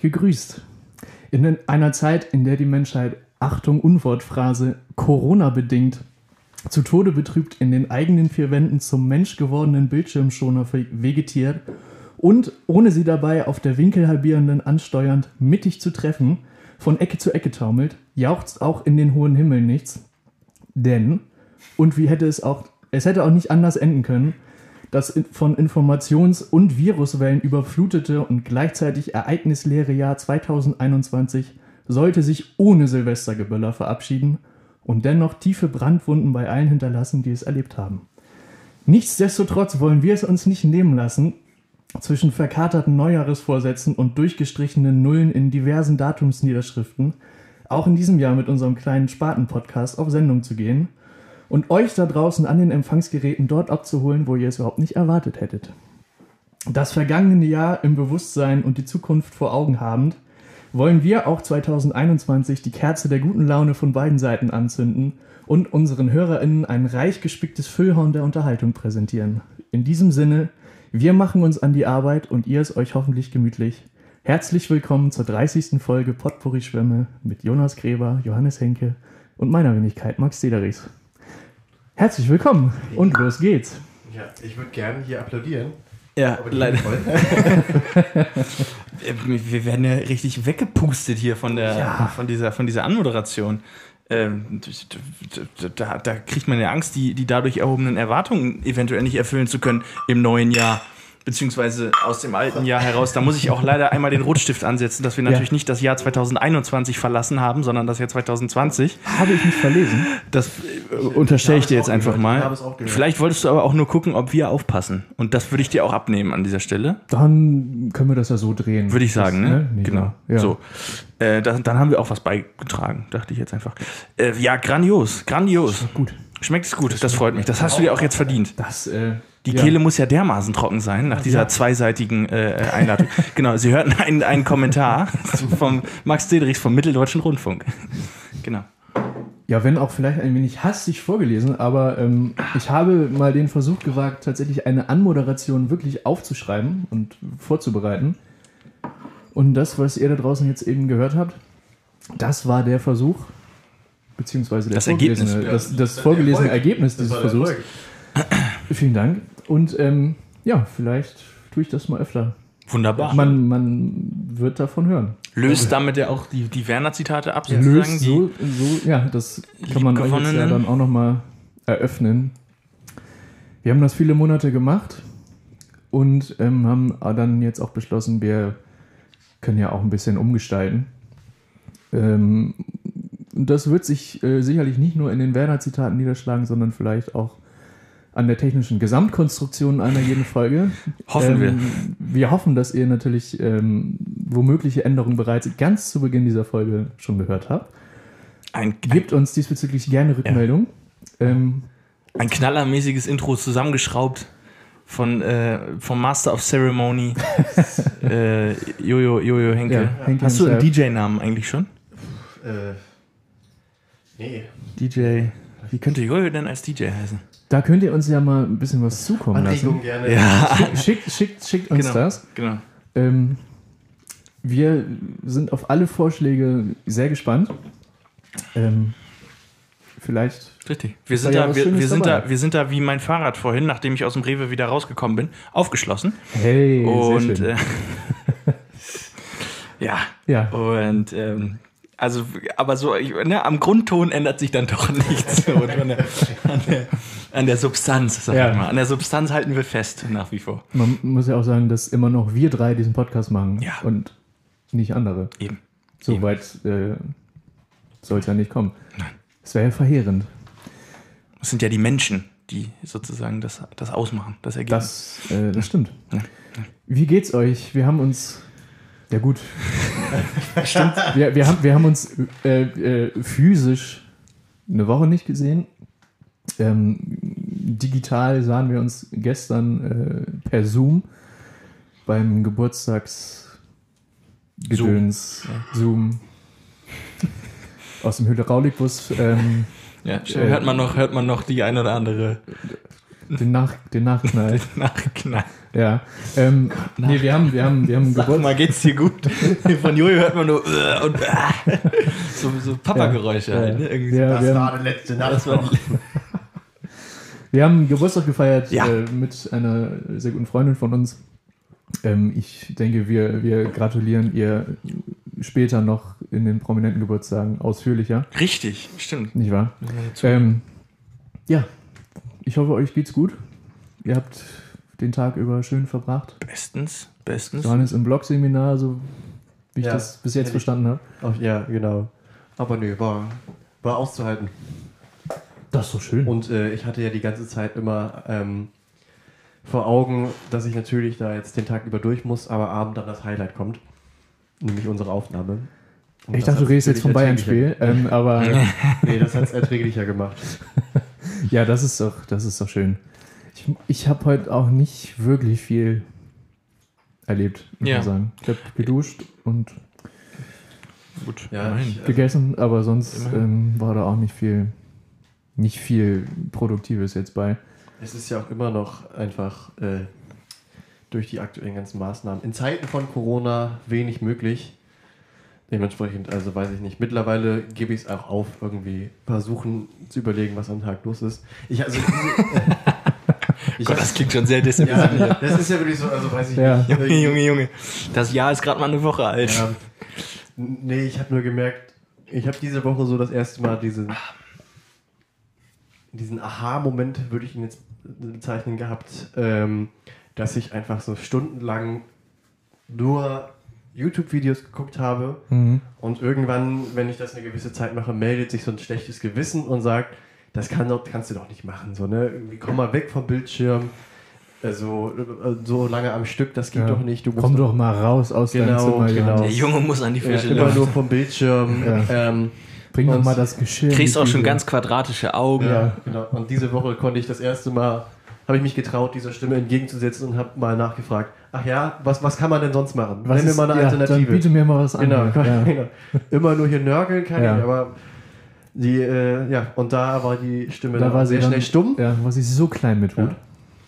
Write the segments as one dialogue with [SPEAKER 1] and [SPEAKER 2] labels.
[SPEAKER 1] Gegrüßt. In einer Zeit, in der die Menschheit, Achtung, Unwortphrase, Corona-bedingt, zu Tode betrübt in den eigenen vier Wänden zum Mensch gewordenen Bildschirmschoner vegetiert und ohne sie dabei auf der winkelhalbierenden ansteuernd mittig zu treffen, von Ecke zu Ecke taumelt, jauchzt auch in den hohen Himmel nichts. Denn, und wie hätte es auch, es hätte auch nicht anders enden können, das von Informations- und Viruswellen überflutete und gleichzeitig ereignisleere Jahr 2021 sollte sich ohne Silvestergeböller verabschieden und dennoch tiefe Brandwunden bei allen hinterlassen, die es erlebt haben. Nichtsdestotrotz wollen wir es uns nicht nehmen lassen, zwischen verkaterten Neujahresvorsätzen und durchgestrichenen Nullen in diversen Datumsniederschriften auch in diesem Jahr mit unserem kleinen Spaten-Podcast auf Sendung zu gehen und euch da draußen an den Empfangsgeräten dort abzuholen, wo ihr es überhaupt nicht erwartet hättet. Das vergangene Jahr im Bewusstsein und die Zukunft vor Augen habend, wollen wir auch 2021 die Kerze der guten Laune von beiden Seiten anzünden und unseren HörerInnen ein reich gespicktes Füllhorn der Unterhaltung präsentieren. In diesem Sinne, wir machen uns an die Arbeit und ihr es euch hoffentlich gemütlich. Herzlich willkommen zur 30. Folge Potpourri Schwämme mit Jonas Gräber, Johannes Henke und meiner Wenigkeit Max Dederichs. Herzlich willkommen und los geht's.
[SPEAKER 2] Ja, ich würde gerne hier applaudieren.
[SPEAKER 3] Ja, leider.
[SPEAKER 2] voll.
[SPEAKER 3] Wir werden ja richtig weggepustet hier von, der, von, dieser, von dieser Anmoderation. Ähm, da, da, da kriegt man ja Angst, die, die dadurch erhobenen Erwartungen eventuell nicht erfüllen zu können im neuen Jahr. Beziehungsweise aus dem alten Jahr heraus. Da muss ich auch leider einmal den Rotstift ansetzen, dass wir natürlich nicht das Jahr 2021 verlassen haben, sondern das Jahr 2020.
[SPEAKER 1] Habe ich mich verlesen?
[SPEAKER 3] Das äh, unterstelle ich
[SPEAKER 2] habe
[SPEAKER 3] dir jetzt einfach
[SPEAKER 2] gehört.
[SPEAKER 3] mal.
[SPEAKER 2] Ich.
[SPEAKER 3] Vielleicht wolltest du aber auch nur gucken, ob wir aufpassen. Und das würde ich dir auch abnehmen an dieser Stelle.
[SPEAKER 1] Dann können wir das ja so drehen.
[SPEAKER 3] Würde ich sagen,
[SPEAKER 1] Das,
[SPEAKER 3] ne?
[SPEAKER 1] Nee,
[SPEAKER 3] genau.
[SPEAKER 1] Ja.
[SPEAKER 3] So. Äh, dann, dann haben wir auch was beigetragen, dachte ich jetzt einfach. Äh, ja, grandios, grandios.
[SPEAKER 1] Gut.
[SPEAKER 3] Schmeckt es gut, das freut mich. Das hast du dir auch jetzt verdient.
[SPEAKER 1] Das, äh,
[SPEAKER 3] Die
[SPEAKER 1] ja.
[SPEAKER 3] Kehle muss ja dermaßen trocken sein nach dieser
[SPEAKER 1] Ja.
[SPEAKER 3] zweiseitigen äh, Einladung. genau, Sie hörten einen, einen Kommentar vom Max Dedrichs vom Mitteldeutschen Rundfunk. genau.
[SPEAKER 1] Ja, wenn auch vielleicht ein wenig hastig vorgelesen, aber ähm, ich habe mal den Versuch gewagt, tatsächlich eine Anmoderation wirklich aufzuschreiben und vorzubereiten. Und das, was ihr da draußen jetzt eben gehört habt, das war der Versuch, beziehungsweise der
[SPEAKER 3] Das Ergebnis.
[SPEAKER 1] vorgelesene,
[SPEAKER 2] Ja,
[SPEAKER 1] das, das vorgelesene. Ergebnis dieses Versuchs. Vielen Dank. Und ähm, ja, vielleicht tue ich das mal öfter.
[SPEAKER 3] Wunderbar.
[SPEAKER 1] Man, man wird davon hören.
[SPEAKER 3] Löst damit ja auch die, die Werner-Zitate ab, sozusagen.
[SPEAKER 1] löst so, so, ja, das kann man euch jetzt ja dann auch nochmal eröffnen. Wir haben das viele Monate gemacht und ähm, haben dann jetzt auch beschlossen, wir können ja auch ein bisschen umgestalten. Ähm, das wird sich äh, sicherlich nicht nur in den Werner-Zitaten niederschlagen, sondern vielleicht auch an der technischen Gesamtkonstruktion einer jeden Folge.
[SPEAKER 3] Hoffen wir.
[SPEAKER 1] Wir hoffen, dass ihr natürlich ähm, womögliche Änderungen bereits ganz zu Beginn dieser Folge schon gehört habt.
[SPEAKER 3] ein, ein,
[SPEAKER 1] Gebt uns diesbezüglich gerne Rückmeldung. Ähm,
[SPEAKER 3] ein knallermäßiges Intro zusammengeschraubt von äh, vom Master of Ceremony äh, Jojo Jojo Henke.
[SPEAKER 1] Ja, Henke
[SPEAKER 3] Hast du einen. DJ-Namen eigentlich schon?
[SPEAKER 2] Äh, nee.
[SPEAKER 3] DJ. Wie könnte Jojo denn als DJ heißen?
[SPEAKER 1] Da könnt ihr uns ja mal ein bisschen was zukommen
[SPEAKER 2] Anregung
[SPEAKER 1] lassen.
[SPEAKER 2] gerne.
[SPEAKER 3] Ja,
[SPEAKER 1] Schickt, schickt, schickt uns
[SPEAKER 3] genau.
[SPEAKER 1] das.
[SPEAKER 3] Genau.
[SPEAKER 1] Ähm, wir sind auf alle Vorschläge sehr gespannt. Ähm, vielleicht.
[SPEAKER 3] Richtig. Wir sind,
[SPEAKER 1] ja
[SPEAKER 3] da,
[SPEAKER 1] was
[SPEAKER 3] wir, wir, sind
[SPEAKER 1] dabei.
[SPEAKER 3] da, wir sind da wie mein Fahrrad vorhin, nachdem ich aus dem Rewe wieder rausgekommen bin, aufgeschlossen.
[SPEAKER 1] Hey,
[SPEAKER 3] Und
[SPEAKER 1] sehr schön.
[SPEAKER 3] äh, ja,
[SPEAKER 1] ja,
[SPEAKER 3] und ähm, also, aber so, ne, am Grundton ändert sich dann doch nichts. An, der, an, der, an der Substanz, sag
[SPEAKER 1] Ja.
[SPEAKER 3] ich mal. An der Substanz halten wir fest, nach wie vor.
[SPEAKER 1] man muss ja auch sagen, dass immer noch wir drei diesen Podcast machen
[SPEAKER 3] Ja.
[SPEAKER 1] und nicht andere.
[SPEAKER 3] Eben.
[SPEAKER 1] So
[SPEAKER 3] Eben.
[SPEAKER 1] weit äh, soll es ja nicht kommen.
[SPEAKER 3] Nein.
[SPEAKER 1] Das wäre ja verheerend.
[SPEAKER 3] Das sind ja die Menschen, die sozusagen das, das ausmachen, das Ergebnis.
[SPEAKER 1] Das, äh, das stimmt.
[SPEAKER 3] Ja.
[SPEAKER 1] Wie geht's euch? Wir haben uns. Ja, gut. stimmt. Wir, wir, haben, wir haben uns äh, äh, physisch eine Woche nicht gesehen. Ähm, digital sahen wir uns gestern äh, per Zoom beim Geburtstagsgedöns. Zoom. aus dem Hydraulikbus ähm,
[SPEAKER 3] Ja, hört man noch, hört man noch die ein oder andere
[SPEAKER 1] den, Nach den Nachknall.
[SPEAKER 3] Nachknall.
[SPEAKER 1] ja. Ähm, nee, wir haben, wir haben, wir haben
[SPEAKER 3] Sag
[SPEAKER 1] Geburt-
[SPEAKER 3] mal, geht's dir gut? Von Jojo hört man nur äh, und äh, so, so Papa-Geräusche
[SPEAKER 1] Ja.
[SPEAKER 3] halt, ne? Irgendwie
[SPEAKER 1] Wir,
[SPEAKER 2] Das
[SPEAKER 1] wir, haben,
[SPEAKER 2] war die letzte Nacht.
[SPEAKER 3] Das war
[SPEAKER 1] wir haben Geburtstag gefeiert
[SPEAKER 3] Ja.
[SPEAKER 1] äh, mit einer sehr guten Freundin von uns. Ähm, ich denke, wir, wir gratulieren ihr später noch in den prominenten Geburtstagen ausführlicher,
[SPEAKER 3] richtig, stimmt.
[SPEAKER 1] nicht wahr? Ähm, ja, ich hoffe, euch geht's gut. Ihr habt den Tag über schön verbracht.
[SPEAKER 3] Bestens, bestens.
[SPEAKER 1] Johannes im Blogseminar, so wie ich
[SPEAKER 2] Ja,
[SPEAKER 1] das bis jetzt verstanden habe.
[SPEAKER 2] Ach, ja, genau. Aber nö, war, war auszuhalten.
[SPEAKER 1] Das ist so schön.
[SPEAKER 2] Und äh, ich hatte ja die ganze Zeit immer ähm, vor Augen, dass ich natürlich da jetzt den Tag über durch muss, aber abend dann das Highlight kommt. Nämlich unsere Aufnahme. Und
[SPEAKER 1] ich dachte, du redest jetzt vom Bayern-Spiel, ähm, aber
[SPEAKER 2] Nee, das hat es erträglicher gemacht.
[SPEAKER 1] ja, das ist doch, das ist doch schön. Ich, ich habe heute auch nicht wirklich viel erlebt, muss
[SPEAKER 3] Ja.
[SPEAKER 1] man sagen. Ich habe geduscht und
[SPEAKER 3] Gut,
[SPEAKER 2] Ja, ich, äh,
[SPEAKER 1] gegessen, aber sonst ähm, war da auch nicht viel, nicht viel Produktives jetzt bei.
[SPEAKER 2] Es ist ja auch immer noch einfach äh, durch die aktuellen ganzen Maßnahmen in Zeiten von Corona wenig möglich. Dementsprechend, also weiß ich nicht. Mittlerweile gebe ich es auch auf, irgendwie versuchen zu überlegen, was am Tag los ist. Ich, also, ich,
[SPEAKER 3] Gott, das klingt schon sehr
[SPEAKER 2] ja,
[SPEAKER 3] desillusioniert.
[SPEAKER 2] das ist ja wirklich so, also weiß ich
[SPEAKER 1] Ja.
[SPEAKER 2] nicht.
[SPEAKER 3] Junge, Junge, Junge. Das Jahr ist gerade mal eine Woche alt.
[SPEAKER 2] Ja. Nee, ich habe nur gemerkt, ich habe diese Woche so das erste Mal diesen, diesen Aha-Moment, würde ich ihn jetzt bezeichnen, gehabt, ähm, dass ich einfach so stundenlang nur YouTube-Videos geguckt habe
[SPEAKER 1] Mhm.
[SPEAKER 2] und irgendwann, wenn ich das eine gewisse Zeit mache, meldet sich so ein schlechtes Gewissen und sagt, das kann doch, kannst du doch nicht machen. So, ne? Irgendwie komm mal weg vom Bildschirm. Also, äh, so lange am Stück, das geht
[SPEAKER 1] Ja.
[SPEAKER 2] doch nicht. Du musst
[SPEAKER 1] Komm doch mal raus aus deinem
[SPEAKER 2] Genau,
[SPEAKER 1] Zimmer,
[SPEAKER 2] genau.
[SPEAKER 3] Der Junge muss an die
[SPEAKER 2] ja,
[SPEAKER 3] frische
[SPEAKER 2] immer nur vom Bildschirm.
[SPEAKER 1] Ja.
[SPEAKER 2] Ähm,
[SPEAKER 1] Bring doch mal das Geschirr.
[SPEAKER 3] Kriegst auch schon ganz quadratische Augen.
[SPEAKER 2] ja, genau. Und diese Woche konnte ich das erste Mal, habe ich mich getraut, dieser Stimme entgegenzusetzen und habe mal nachgefragt, ach ja, was, was kann man denn sonst machen?
[SPEAKER 1] Was
[SPEAKER 2] Nenn mir mal eine
[SPEAKER 1] ja, Dann
[SPEAKER 2] Alternative.
[SPEAKER 1] biete mir mal was an.
[SPEAKER 2] Genau,
[SPEAKER 1] Ja.
[SPEAKER 2] genau. Immer nur hier nörgeln kann
[SPEAKER 1] Ja.
[SPEAKER 2] ich, aber die, äh, ja, und da war die Stimme
[SPEAKER 1] Da
[SPEAKER 2] dann
[SPEAKER 1] war
[SPEAKER 2] sehr
[SPEAKER 1] dann,
[SPEAKER 2] schnell stumm.
[SPEAKER 1] Ja, war sie so klein mit Hut.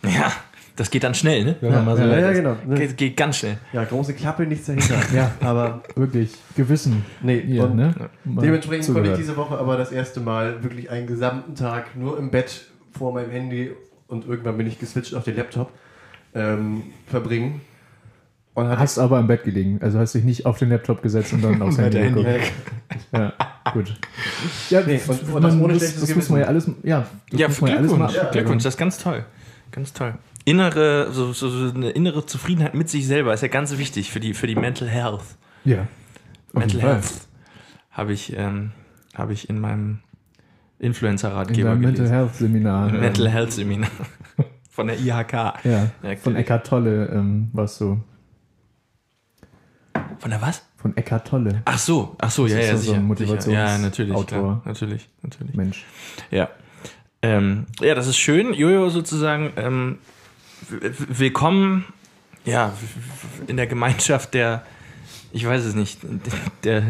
[SPEAKER 3] Ja, das geht dann schnell, ne? Wenn
[SPEAKER 1] Ja,
[SPEAKER 3] man mal so
[SPEAKER 1] ja,
[SPEAKER 2] ja, genau. Ne?
[SPEAKER 3] Geht, geht ganz schnell.
[SPEAKER 2] Ja, große Klappe, nichts dahinter.
[SPEAKER 1] Ja.
[SPEAKER 2] aber
[SPEAKER 1] Wirklich. Gewissen.
[SPEAKER 2] nee,
[SPEAKER 1] Hier,
[SPEAKER 2] und
[SPEAKER 1] ne?
[SPEAKER 2] Dementsprechend konnte ich diese Woche aber das erste Mal wirklich einen gesamten Tag nur im Bett vor meinem Handy und irgendwann bin ich geswitcht auf den Laptop ähm, verbringen. Und
[SPEAKER 1] Hast aber im Bett gelegen. Also hast dich nicht auf den Laptop gesetzt und dann aufs Handy geguckt. Ja, gut. Ja,
[SPEAKER 2] Nee, und- und das ohne
[SPEAKER 1] muss, das muss man ja alles, ja, das
[SPEAKER 3] Ja,
[SPEAKER 1] muss man ja alles
[SPEAKER 3] Glückwunsch.
[SPEAKER 1] machen.
[SPEAKER 3] Glückwunsch, das ist ganz toll. Ganz toll. Innere, so, so, so eine innere Zufriedenheit mit sich selber ist ja ganz wichtig für die, für die Mental Health.
[SPEAKER 1] Ja.
[SPEAKER 3] Mental. Health habe ich, ähm, habe ich in meinem
[SPEAKER 1] In
[SPEAKER 3] Influencer-Ratgeber
[SPEAKER 1] deinem Mental. Health Seminar. ähm,
[SPEAKER 3] Mental Health Seminar von der IHK.
[SPEAKER 1] Ja,
[SPEAKER 3] Ja,
[SPEAKER 1] von. Eckart Tolle ähm, warst du.
[SPEAKER 3] Von der was?
[SPEAKER 1] Von Eckart Tolle.
[SPEAKER 3] Ach so, ach so,
[SPEAKER 1] Das
[SPEAKER 3] ja, ja,
[SPEAKER 1] so-
[SPEAKER 3] sicher. sicher. Ja, natürlich,
[SPEAKER 1] Motivationsautor.
[SPEAKER 3] klar, natürlich, natürlich.
[SPEAKER 1] Mensch.
[SPEAKER 3] Ja. Ähm, ja, das ist schön. Jojo sozusagen ähm, willkommen ja, in der Gemeinschaft der, ich weiß es nicht, der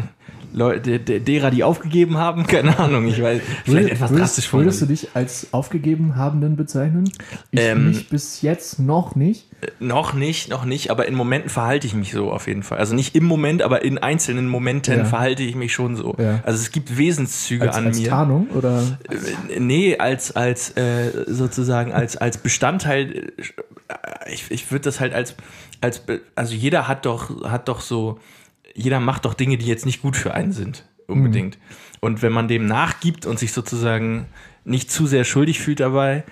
[SPEAKER 3] Leute, der, derer, die aufgegeben haben. Keine Ahnung, ich weiß, vielleicht etwas
[SPEAKER 1] würdest,
[SPEAKER 3] drastisch
[SPEAKER 1] Würdest du dich als aufgegeben Habenden bezeichnen? Ich
[SPEAKER 3] Ähm,
[SPEAKER 1] mich bis jetzt noch nicht.
[SPEAKER 3] Noch nicht, noch nicht, aber in Momenten verhalte ich mich so auf jeden Fall. Also nicht im Moment, aber in einzelnen Momenten
[SPEAKER 1] Ja.
[SPEAKER 3] verhalte ich mich schon so.
[SPEAKER 1] Ja.
[SPEAKER 3] Also es gibt Wesenszüge
[SPEAKER 1] Als,
[SPEAKER 3] an
[SPEAKER 1] als
[SPEAKER 3] mir.
[SPEAKER 1] Tarnung oder?
[SPEAKER 3] Äh, Nee, als, als äh, sozusagen als, als Bestandteil, äh, ich, ich würde das halt als, als, also jeder hat doch, hat doch so, jeder macht doch Dinge, die jetzt nicht gut für einen sind, unbedingt.
[SPEAKER 1] Mhm.
[SPEAKER 3] Und wenn man dem nachgibt und sich sozusagen nicht zu sehr schuldig fühlt dabei,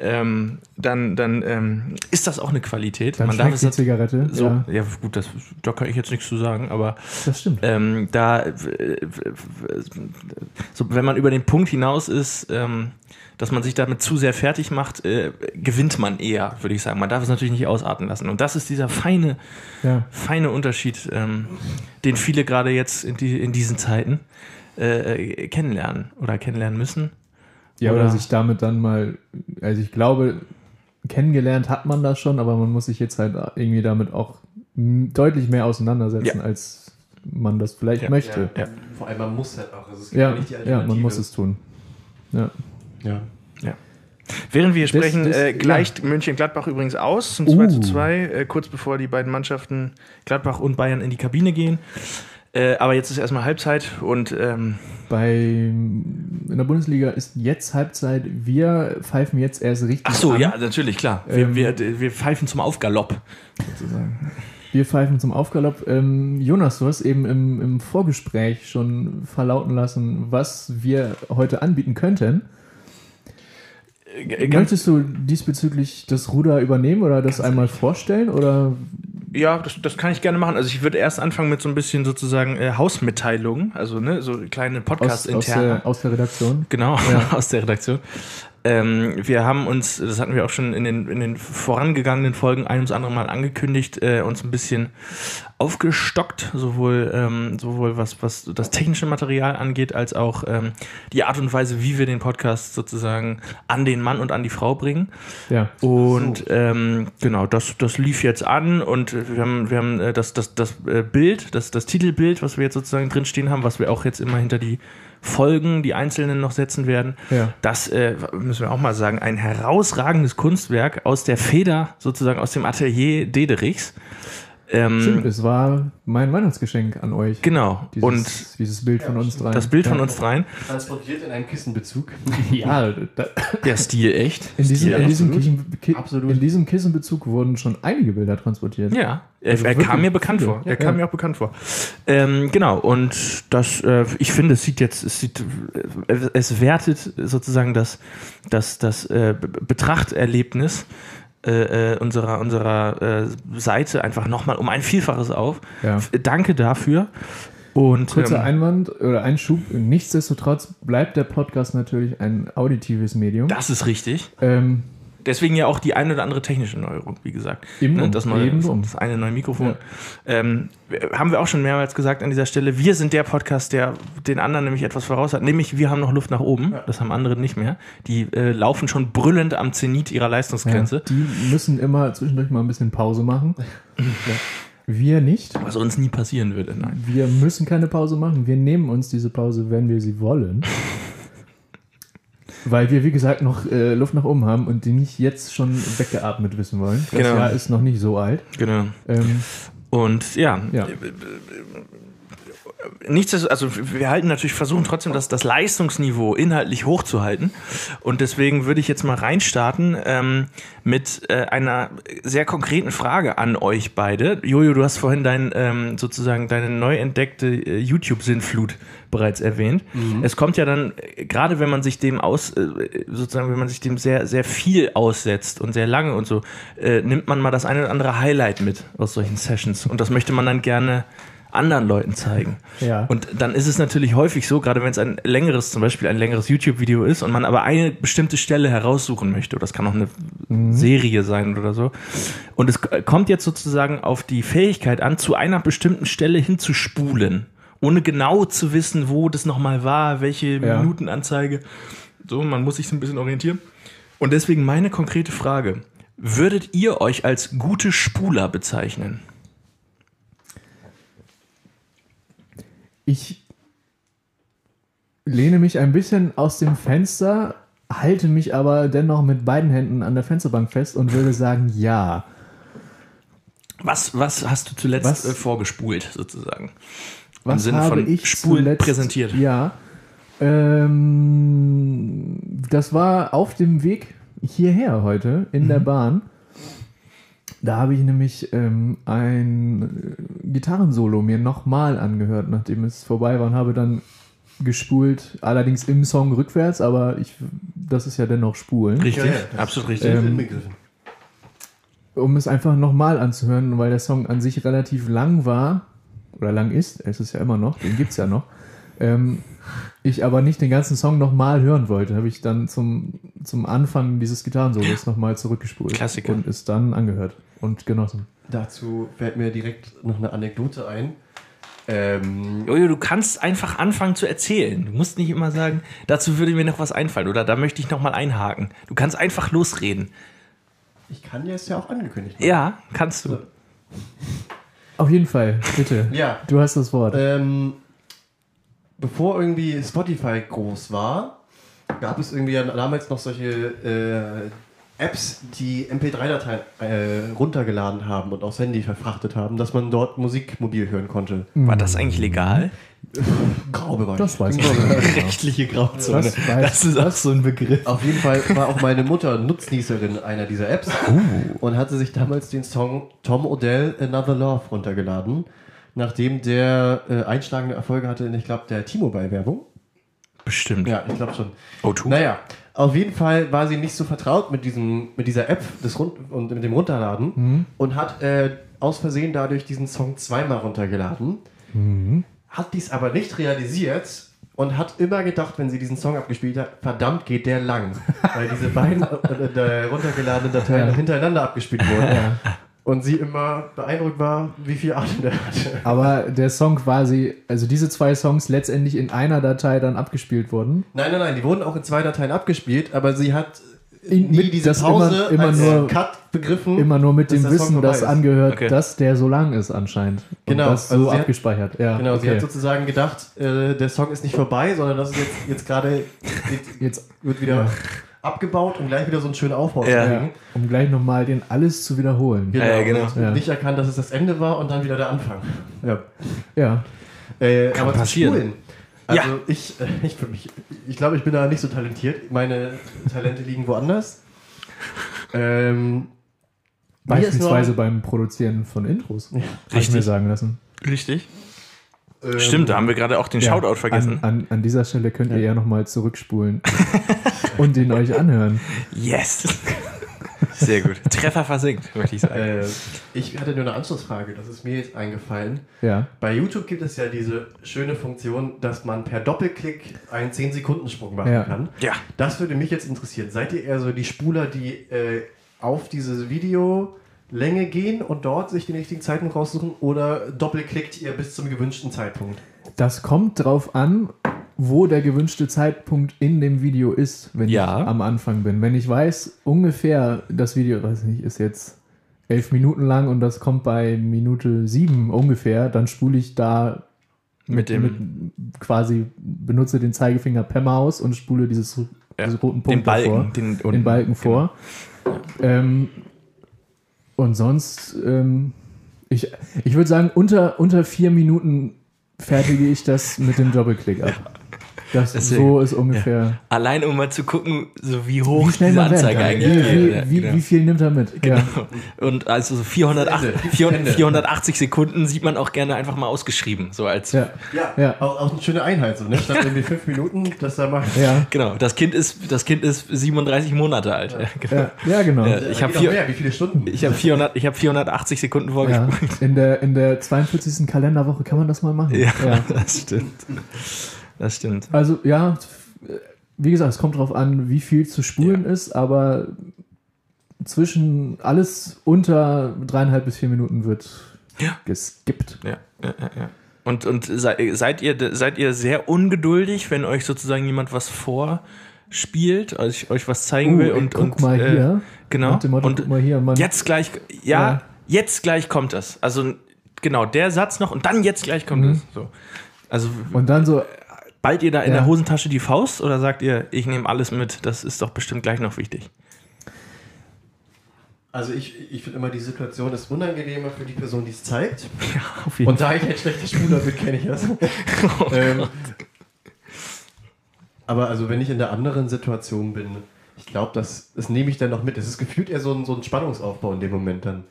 [SPEAKER 3] ähm, dann, dann ähm, ist das auch eine Qualität.
[SPEAKER 1] Dann
[SPEAKER 3] man darf
[SPEAKER 1] schmeckt die
[SPEAKER 3] es
[SPEAKER 1] Zigarette.
[SPEAKER 3] so,
[SPEAKER 1] Ja,
[SPEAKER 3] ja. gut, das, da kann ich jetzt nichts zu sagen, aber
[SPEAKER 1] das stimmt.
[SPEAKER 3] ähm, da, so, wenn man über den Punkt hinaus ist, ähm, dass man sich damit zu sehr fertig macht, äh, gewinnt man eher, würde ich sagen. Man darf es natürlich nicht ausarten lassen. Und das ist dieser feine,
[SPEAKER 1] Ja.
[SPEAKER 3] feine Unterschied, ähm, den viele gerade jetzt in, die, in diesen Zeiten äh, kennenlernen oder kennenlernen müssen.
[SPEAKER 1] Ja, oder,
[SPEAKER 3] Oder-
[SPEAKER 1] sich damit dann mal, also ich glaube, kennengelernt hat man das schon, aber man muss sich jetzt halt irgendwie damit auch deutlich mehr auseinandersetzen
[SPEAKER 3] Ja.
[SPEAKER 1] als man das vielleicht
[SPEAKER 3] Ja.
[SPEAKER 1] möchte.
[SPEAKER 2] Ja, Vor allem, man muss halt auch. Also es gibt
[SPEAKER 1] Ja,
[SPEAKER 2] nicht die
[SPEAKER 1] ja, man muss es tun. Ja.
[SPEAKER 2] Ja.
[SPEAKER 3] Während wir sprechen,
[SPEAKER 1] das-
[SPEAKER 3] äh, gleicht München-Gladbach übrigens aus zum 2 zu 2, äh, kurz bevor die beiden Mannschaften Gladbach und Bayern in die Kabine gehen. Äh, aber jetzt ist erstmal Halbzeit und ähm,
[SPEAKER 1] Bei, in der Bundesliga ist jetzt Halbzeit. Wir pfeifen jetzt erst richtig
[SPEAKER 3] ach so,
[SPEAKER 1] an.
[SPEAKER 3] ja, natürlich, klar. Wir,
[SPEAKER 1] Ähm,
[SPEAKER 3] wir, wir pfeifen zum Aufgalopp, sozusagen.
[SPEAKER 1] Wir pfeifen zum Aufgalopp. Ähm, Jonas, du hast eben im, im Vorgespräch schon verlauten lassen, was wir heute anbieten könnten.
[SPEAKER 3] Äh, ganz-
[SPEAKER 1] Möchtest du diesbezüglich das Ruder übernehmen oder das einmal vorstellen? Oder
[SPEAKER 3] Ja, das, das kann ich gerne machen. Also ich würde erst anfangen mit so ein bisschen sozusagen äh, Hausmitteilungen, also ne, so kleine
[SPEAKER 1] aus,
[SPEAKER 3] Podcasts
[SPEAKER 1] aus, der, aus der Redaktion?
[SPEAKER 3] Genau, aus der Redaktion. Ähm, wir haben uns, das hatten wir auch schon in den, in den vorangegangenen Folgen ein ums andere Mal angekündigt, äh, uns ein bisschen aufgestockt, sowohl, ähm, sowohl was, was das technische Material angeht, als auch ähm, die Art und Weise, wie wir den Podcast sozusagen an den Mann und an die Frau bringen.
[SPEAKER 1] Ja.
[SPEAKER 3] Und ähm, genau, das, das lief jetzt an und wir haben, wir haben äh, das, das, das äh, Bild, das, das Titelbild, was wir jetzt sozusagen drinstehen haben, was wir auch jetzt immer hinter die Folgen, die einzelnen noch setzen werden.
[SPEAKER 1] Ja.
[SPEAKER 3] Das äh, müssen wir auch mal sagen, ein herausragendes Kunstwerk aus der Feder, sozusagen aus dem Atelier Dederichs. Ähm,
[SPEAKER 1] Stimmt, es war mein Weihnachtsgeschenk an euch.
[SPEAKER 3] Genau.
[SPEAKER 1] Dieses,
[SPEAKER 3] und
[SPEAKER 1] dieses Bild von uns dreien.
[SPEAKER 3] das Bild von uns dreien,
[SPEAKER 2] Transportiert in einem Kissenbezug.
[SPEAKER 1] Ja, da,
[SPEAKER 3] der Stil echt.
[SPEAKER 1] in, diesem,
[SPEAKER 2] Ja,
[SPEAKER 1] in, diesem
[SPEAKER 2] absolut.
[SPEAKER 1] Kissen, Ki
[SPEAKER 2] Absolut.
[SPEAKER 1] in diesem Kissenbezug wurden schon einige Bilder transportiert.
[SPEAKER 3] Ja, er,
[SPEAKER 1] Also
[SPEAKER 3] er
[SPEAKER 1] wirklich
[SPEAKER 3] kam mir bekannt
[SPEAKER 1] viele.
[SPEAKER 3] vor. Er
[SPEAKER 1] Ja,
[SPEAKER 3] kam
[SPEAKER 1] ja.
[SPEAKER 3] mir auch bekannt vor. Ähm, genau, und das, äh, ich finde, es sieht jetzt, es sieht, äh, es wertet sozusagen das, das, das äh, Be- Betrachterlebnis äh, äh, unserer, unserer äh, Seite einfach nochmal um ein Vielfaches auf.
[SPEAKER 1] Ja.
[SPEAKER 3] Danke dafür. Und
[SPEAKER 1] Kurzer
[SPEAKER 3] ähm,
[SPEAKER 1] Einwand oder Einschub. Nichtsdestotrotz bleibt der Podcast natürlich ein auditives Medium.
[SPEAKER 3] das ist richtig.
[SPEAKER 1] Ähm,
[SPEAKER 3] Deswegen ja auch die eine oder andere technische Neuerung, wie gesagt.
[SPEAKER 1] Eben
[SPEAKER 3] Ne, das, neue,
[SPEAKER 1] eben
[SPEAKER 3] das eine neue Mikrofon.
[SPEAKER 1] Ja.
[SPEAKER 3] Ähm, haben wir auch schon mehrmals gesagt an dieser Stelle. Wir sind der Podcast, der den anderen nämlich etwas voraus hat. Nämlich, wir haben noch Luft nach oben. Das haben andere nicht mehr. Die äh, laufen schon brüllend am Zenit ihrer
[SPEAKER 1] ja,
[SPEAKER 3] Leistungsgrenze.
[SPEAKER 1] die müssen immer zwischendurch mal ein bisschen Pause machen. Wir nicht.
[SPEAKER 3] Was uns nie passieren würde. Nein.
[SPEAKER 1] Wir müssen keine Pause machen. Wir nehmen uns diese Pause, wenn wir sie wollen. Weil wir, wie gesagt, noch äh, Luft nach oben haben und die nicht jetzt schon weggeatmet wissen wollen. Das
[SPEAKER 3] Genau.
[SPEAKER 1] Jahr ist noch nicht so alt.
[SPEAKER 3] Genau.
[SPEAKER 1] Ähm,
[SPEAKER 3] Und ja,
[SPEAKER 1] ja.
[SPEAKER 3] Nichtsdestotrotz, also wir halten natürlich, versuchen trotzdem das, das Leistungsniveau inhaltlich hochzuhalten. Und deswegen würde ich jetzt mal reinstarten ähm, mit äh, einer sehr konkreten Frage an euch beide. Jojo, du hast vorhin dein, ähm, sozusagen deine neu entdeckte äh, YouTube-Sinnflut bereits erwähnt. Es kommt ja dann, äh, gerade wenn man sich dem aus, äh, sozusagen, wenn man sich dem sehr, sehr viel aussetzt und sehr lange und so, äh, nimmt man mal das eine oder andere Highlight mit aus solchen Sessions. Und das möchte man dann gerne anderen Leuten zeigen.
[SPEAKER 1] Ja.
[SPEAKER 3] Und dann ist es natürlich häufig so, gerade wenn es ein längeres, zum Beispiel ein längeres YouTube-Video ist und man aber eine bestimmte Stelle heraussuchen möchte, oder das kann auch eine Serie sein oder so, und es kommt jetzt sozusagen auf die Fähigkeit an, zu einer bestimmten Stelle hinzuspulen, ohne genau zu wissen, wo das nochmal war, welche
[SPEAKER 1] Ja.
[SPEAKER 3] Minutenanzeige. So, man muss sich so ein bisschen orientieren. Und deswegen meine konkrete Frage. Würdet ihr euch als gute Spuler bezeichnen?
[SPEAKER 1] Ich lehne mich ein bisschen aus dem Fenster, halte mich aber dennoch mit beiden Händen an der Fensterbank fest und würde sagen, ja.
[SPEAKER 3] Was, was hast du zuletzt
[SPEAKER 1] Was?
[SPEAKER 3] äh, vorgespult, sozusagen?
[SPEAKER 1] Was
[SPEAKER 3] Im Sinne
[SPEAKER 1] habe
[SPEAKER 3] von
[SPEAKER 1] ich
[SPEAKER 3] Spulen
[SPEAKER 1] zuletzt,
[SPEAKER 3] präsentiert.
[SPEAKER 1] Ja. Ähm, das war auf dem Weg hierher heute in
[SPEAKER 3] Mhm.
[SPEAKER 1] der Bahn. Da habe ich nämlich ähm, ein äh, Gitarrensolo mir nochmal angehört, nachdem es vorbei war und habe dann gespult, allerdings im Song rückwärts, aber ich, das ist ja dennoch Spulen.
[SPEAKER 3] Richtig,
[SPEAKER 2] Ja,
[SPEAKER 3] absolut richtig.
[SPEAKER 1] Ähm, um es einfach nochmal anzuhören, weil der Song an sich relativ lang war, oder lang ist, es ist ja immer noch, den gibt es ja noch, ähm, ich aber nicht den ganzen Song nochmal hören wollte, habe ich dann zum, zum Anfang dieses Gitarrensolos nochmal zurückgespult
[SPEAKER 3] Klassiker.
[SPEAKER 1] und es dann angehört und genossen.
[SPEAKER 2] Dazu fällt mir direkt noch eine Anekdote ein. Ähm,
[SPEAKER 3] Jojo, du kannst einfach anfangen zu erzählen. Du musst nicht immer sagen, dazu würde mir noch was einfallen oder da möchte ich noch mal einhaken. Du kannst einfach losreden.
[SPEAKER 2] ich kann ja es ja auch angekündigt.
[SPEAKER 3] Ja, kannst du.
[SPEAKER 1] Auf jeden Fall, bitte.
[SPEAKER 2] Ja.
[SPEAKER 1] Du hast das Wort.
[SPEAKER 2] Ähm, bevor irgendwie Spotify groß war, gab es irgendwie damals noch solche äh, Apps, die MP3-Dateien äh, runtergeladen haben und aufs Handy verfrachtet haben, dass man dort Musik mobil hören konnte.
[SPEAKER 3] War das eigentlich legal?
[SPEAKER 2] Graubereich.
[SPEAKER 1] das weiß ich nicht.
[SPEAKER 3] Rechtliche Grauzone.
[SPEAKER 1] Das
[SPEAKER 3] Das ist auch so ein Begriff.
[SPEAKER 2] Auf jeden Fall war auch meine Mutter Nutznießerin einer dieser Apps und hatte sich damals den Song Tom Odell Another Love runtergeladen, nachdem der äh, einschlagende Erfolge hatte in, ich glaube, der T-Mobile-Werbung.
[SPEAKER 3] Bestimmt.
[SPEAKER 2] Ja, ich glaube schon.
[SPEAKER 3] O2?
[SPEAKER 2] Naja, auf jeden Fall war sie nicht so vertraut mit, diesem, mit dieser App des Rund und mit dem Runterladen und hat äh, aus Versehen dadurch diesen Song zweimal runtergeladen. Hat dies aber nicht realisiert und hat immer gedacht, wenn sie diesen Song abgespielt hat, verdammt geht der lang. Weil diese beiden äh, runtergeladenen Dateien
[SPEAKER 1] Ja.
[SPEAKER 2] hintereinander abgespielt wurden. Und sie immer beeindruckt war, wie viel Atem der hatte.
[SPEAKER 1] Aber der Song quasi, also diese zwei Songs letztendlich in einer Datei dann abgespielt wurden.
[SPEAKER 2] Nein, nein, nein, die wurden auch in zwei Dateien abgespielt, aber sie hat
[SPEAKER 1] In-
[SPEAKER 2] nie
[SPEAKER 1] mit-
[SPEAKER 2] diese
[SPEAKER 1] das
[SPEAKER 2] Pause
[SPEAKER 1] immer- immer
[SPEAKER 2] als
[SPEAKER 1] nur-
[SPEAKER 2] Cut begriffen.
[SPEAKER 1] Immer nur mit
[SPEAKER 2] dass
[SPEAKER 1] dem Wissen, das
[SPEAKER 2] ist.
[SPEAKER 1] angehört,
[SPEAKER 3] Okay.
[SPEAKER 1] dass der so lang ist anscheinend. Und
[SPEAKER 2] Genau,
[SPEAKER 1] das so
[SPEAKER 2] also sie hat-
[SPEAKER 1] abgespeichert. Ja,
[SPEAKER 2] Genau, sie
[SPEAKER 1] okay.
[SPEAKER 2] hat sozusagen gedacht, äh, der Song ist nicht vorbei, sondern das ist jetzt, jetzt gerade jetzt
[SPEAKER 1] Jetzt,
[SPEAKER 2] wird wieder abgebaut, um gleich wieder so einen schönen Aufbau
[SPEAKER 3] Ja.
[SPEAKER 2] zu
[SPEAKER 1] ja,
[SPEAKER 2] kriegen.
[SPEAKER 1] um gleich nochmal den alles zu wiederholen.
[SPEAKER 2] Genau,
[SPEAKER 3] Ja, genau.
[SPEAKER 2] Und
[SPEAKER 1] Ja.
[SPEAKER 2] nicht erkannt, dass es das Ende war und dann wieder der Anfang. Ja.
[SPEAKER 1] Ja.
[SPEAKER 2] Äh, aber
[SPEAKER 3] passieren.
[SPEAKER 2] zu spulen. Also
[SPEAKER 3] Ja.
[SPEAKER 2] ich, äh, ich, für mich, ich glaube, ich bin da nicht so talentiert. Meine Talente liegen woanders. Ähm,
[SPEAKER 1] Beispielsweise beim Produzieren von Intros. Ja, Habe ich
[SPEAKER 3] Richtig.
[SPEAKER 1] mir sagen lassen.
[SPEAKER 3] Richtig.
[SPEAKER 2] ähm,
[SPEAKER 3] Stimmt, da haben wir gerade auch den
[SPEAKER 1] Ja,
[SPEAKER 3] Shoutout vergessen.
[SPEAKER 1] An, an, an dieser Stelle könnt ihr ja nochmal zurückspulen und den euch anhören.
[SPEAKER 3] Yes. Sehr gut. Treffer versinkt, möchte ich sagen.
[SPEAKER 2] Äh, ich hatte nur eine Anschlussfrage, das ist mir jetzt eingefallen.
[SPEAKER 1] Ja.
[SPEAKER 2] Bei YouTube gibt es ja diese schöne Funktion, dass man per Doppelklick einen 10-Sekunden-Sprung machen
[SPEAKER 1] Ja.
[SPEAKER 2] kann.
[SPEAKER 3] Ja.
[SPEAKER 2] Das würde mich jetzt interessieren. Seid ihr eher so die Spuler, die äh, auf diese Videolänge gehen und dort sich den richtigen Zeitpunkt raussuchen oder doppelklickt ihr bis zum gewünschten Zeitpunkt?
[SPEAKER 1] Das kommt drauf an, wo der gewünschte Zeitpunkt in dem Video ist, wenn
[SPEAKER 3] Ja.
[SPEAKER 1] ich am Anfang bin. Wenn ich weiß, ungefähr das Video, weiß nicht, ist jetzt elf Minuten lang und das kommt bei Minute sieben ungefähr, dann spule ich da
[SPEAKER 3] Mit dem-
[SPEAKER 1] mit, quasi benutze den Zeigefinger per Maus und spule dieses,
[SPEAKER 3] Ja.
[SPEAKER 1] diesen roten
[SPEAKER 3] Den
[SPEAKER 1] Punkt
[SPEAKER 3] Balken.
[SPEAKER 1] davor,
[SPEAKER 3] Den,
[SPEAKER 1] den
[SPEAKER 3] unten.
[SPEAKER 1] Balken vor. Ähm, und sonst, ähm, ich, ich würde sagen, unter, unter vier Minuten fertige ich das mit dem Doppelklick ab. Das,
[SPEAKER 3] Das ist sehr
[SPEAKER 1] so ist ungefähr.
[SPEAKER 3] Allein um mal zu gucken, so wie hoch
[SPEAKER 1] Wie schnell
[SPEAKER 3] diese
[SPEAKER 1] man rennt.
[SPEAKER 3] Anzeige eigentlich
[SPEAKER 1] wie,
[SPEAKER 3] geht.
[SPEAKER 1] wie,
[SPEAKER 3] Ja,
[SPEAKER 1] wie,
[SPEAKER 3] genau.
[SPEAKER 1] wie viel nimmt er mit? Ja.
[SPEAKER 3] Und also so 408,
[SPEAKER 2] Ende.
[SPEAKER 3] 400,
[SPEAKER 2] Ende.
[SPEAKER 3] 480 Sekunden sieht man auch gerne einfach mal ausgeschrieben. So als
[SPEAKER 1] Ja.
[SPEAKER 2] Ja,
[SPEAKER 1] Ja.
[SPEAKER 2] Auch, auch eine schöne Einheit, so, ne? Statt irgendwie fünf Minuten, das da macht.
[SPEAKER 1] Ja.
[SPEAKER 3] Genau, das Kind ist, das Kind ist 37 Monate alt. Ja, genau.
[SPEAKER 1] Ja, ja, genau.
[SPEAKER 3] Ja. Ich
[SPEAKER 2] geht
[SPEAKER 3] hab
[SPEAKER 2] noch
[SPEAKER 3] vier-
[SPEAKER 2] mehr. Wie viele Stunden?
[SPEAKER 3] Ich habe 400, ich hab 480 Sekunden
[SPEAKER 1] Ja.
[SPEAKER 3] vorgespult.
[SPEAKER 1] In, der, in der 42. Kalenderwoche kann man das mal machen.
[SPEAKER 3] Ja,
[SPEAKER 1] Ja.
[SPEAKER 3] das stimmt. Das stimmt.
[SPEAKER 1] Also ja, wie gesagt, es kommt darauf an, wie viel zu spulen ist, aber zwischen alles unter dreieinhalb bis vier Minuten wird
[SPEAKER 3] Ja.
[SPEAKER 1] geskippt.
[SPEAKER 3] Ja, ja, ja, ja. Und, und sei- seid ihr, seid ihr sehr ungeduldig, wenn euch sozusagen jemand was vorspielt, euch, euch was zeigen will und,
[SPEAKER 1] guck
[SPEAKER 3] und
[SPEAKER 1] mal
[SPEAKER 3] äh,
[SPEAKER 1] hier.
[SPEAKER 3] genau.
[SPEAKER 1] Motto,
[SPEAKER 3] und
[SPEAKER 1] guck mal hier. Man,
[SPEAKER 3] jetzt gleich, ja,
[SPEAKER 1] Ja.
[SPEAKER 3] jetzt gleich kommt es. Also genau, der Satz noch und dann jetzt gleich kommt
[SPEAKER 1] Mhm.
[SPEAKER 3] es. So. Also
[SPEAKER 1] und dann so,
[SPEAKER 3] ballt ihr da in
[SPEAKER 1] Ja.
[SPEAKER 3] der Hosentasche die Faust oder sagt ihr, ich nehme alles mit, das ist doch bestimmt gleich noch wichtig?
[SPEAKER 2] Also ich, ich finde immer, die Situation ist unangenehmer für die Person, die es zeigt.
[SPEAKER 1] auf jeden
[SPEAKER 2] Und da ich ein schlechter Spuler bin, kenne ich das. ähm, aber also wenn ich in der anderen Situation bin, ich glaube, das, das nehme ich dann noch mit. Es ist gefühlt eher so ein, so ein Spannungsaufbau in dem Moment dann.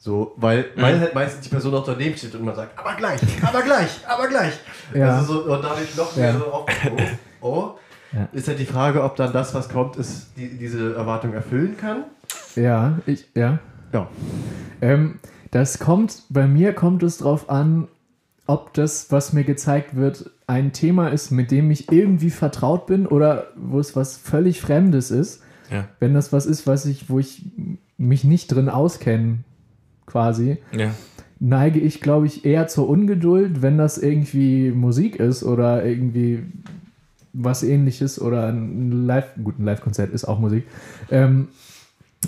[SPEAKER 2] So, weil, weil halt meistens die Person auch daneben steht und man sagt, aber gleich, aber gleich, aber gleich.
[SPEAKER 1] Ja.
[SPEAKER 2] Also so, und dadurch noch mehr
[SPEAKER 1] Ja.
[SPEAKER 2] so auf, oh, oh.
[SPEAKER 1] Ja.
[SPEAKER 2] Ist halt die Frage, ob dann das, was kommt, ist, die, diese Erwartung erfüllen kann.
[SPEAKER 1] Ja, ich, ja.
[SPEAKER 2] Ja.
[SPEAKER 1] Ähm, das kommt, bei mir kommt es drauf an, ob das, was mir gezeigt wird, ein Thema ist, mit dem ich irgendwie vertraut bin oder wo es was völlig Fremdes ist.
[SPEAKER 3] Ja.
[SPEAKER 1] Wenn das was ist, was ich, wo ich mich nicht drin auskenne, quasi,
[SPEAKER 3] Ja.
[SPEAKER 1] neige ich, glaube ich, eher zur Ungeduld, wenn das irgendwie Musik ist oder irgendwie was ähnliches oder ein Live, gut, ein Live-Konzert ist auch Musik. Ähm,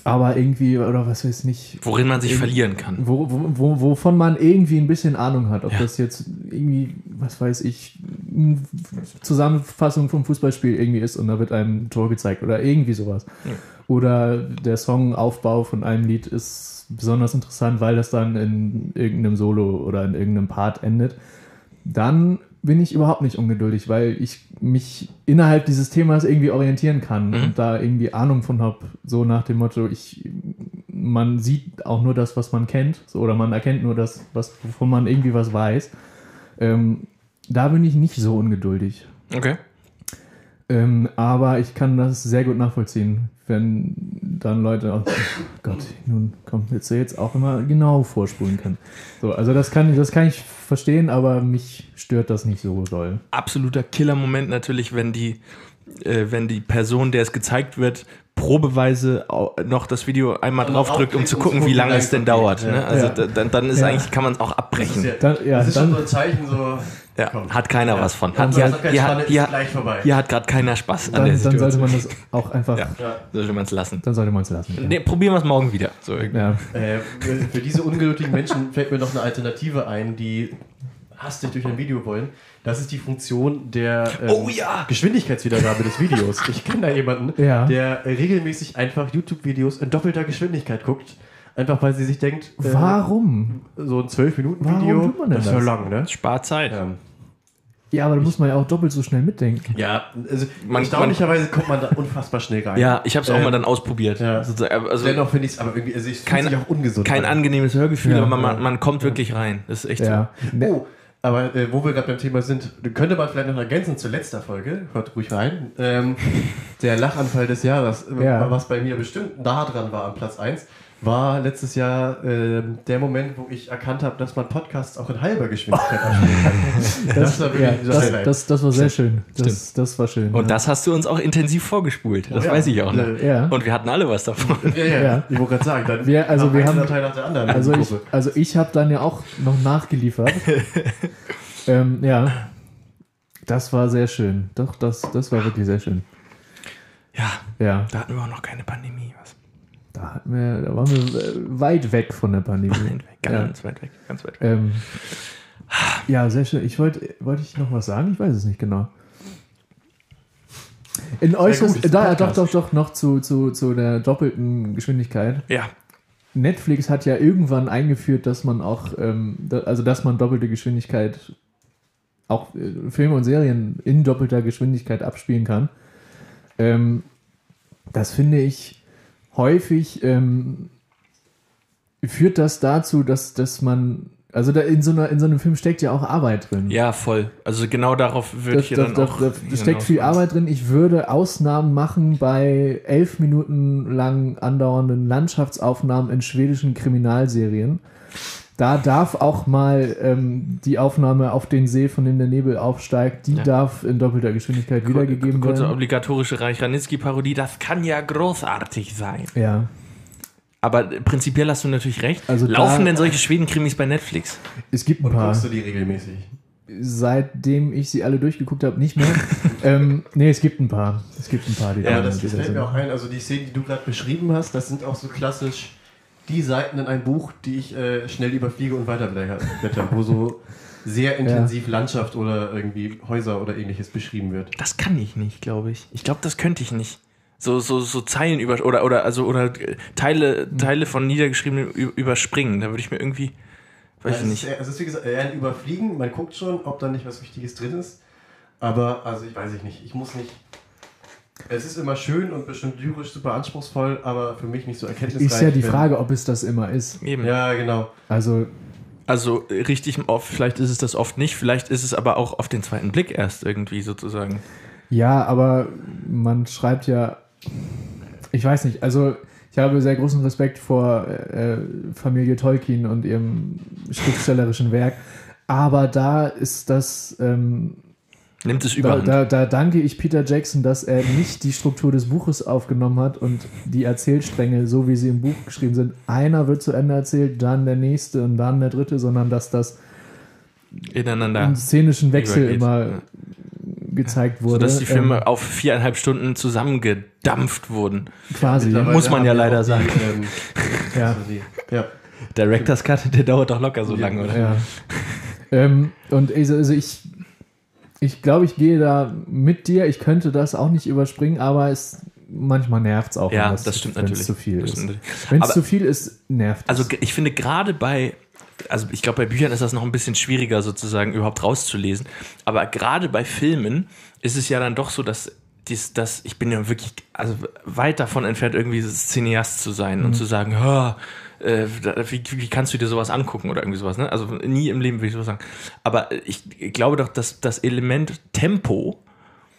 [SPEAKER 1] aber irgendwie, oder was weiß ich nicht,
[SPEAKER 3] Worin man sich verlieren kann.
[SPEAKER 1] wo, wo, wo, wovon man irgendwie ein bisschen Ahnung hat. Ob
[SPEAKER 3] Ja.
[SPEAKER 1] das jetzt irgendwie, was weiß ich, eine Zusammenfassung vom Fußballspiel irgendwie ist und da wird einem ein Tor gezeigt oder irgendwie sowas.
[SPEAKER 3] Ja.
[SPEAKER 1] Oder der Songaufbau von einem Lied ist besonders interessant, weil das dann in irgendeinem Solo oder in irgendeinem Part endet. Dann bin ich überhaupt nicht ungeduldig, weil ich mich innerhalb dieses Themas irgendwie orientieren kann
[SPEAKER 3] Mhm.
[SPEAKER 1] und da irgendwie Ahnung von habe. So nach dem Motto, ich, man sieht auch nur das, was man kennt, so, oder man erkennt nur das, was, wovon man irgendwie was weiß. Ähm, da bin ich nicht so ungeduldig.
[SPEAKER 3] Okay.
[SPEAKER 1] Ähm, aber ich kann das sehr gut nachvollziehen, wenn dann Leute, oh Gott, nun kommt jetzt jetzt auch immer genau vorspulen können. So, also das kann ich, das kann ich verstehen, aber mich stört das nicht so doll.
[SPEAKER 3] Absoluter Killer-Moment natürlich, wenn die, äh, wenn die Person, der es gezeigt wird, probeweise noch das Video einmal
[SPEAKER 2] Also
[SPEAKER 3] draufdrückt, um zu gucken, wie lange es denn dauert. Ne?
[SPEAKER 2] Ja.
[SPEAKER 3] Also
[SPEAKER 1] Ja.
[SPEAKER 3] da- dann, dann ist
[SPEAKER 1] Ja.
[SPEAKER 3] eigentlich, kann man es auch abbrechen.
[SPEAKER 2] ja,
[SPEAKER 1] Dann- ja,
[SPEAKER 2] das ist
[SPEAKER 1] dann-
[SPEAKER 2] schon so ein Zeichen, so.
[SPEAKER 3] Ja,
[SPEAKER 2] Komm.
[SPEAKER 3] hat keiner
[SPEAKER 2] Ja.
[SPEAKER 3] was von. Hat, hier,
[SPEAKER 2] kein
[SPEAKER 3] hier, hat, hier,
[SPEAKER 2] ist gleich vorbei.
[SPEAKER 3] hier hat gerade keiner Spaß an
[SPEAKER 1] Dann,
[SPEAKER 3] der
[SPEAKER 1] dann sollte
[SPEAKER 3] Situation.
[SPEAKER 1] man das auch einfach,
[SPEAKER 3] Ja.
[SPEAKER 2] Ja.
[SPEAKER 3] sollte man es lassen.
[SPEAKER 1] dann sollte man es lassen. Ja.
[SPEAKER 3] Nee, probieren wir es morgen wieder. So,
[SPEAKER 1] Ja.
[SPEAKER 2] Äh, für diese ungeduldigen Menschen fällt mir noch eine Alternative ein, die hastig durch ein Video wollen. Das ist die Funktion der ähm,
[SPEAKER 3] Oh ja!
[SPEAKER 2] Geschwindigkeitswiedergabe des Videos. Ich kenne da jemanden,
[SPEAKER 1] Ja.
[SPEAKER 2] der regelmäßig einfach YouTube-Videos in doppelter Geschwindigkeit guckt. Einfach weil sie sich denkt, äh,
[SPEAKER 1] Warum?
[SPEAKER 2] so ein 12-Minuten-Video,
[SPEAKER 1] Warum tut man denn
[SPEAKER 2] das ist ja
[SPEAKER 1] das?
[SPEAKER 2] lang, ne?
[SPEAKER 3] Spart Zeit.
[SPEAKER 2] Ja.
[SPEAKER 1] Ja, aber da muss man ja auch doppelt so schnell mitdenken.
[SPEAKER 2] Ja, also
[SPEAKER 3] Man-
[SPEAKER 2] erstaunlicherweise kommt man da unfassbar schnell rein.
[SPEAKER 3] Ja, ich habe es auch
[SPEAKER 2] Äh,
[SPEAKER 3] mal dann ausprobiert.
[SPEAKER 2] ja.
[SPEAKER 3] Sozusagen, Also
[SPEAKER 2] Dennoch finde ich es aber irgendwie, also ich
[SPEAKER 3] kein,
[SPEAKER 2] sich auch ungesund
[SPEAKER 3] kein
[SPEAKER 2] an.
[SPEAKER 3] angenehmes Hörgefühl,
[SPEAKER 1] Ja.
[SPEAKER 3] aber man, man, man kommt wirklich rein. Das ist echt
[SPEAKER 1] Ja. Ne-
[SPEAKER 2] Oh, aber äh, wo wir gerade beim Thema sind, könnte man vielleicht noch ergänzen zu letzter Folge, hört ruhig rein, ähm, der Lachanfall des Jahres, äh,
[SPEAKER 1] Ja.
[SPEAKER 2] was bei mir bestimmt da dran war am Platz 1, war letztes Jahr ähm, der Moment, wo ich erkannt habe, dass man Podcasts auch in halber Geschwindigkeit abspielen kann.
[SPEAKER 1] Das,
[SPEAKER 2] war wirklich
[SPEAKER 1] ja,
[SPEAKER 2] ein
[SPEAKER 1] das,
[SPEAKER 2] Highlight.
[SPEAKER 1] das, das war sehr schön. Das, das war schön.
[SPEAKER 3] Und
[SPEAKER 1] ja.
[SPEAKER 3] das hast du uns auch intensiv vorgespult. Das
[SPEAKER 2] Ja.
[SPEAKER 3] weiß ich auch noch.
[SPEAKER 1] Ja.
[SPEAKER 3] Und wir hatten alle was davon.
[SPEAKER 2] ja, ja,
[SPEAKER 1] Ja.
[SPEAKER 2] ich wollte gerade sagen, dann
[SPEAKER 1] Wir- also wir haben-
[SPEAKER 2] Datei nach der anderen.
[SPEAKER 1] Also ich,
[SPEAKER 2] Gruppe.
[SPEAKER 1] also ich habe dann ja auch noch nachgeliefert. ähm, ja, das war sehr schön. Doch, das, das war wirklich sehr schön.
[SPEAKER 3] Ja,
[SPEAKER 1] Ja,
[SPEAKER 3] da hatten wir auch noch keine Pandemie.
[SPEAKER 1] Da, hatten wir, da waren wir äh, weit weg von der Pandemie.
[SPEAKER 3] Ganz weit weg, ganz weit weg.
[SPEAKER 1] Ähm, ja, sehr schön. Ich wollte wollte ich noch was sagen? Ich weiß es nicht genau. In äußerst, da, doch, doch, doch, noch zu, zu, zu der doppelten Geschwindigkeit.
[SPEAKER 3] Ja,
[SPEAKER 1] Netflix hat ja irgendwann eingeführt, dass man auch, ähm, da, also dass man doppelte Geschwindigkeit, auch äh, Filme und Serien in doppelter Geschwindigkeit abspielen kann. Ähm, das finde ich häufig, ähm, führt das dazu, dass, dass man, also da in so, einer, in so einem Film steckt ja auch Arbeit drin.
[SPEAKER 3] ja, voll. Also genau darauf würde ich ja
[SPEAKER 1] da,
[SPEAKER 3] dann
[SPEAKER 1] da,
[SPEAKER 3] auch.
[SPEAKER 1] da, da steckt viel. Arbeit drin. Ich würde Ausnahmen machen bei elf Minuten lang andauernden Landschaftsaufnahmen in schwedischen Kriminalserien. Da darf auch mal ähm, die Aufnahme auf den See, von dem der Nebel aufsteigt, die
[SPEAKER 3] Ja.
[SPEAKER 1] darf in doppelter Geschwindigkeit wiedergegeben
[SPEAKER 3] Kurze
[SPEAKER 1] werden.
[SPEAKER 3] obligatorische Reich Ranitzky-Parodie, das kann ja großartig sein.
[SPEAKER 1] Ja,
[SPEAKER 3] Aber prinzipiell hast du natürlich recht.
[SPEAKER 1] Also
[SPEAKER 3] Laufen
[SPEAKER 1] da-
[SPEAKER 3] denn solche Schweden-Krimis bei Netflix?
[SPEAKER 1] es gibt ein
[SPEAKER 2] Und
[SPEAKER 1] paar.
[SPEAKER 2] guckst du die regelmäßig?
[SPEAKER 1] Seitdem ich sie alle durchgeguckt habe, nicht mehr. ähm, nee, es gibt ein paar. Es gibt ein paar, die
[SPEAKER 2] Ja,
[SPEAKER 1] da-
[SPEAKER 2] das, fällt mir auch ein. Also die Szenen, die du gerade beschrieben hast, das sind auch so klassisch die Seiten in einem Buch, die ich äh, schnell überfliege und weiterblätter, wo so sehr intensiv Landschaft oder irgendwie Häuser oder ähnliches beschrieben wird.
[SPEAKER 3] Das kann ich nicht, glaube ich. Ich glaube, das könnte ich nicht. So, so, so Zeilen über oder oder also oder äh, Teile, Teile von niedergeschriebenen überspringen. Da würde ich mir irgendwie. Weiß
[SPEAKER 2] Ja,
[SPEAKER 3] ich
[SPEAKER 2] es,
[SPEAKER 3] nicht.
[SPEAKER 2] Ist, es ist wie gesagt eher ein Überfliegen. Man guckt schon, ob da nicht was Wichtiges drin ist. Aber also ich weiß ich nicht. Ich muss nicht. Es ist immer schön und bestimmt lyrisch super anspruchsvoll, aber für mich nicht so erkenntnisreich.
[SPEAKER 1] Ist ja die Frage, ob es das immer ist.
[SPEAKER 3] Eben.
[SPEAKER 2] Ja, genau.
[SPEAKER 1] Also,
[SPEAKER 3] Also richtig oft, vielleicht ist es das oft nicht, vielleicht ist es aber auch auf den zweiten Blick erst irgendwie sozusagen.
[SPEAKER 1] Ja, aber man schreibt ja, ich weiß nicht, also ich habe sehr großen Respekt vor äh, Familie Tolkien und ihrem schriftstellerischen Werk, aber da ist das, ähm,
[SPEAKER 3] Nimmt es
[SPEAKER 1] da,
[SPEAKER 3] überhand.
[SPEAKER 1] da, da danke ich Peter Jackson, dass er nicht die Struktur des Buches aufgenommen hat und die Erzählstränge, so wie sie im Buch geschrieben sind, einer wird zu Ende erzählt, dann der nächste und dann der dritte, sondern dass das
[SPEAKER 3] ineinander.
[SPEAKER 1] einen szenischen Wechsel
[SPEAKER 3] übergeht.
[SPEAKER 1] immer
[SPEAKER 3] Ja.
[SPEAKER 1] gezeigt wurde.
[SPEAKER 3] Sodass die Filme
[SPEAKER 1] ähm,
[SPEAKER 3] auf viereinhalb Stunden zusammengedampft wurden.
[SPEAKER 1] quasi.
[SPEAKER 2] Mittlerweile
[SPEAKER 3] Muss man ja leider
[SPEAKER 2] auch die,
[SPEAKER 3] sagen.
[SPEAKER 2] Ähm,
[SPEAKER 1] Ja.
[SPEAKER 2] ja.
[SPEAKER 3] Director's Cut, der dauert doch locker so lange, oder?
[SPEAKER 1] Ja. ähm, und also, also ich, ich glaube, ich gehe da mit dir. Ich könnte das auch nicht überspringen, aber es manchmal nervt es auch.
[SPEAKER 3] Ja,
[SPEAKER 1] wenn das,
[SPEAKER 3] das stimmt
[SPEAKER 1] wenn's
[SPEAKER 3] natürlich.
[SPEAKER 1] zu viel
[SPEAKER 3] Das
[SPEAKER 1] ist. Wenn es zu viel ist, nervt
[SPEAKER 3] Also
[SPEAKER 1] es.
[SPEAKER 3] ich finde gerade bei, also ich glaube bei Büchern ist das noch ein bisschen schwieriger sozusagen überhaupt rauszulesen, aber gerade bei Filmen ist es ja dann doch so, dass dies, dass ich bin ja wirklich also weit davon entfernt irgendwie Cineast zu sein
[SPEAKER 1] Mhm.
[SPEAKER 3] und zu sagen, "Ha, äh, wie, wie kannst du dir sowas angucken oder irgendwie sowas, ne? Also nie im Leben würde ich sowas sagen. Aber ich glaube doch, dass das Element Tempo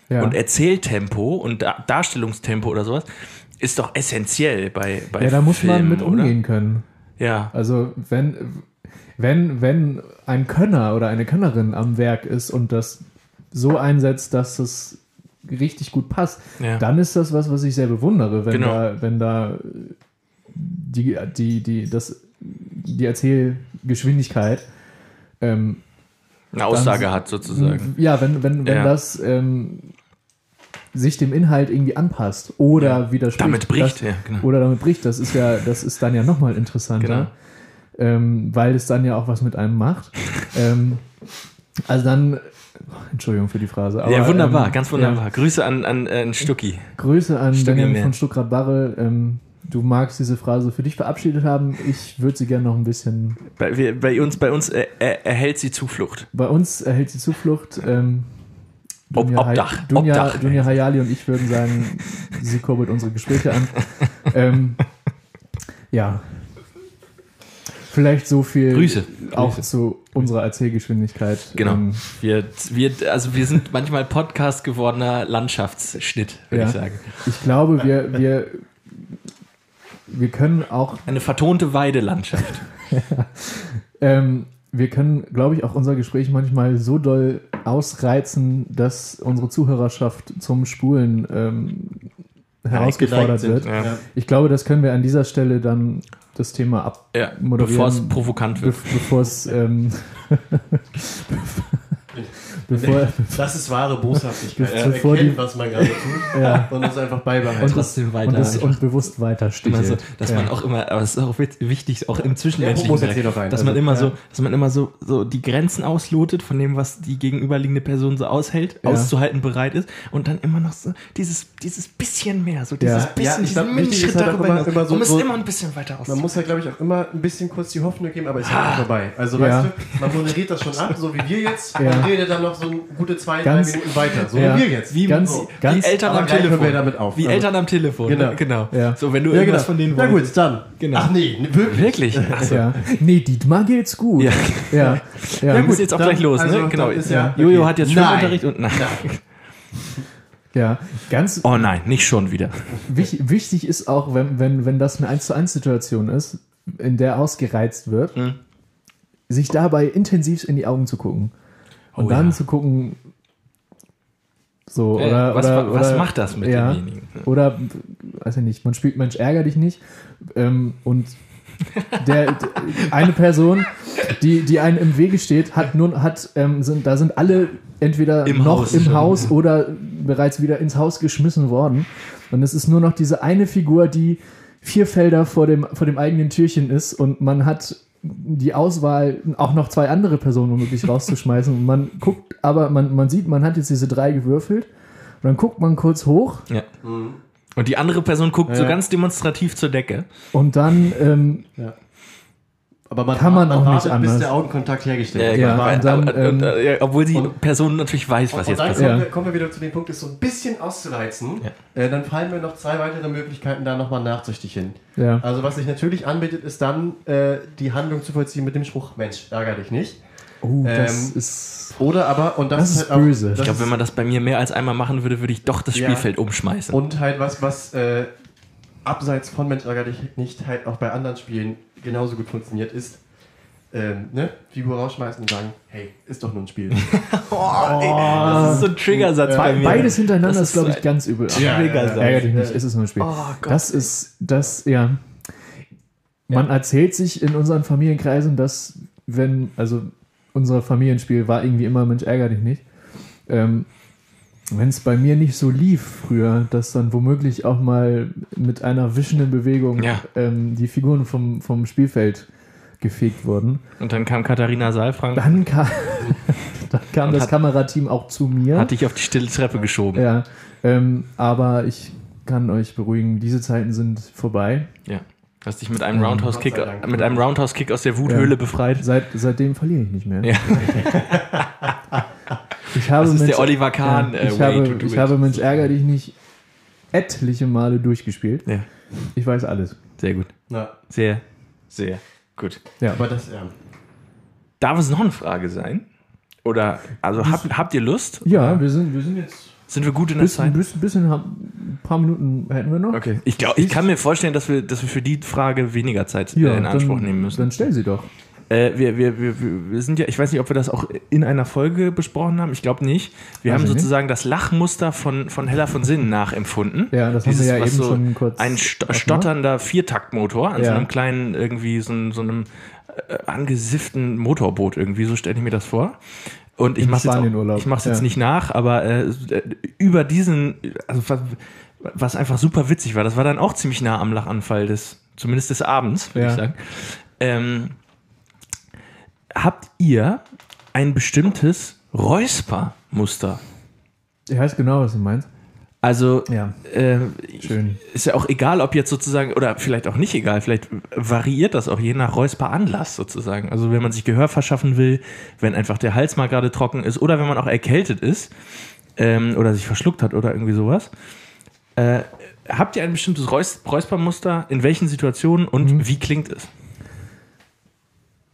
[SPEAKER 1] ja.
[SPEAKER 3] und Erzähltempo und da Darstellungstempo oder sowas ist doch essentiell bei, bei
[SPEAKER 1] ja, da muss man
[SPEAKER 3] Filmen,
[SPEAKER 1] mit
[SPEAKER 3] oder?
[SPEAKER 1] umgehen können.
[SPEAKER 3] Ja.
[SPEAKER 1] Also wenn, wenn, wenn ein Könner oder eine Könnerin am Werk ist und das so einsetzt, dass es richtig gut passt,
[SPEAKER 3] Ja.
[SPEAKER 1] dann ist das was, was ich sehr bewundere, wenn
[SPEAKER 3] Genau.
[SPEAKER 1] da, wenn da die, die, die, das, die Erzählgeschwindigkeit ähm,
[SPEAKER 3] eine Aussage hat sozusagen.
[SPEAKER 1] ja, wenn, wenn, wenn
[SPEAKER 3] Ja.
[SPEAKER 1] das ähm, sich dem Inhalt irgendwie anpasst oder
[SPEAKER 3] Ja.
[SPEAKER 1] widerspricht.
[SPEAKER 3] Damit bricht,
[SPEAKER 1] das,
[SPEAKER 3] ja, genau.
[SPEAKER 1] Oder damit bricht, das ist ja, das ist dann ja nochmal interessanter, ähm, weil es dann ja auch was mit einem macht. ähm, also dann, Entschuldigung für die Phrase. Aber,
[SPEAKER 3] ja, wunderbar,
[SPEAKER 1] ähm,
[SPEAKER 3] ganz wunderbar. Grüße an, an, äh, an Stucki.
[SPEAKER 1] Grüße an
[SPEAKER 3] Stücke
[SPEAKER 1] Benjamin von Stuckrad-Barre. Du magst diese Phrase für dich verabschiedet haben. Ich würde sie gerne noch ein bisschen.
[SPEAKER 3] Bei, wir, bei uns, bei uns äh, er, erhält sie Zuflucht.
[SPEAKER 1] Bei uns erhält sie Zuflucht. Ähm,
[SPEAKER 3] Ob-
[SPEAKER 1] Dunja Hay-
[SPEAKER 3] Obdach,
[SPEAKER 1] Dunja,
[SPEAKER 3] Obdach.
[SPEAKER 1] Dunja Hayali und ich würden sagen, sie kurbelt unsere Gespräche an. ähm, ja. Vielleicht so viel
[SPEAKER 3] Grüße.
[SPEAKER 1] auch
[SPEAKER 3] Grüße.
[SPEAKER 1] zu unserer Erzählgeschwindigkeit.
[SPEAKER 3] Genau.
[SPEAKER 1] Ähm,
[SPEAKER 3] Wir, wir, also wir sind manchmal Podcast gewordener Landschaftsschnitt, würde
[SPEAKER 1] Ja.
[SPEAKER 3] ich sagen.
[SPEAKER 1] ich glaube, wir, wir, wir können auch
[SPEAKER 3] Eine vertonte Weidelandschaft.
[SPEAKER 1] Ähm, wir können, glaube ich, auch unser Gespräch manchmal so doll ausreizen, dass unsere Zuhörerschaft zum Spulen ähm, herausgefordert wird.
[SPEAKER 2] sind.
[SPEAKER 3] Ja.
[SPEAKER 2] Ja.
[SPEAKER 1] Ich glaube, das können wir an dieser Stelle dann das Thema
[SPEAKER 3] Ja,
[SPEAKER 1] Moderieren.
[SPEAKER 3] bevor es provokant wird.
[SPEAKER 1] bevor es ähm, bevor,
[SPEAKER 2] Das ist wahre Boshaftigkeit. Zu
[SPEAKER 1] bevor
[SPEAKER 2] erkennen,
[SPEAKER 1] die-
[SPEAKER 2] was man gerade tut
[SPEAKER 1] ja,
[SPEAKER 2] und es einfach beibehalten.
[SPEAKER 1] und,
[SPEAKER 3] trotzdem weiter
[SPEAKER 1] und, das, und bewusst weiter
[SPEAKER 3] Immer so,
[SPEAKER 1] stichelt.
[SPEAKER 3] dass
[SPEAKER 1] ja.
[SPEAKER 3] man auch immer, aber es ist auch wichtig, auch im
[SPEAKER 2] Ja,
[SPEAKER 3] Zwischenmenschlichen,
[SPEAKER 2] rein.
[SPEAKER 3] dass
[SPEAKER 2] Also,
[SPEAKER 3] man immer
[SPEAKER 2] ja.
[SPEAKER 3] so, dass man immer so, so die Grenzen auslotet von dem, was die gegenüberliegende Person so aushält,
[SPEAKER 1] Ja.
[SPEAKER 3] auszuhalten bereit ist und dann immer noch so dieses, dieses bisschen mehr, so dieses
[SPEAKER 1] Ja.
[SPEAKER 3] bisschen,
[SPEAKER 2] Ja,
[SPEAKER 3] diesen Mini-Schritt
[SPEAKER 2] ist halt
[SPEAKER 3] darüber
[SPEAKER 2] immer- immer so-
[SPEAKER 3] und es
[SPEAKER 2] so-
[SPEAKER 3] ist immer ein bisschen weiter aus.
[SPEAKER 2] Man muss ja, glaube ich, auch immer ein bisschen kurz die Hoffnung geben, aber ist ja nicht vorbei. Also,
[SPEAKER 1] Ja.
[SPEAKER 2] weißt du, man moderiert das schon ab, so wie wir jetzt,
[SPEAKER 1] Ja.
[SPEAKER 2] und redet dann noch so ein gute zwei,
[SPEAKER 1] Ganz-
[SPEAKER 2] drei Minuten weiter. So
[SPEAKER 1] Ja.
[SPEAKER 2] wie wir jetzt.
[SPEAKER 3] wie,
[SPEAKER 1] ganz-
[SPEAKER 3] so,
[SPEAKER 1] ganz-
[SPEAKER 3] wie Eltern am Telefon.
[SPEAKER 2] wir damit auf.
[SPEAKER 3] Wie
[SPEAKER 2] Also-
[SPEAKER 3] Eltern am Telefon.
[SPEAKER 2] Genau.
[SPEAKER 3] ne? genau.
[SPEAKER 1] Ja.
[SPEAKER 3] So, wenn du
[SPEAKER 2] Ja,
[SPEAKER 3] irgendwas
[SPEAKER 2] genau.
[SPEAKER 3] von denen
[SPEAKER 2] Na
[SPEAKER 3] wolltest.
[SPEAKER 2] gut, dann.
[SPEAKER 3] Genau.
[SPEAKER 2] Ach nee, wirklich.
[SPEAKER 3] Wirklich? Achso.
[SPEAKER 1] ja. Nee, Dietmar geht's gut.
[SPEAKER 3] Ja.
[SPEAKER 1] ja. ja.
[SPEAKER 3] Ja, gut, jetzt auch
[SPEAKER 2] dann-
[SPEAKER 3] gleich los,
[SPEAKER 2] also,
[SPEAKER 3] ne? Genau.
[SPEAKER 2] ja-
[SPEAKER 3] Jojo
[SPEAKER 2] okay.
[SPEAKER 3] hat jetzt
[SPEAKER 2] Nein.
[SPEAKER 3] Schwimmunterricht und nein.
[SPEAKER 1] ja. Ganz,
[SPEAKER 3] Oh nein, nicht schon wieder.
[SPEAKER 1] Wich, wichtig ist auch, wenn, wenn, wenn das eine 1 zu 1 Situation ist, in der ausgereizt wird,
[SPEAKER 3] Mhm.
[SPEAKER 1] sich dabei intensiv in die Augen zu gucken. Und
[SPEAKER 3] Oh
[SPEAKER 1] dann
[SPEAKER 3] ja.
[SPEAKER 1] zu gucken, so,
[SPEAKER 3] Äh,
[SPEAKER 1] oder,
[SPEAKER 3] was,
[SPEAKER 1] oder,
[SPEAKER 3] was macht das mit
[SPEAKER 1] ja,
[SPEAKER 3] demjenigen?
[SPEAKER 1] Oder, weiß ich nicht, man spielt Mensch, ärger dich nicht. Ähm, und der, eine Person, die, die einem im Wege steht, hat nun, hat, ähm, sind, da sind alle entweder
[SPEAKER 3] Im
[SPEAKER 1] noch
[SPEAKER 3] Haus
[SPEAKER 1] im
[SPEAKER 3] schon.
[SPEAKER 1] Haus oder bereits wieder ins Haus geschmissen worden. Und es ist nur noch diese eine Figur, die vier Felder vor dem, vor dem eigenen Türchen ist und man hat die Auswahl, auch noch zwei andere Personen womöglich rauszuschmeißen. Und man guckt, aber man, man sieht, man hat jetzt diese drei gewürfelt. Und dann guckt man kurz hoch
[SPEAKER 3] Ja. Und die andere Person guckt so
[SPEAKER 2] Ja.
[SPEAKER 3] ganz demonstrativ zur Decke.
[SPEAKER 1] und dann ähm,
[SPEAKER 2] Aber man,
[SPEAKER 1] Kann man auch
[SPEAKER 2] wartet,
[SPEAKER 1] nicht anders.
[SPEAKER 2] bis der Augenkontakt hergestellt
[SPEAKER 1] Ja,
[SPEAKER 2] wird. Man-
[SPEAKER 1] und dann,
[SPEAKER 3] aber,
[SPEAKER 1] ähm,
[SPEAKER 3] und, äh, ja, obwohl die
[SPEAKER 2] und-
[SPEAKER 3] Person natürlich weiß, was
[SPEAKER 2] Und
[SPEAKER 3] jetzt
[SPEAKER 2] dann
[SPEAKER 3] passiert.
[SPEAKER 2] kommen,
[SPEAKER 1] Ja.
[SPEAKER 2] wir, kommen wir wieder zu dem Punkt, es so ein bisschen auszureizen.
[SPEAKER 3] Ja.
[SPEAKER 2] Äh, dann fallen mir noch zwei weitere Möglichkeiten da nochmal nachsichtig hin.
[SPEAKER 1] ja.
[SPEAKER 2] Also was sich natürlich anbietet, ist dann äh, die Handlung zu vollziehen mit dem Spruch, Mensch, ärger dich nicht.
[SPEAKER 1] Oh, das
[SPEAKER 2] Ähm,
[SPEAKER 1] ist.
[SPEAKER 2] Oder aber, und das,
[SPEAKER 1] Das
[SPEAKER 2] ist halt auch,
[SPEAKER 1] böse.
[SPEAKER 2] das
[SPEAKER 3] Ich glaube, wenn man das bei mir mehr als einmal machen würde, würde ich doch das
[SPEAKER 2] Ja.
[SPEAKER 3] Spielfeld umschmeißen.
[SPEAKER 2] Und halt was, was äh, abseits von Mensch ärger dich nicht halt auch bei anderen Spielen genauso gut funktioniert, ist ähm, ne, Figur rausschmeißen und sagen, hey, ist doch nur ein Spiel.
[SPEAKER 3] das ist so ein Triggersatz bei mir.
[SPEAKER 1] Beides hintereinander
[SPEAKER 3] Das
[SPEAKER 1] ist, glaube ich, ganz übel.
[SPEAKER 2] Ja, ja, ja.
[SPEAKER 1] Ärger dich nicht, es ist nur ein Spiel.
[SPEAKER 3] Oh Gott.
[SPEAKER 1] das ist, das, ja. Man erzählt sich in unseren Familienkreisen, dass, wenn, also unser Familienspiel war irgendwie immer Mensch, ärger dich nicht. Ähm, wenn es bei mir nicht so lief früher, dass dann womöglich auch mal mit einer wischenden Bewegung
[SPEAKER 3] Ja.
[SPEAKER 1] ähm, die Figuren vom, vom Spielfeld gefegt wurden,
[SPEAKER 3] Und dann kam Katharina Saalfrank,
[SPEAKER 1] dann kam, dann kam
[SPEAKER 3] Und
[SPEAKER 1] das
[SPEAKER 3] hat-
[SPEAKER 1] Kamerateam auch zu mir.
[SPEAKER 3] hat dich auf die stille Treppe geschoben.
[SPEAKER 1] ja, ähm, aber ich kann euch beruhigen, diese Zeiten sind vorbei.
[SPEAKER 3] Ja. Hast dich mit einem
[SPEAKER 1] Ähm,
[SPEAKER 3] mit einem Roundhouse-Kick aus der Wuthöhle
[SPEAKER 1] Ja.
[SPEAKER 3] befreit.
[SPEAKER 1] Seit, seitdem verliere ich nicht mehr.
[SPEAKER 3] Ja.
[SPEAKER 1] Ich habe
[SPEAKER 3] Das ist
[SPEAKER 1] Mensch-
[SPEAKER 3] der Oliver Kahn,
[SPEAKER 1] Ja,
[SPEAKER 3] äh,
[SPEAKER 1] ich
[SPEAKER 3] way
[SPEAKER 1] habe,
[SPEAKER 3] to do
[SPEAKER 1] ich
[SPEAKER 3] it.
[SPEAKER 1] habe Mensch ärger dich nicht etliche Male durchgespielt.
[SPEAKER 3] Ja.
[SPEAKER 1] Ich weiß alles.
[SPEAKER 3] Sehr gut.
[SPEAKER 2] Na,
[SPEAKER 3] Sehr, sehr gut.
[SPEAKER 1] Ja.
[SPEAKER 2] aber das, ja.
[SPEAKER 3] Darf es noch eine Frage sein? Oder, also habt, habt ihr Lust?
[SPEAKER 1] Ja, wir sind, wir sind jetzt
[SPEAKER 3] Sind wir gut in der
[SPEAKER 1] bisschen,
[SPEAKER 3] Zeit?
[SPEAKER 1] bisschen, bisschen, ein paar Minuten hätten wir noch.
[SPEAKER 3] Okay. Ich, glaub, ich kann mir vorstellen, dass wir, dass wir für die Frage weniger Zeit äh, in Anspruch
[SPEAKER 1] dann,
[SPEAKER 3] nehmen müssen.
[SPEAKER 1] Dann stell sie doch.
[SPEAKER 3] Äh, wir, wir, wir, wir sind ja, ich weiß nicht, ob wir das auch in einer Folge besprochen haben. Ich glaube nicht. Wir
[SPEAKER 1] Weiß
[SPEAKER 3] haben
[SPEAKER 1] nicht.
[SPEAKER 3] sozusagen das Lachmuster von, von Hella von Sinnen nachempfunden.
[SPEAKER 1] Ja, das haben wir ja eben schon kurz
[SPEAKER 3] Ein st stotternder Viertaktmotor an so
[SPEAKER 1] Ja.
[SPEAKER 3] einem kleinen, irgendwie so, einem- so einem äh, angesifften Motorboot irgendwie, so stelle ich mir das vor. Und ich mache es jetzt, ich mach's jetzt
[SPEAKER 1] ja.
[SPEAKER 3] nicht nach, aber äh, über diesen, also was, was einfach super witzig war, das war dann auch ziemlich nah am Lachanfall des, zumindest des Abends, würde
[SPEAKER 1] Ja.
[SPEAKER 3] ich sagen. Ähm, habt ihr ein bestimmtes Räuspermuster?
[SPEAKER 1] Ich weiß genau, was du meinst.
[SPEAKER 3] Also,
[SPEAKER 1] Ja,
[SPEAKER 3] äh, ist ja auch egal, ob jetzt sozusagen, oder vielleicht auch nicht egal, vielleicht variiert das auch je nach Räusperanlass sozusagen. Also, wenn man sich Gehör verschaffen will, wenn einfach der Hals mal gerade trocken ist oder wenn man auch erkältet ist ähm, oder sich verschluckt hat oder irgendwie sowas. Äh, habt ihr ein bestimmtes Räus Räuspermuster? In welchen Situationen und
[SPEAKER 1] Mhm.
[SPEAKER 3] wie klingt es?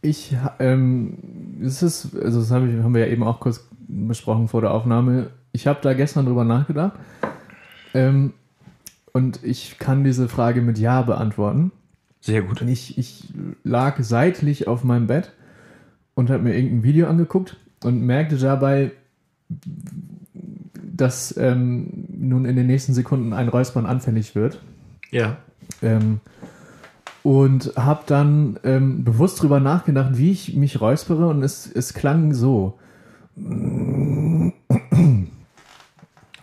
[SPEAKER 1] Ich, ähm, es ist, also das ich, haben wir ja eben auch kurz besprochen vor der Aufnahme. Ich habe da gestern drüber nachgedacht. Ähm, und ich kann diese Frage mit Ja beantworten.
[SPEAKER 3] Sehr gut.
[SPEAKER 1] Und ich, ich lag seitlich auf meinem Bett und habe mir irgendein Video angeguckt und merkte dabei, dass ähm, nun in den nächsten Sekunden ein Räuspern anfällig wird.
[SPEAKER 3] Ja.
[SPEAKER 1] Ähm, und habe dann ähm, bewusst drüber nachgedacht, wie ich mich räuspere und es, es klang so.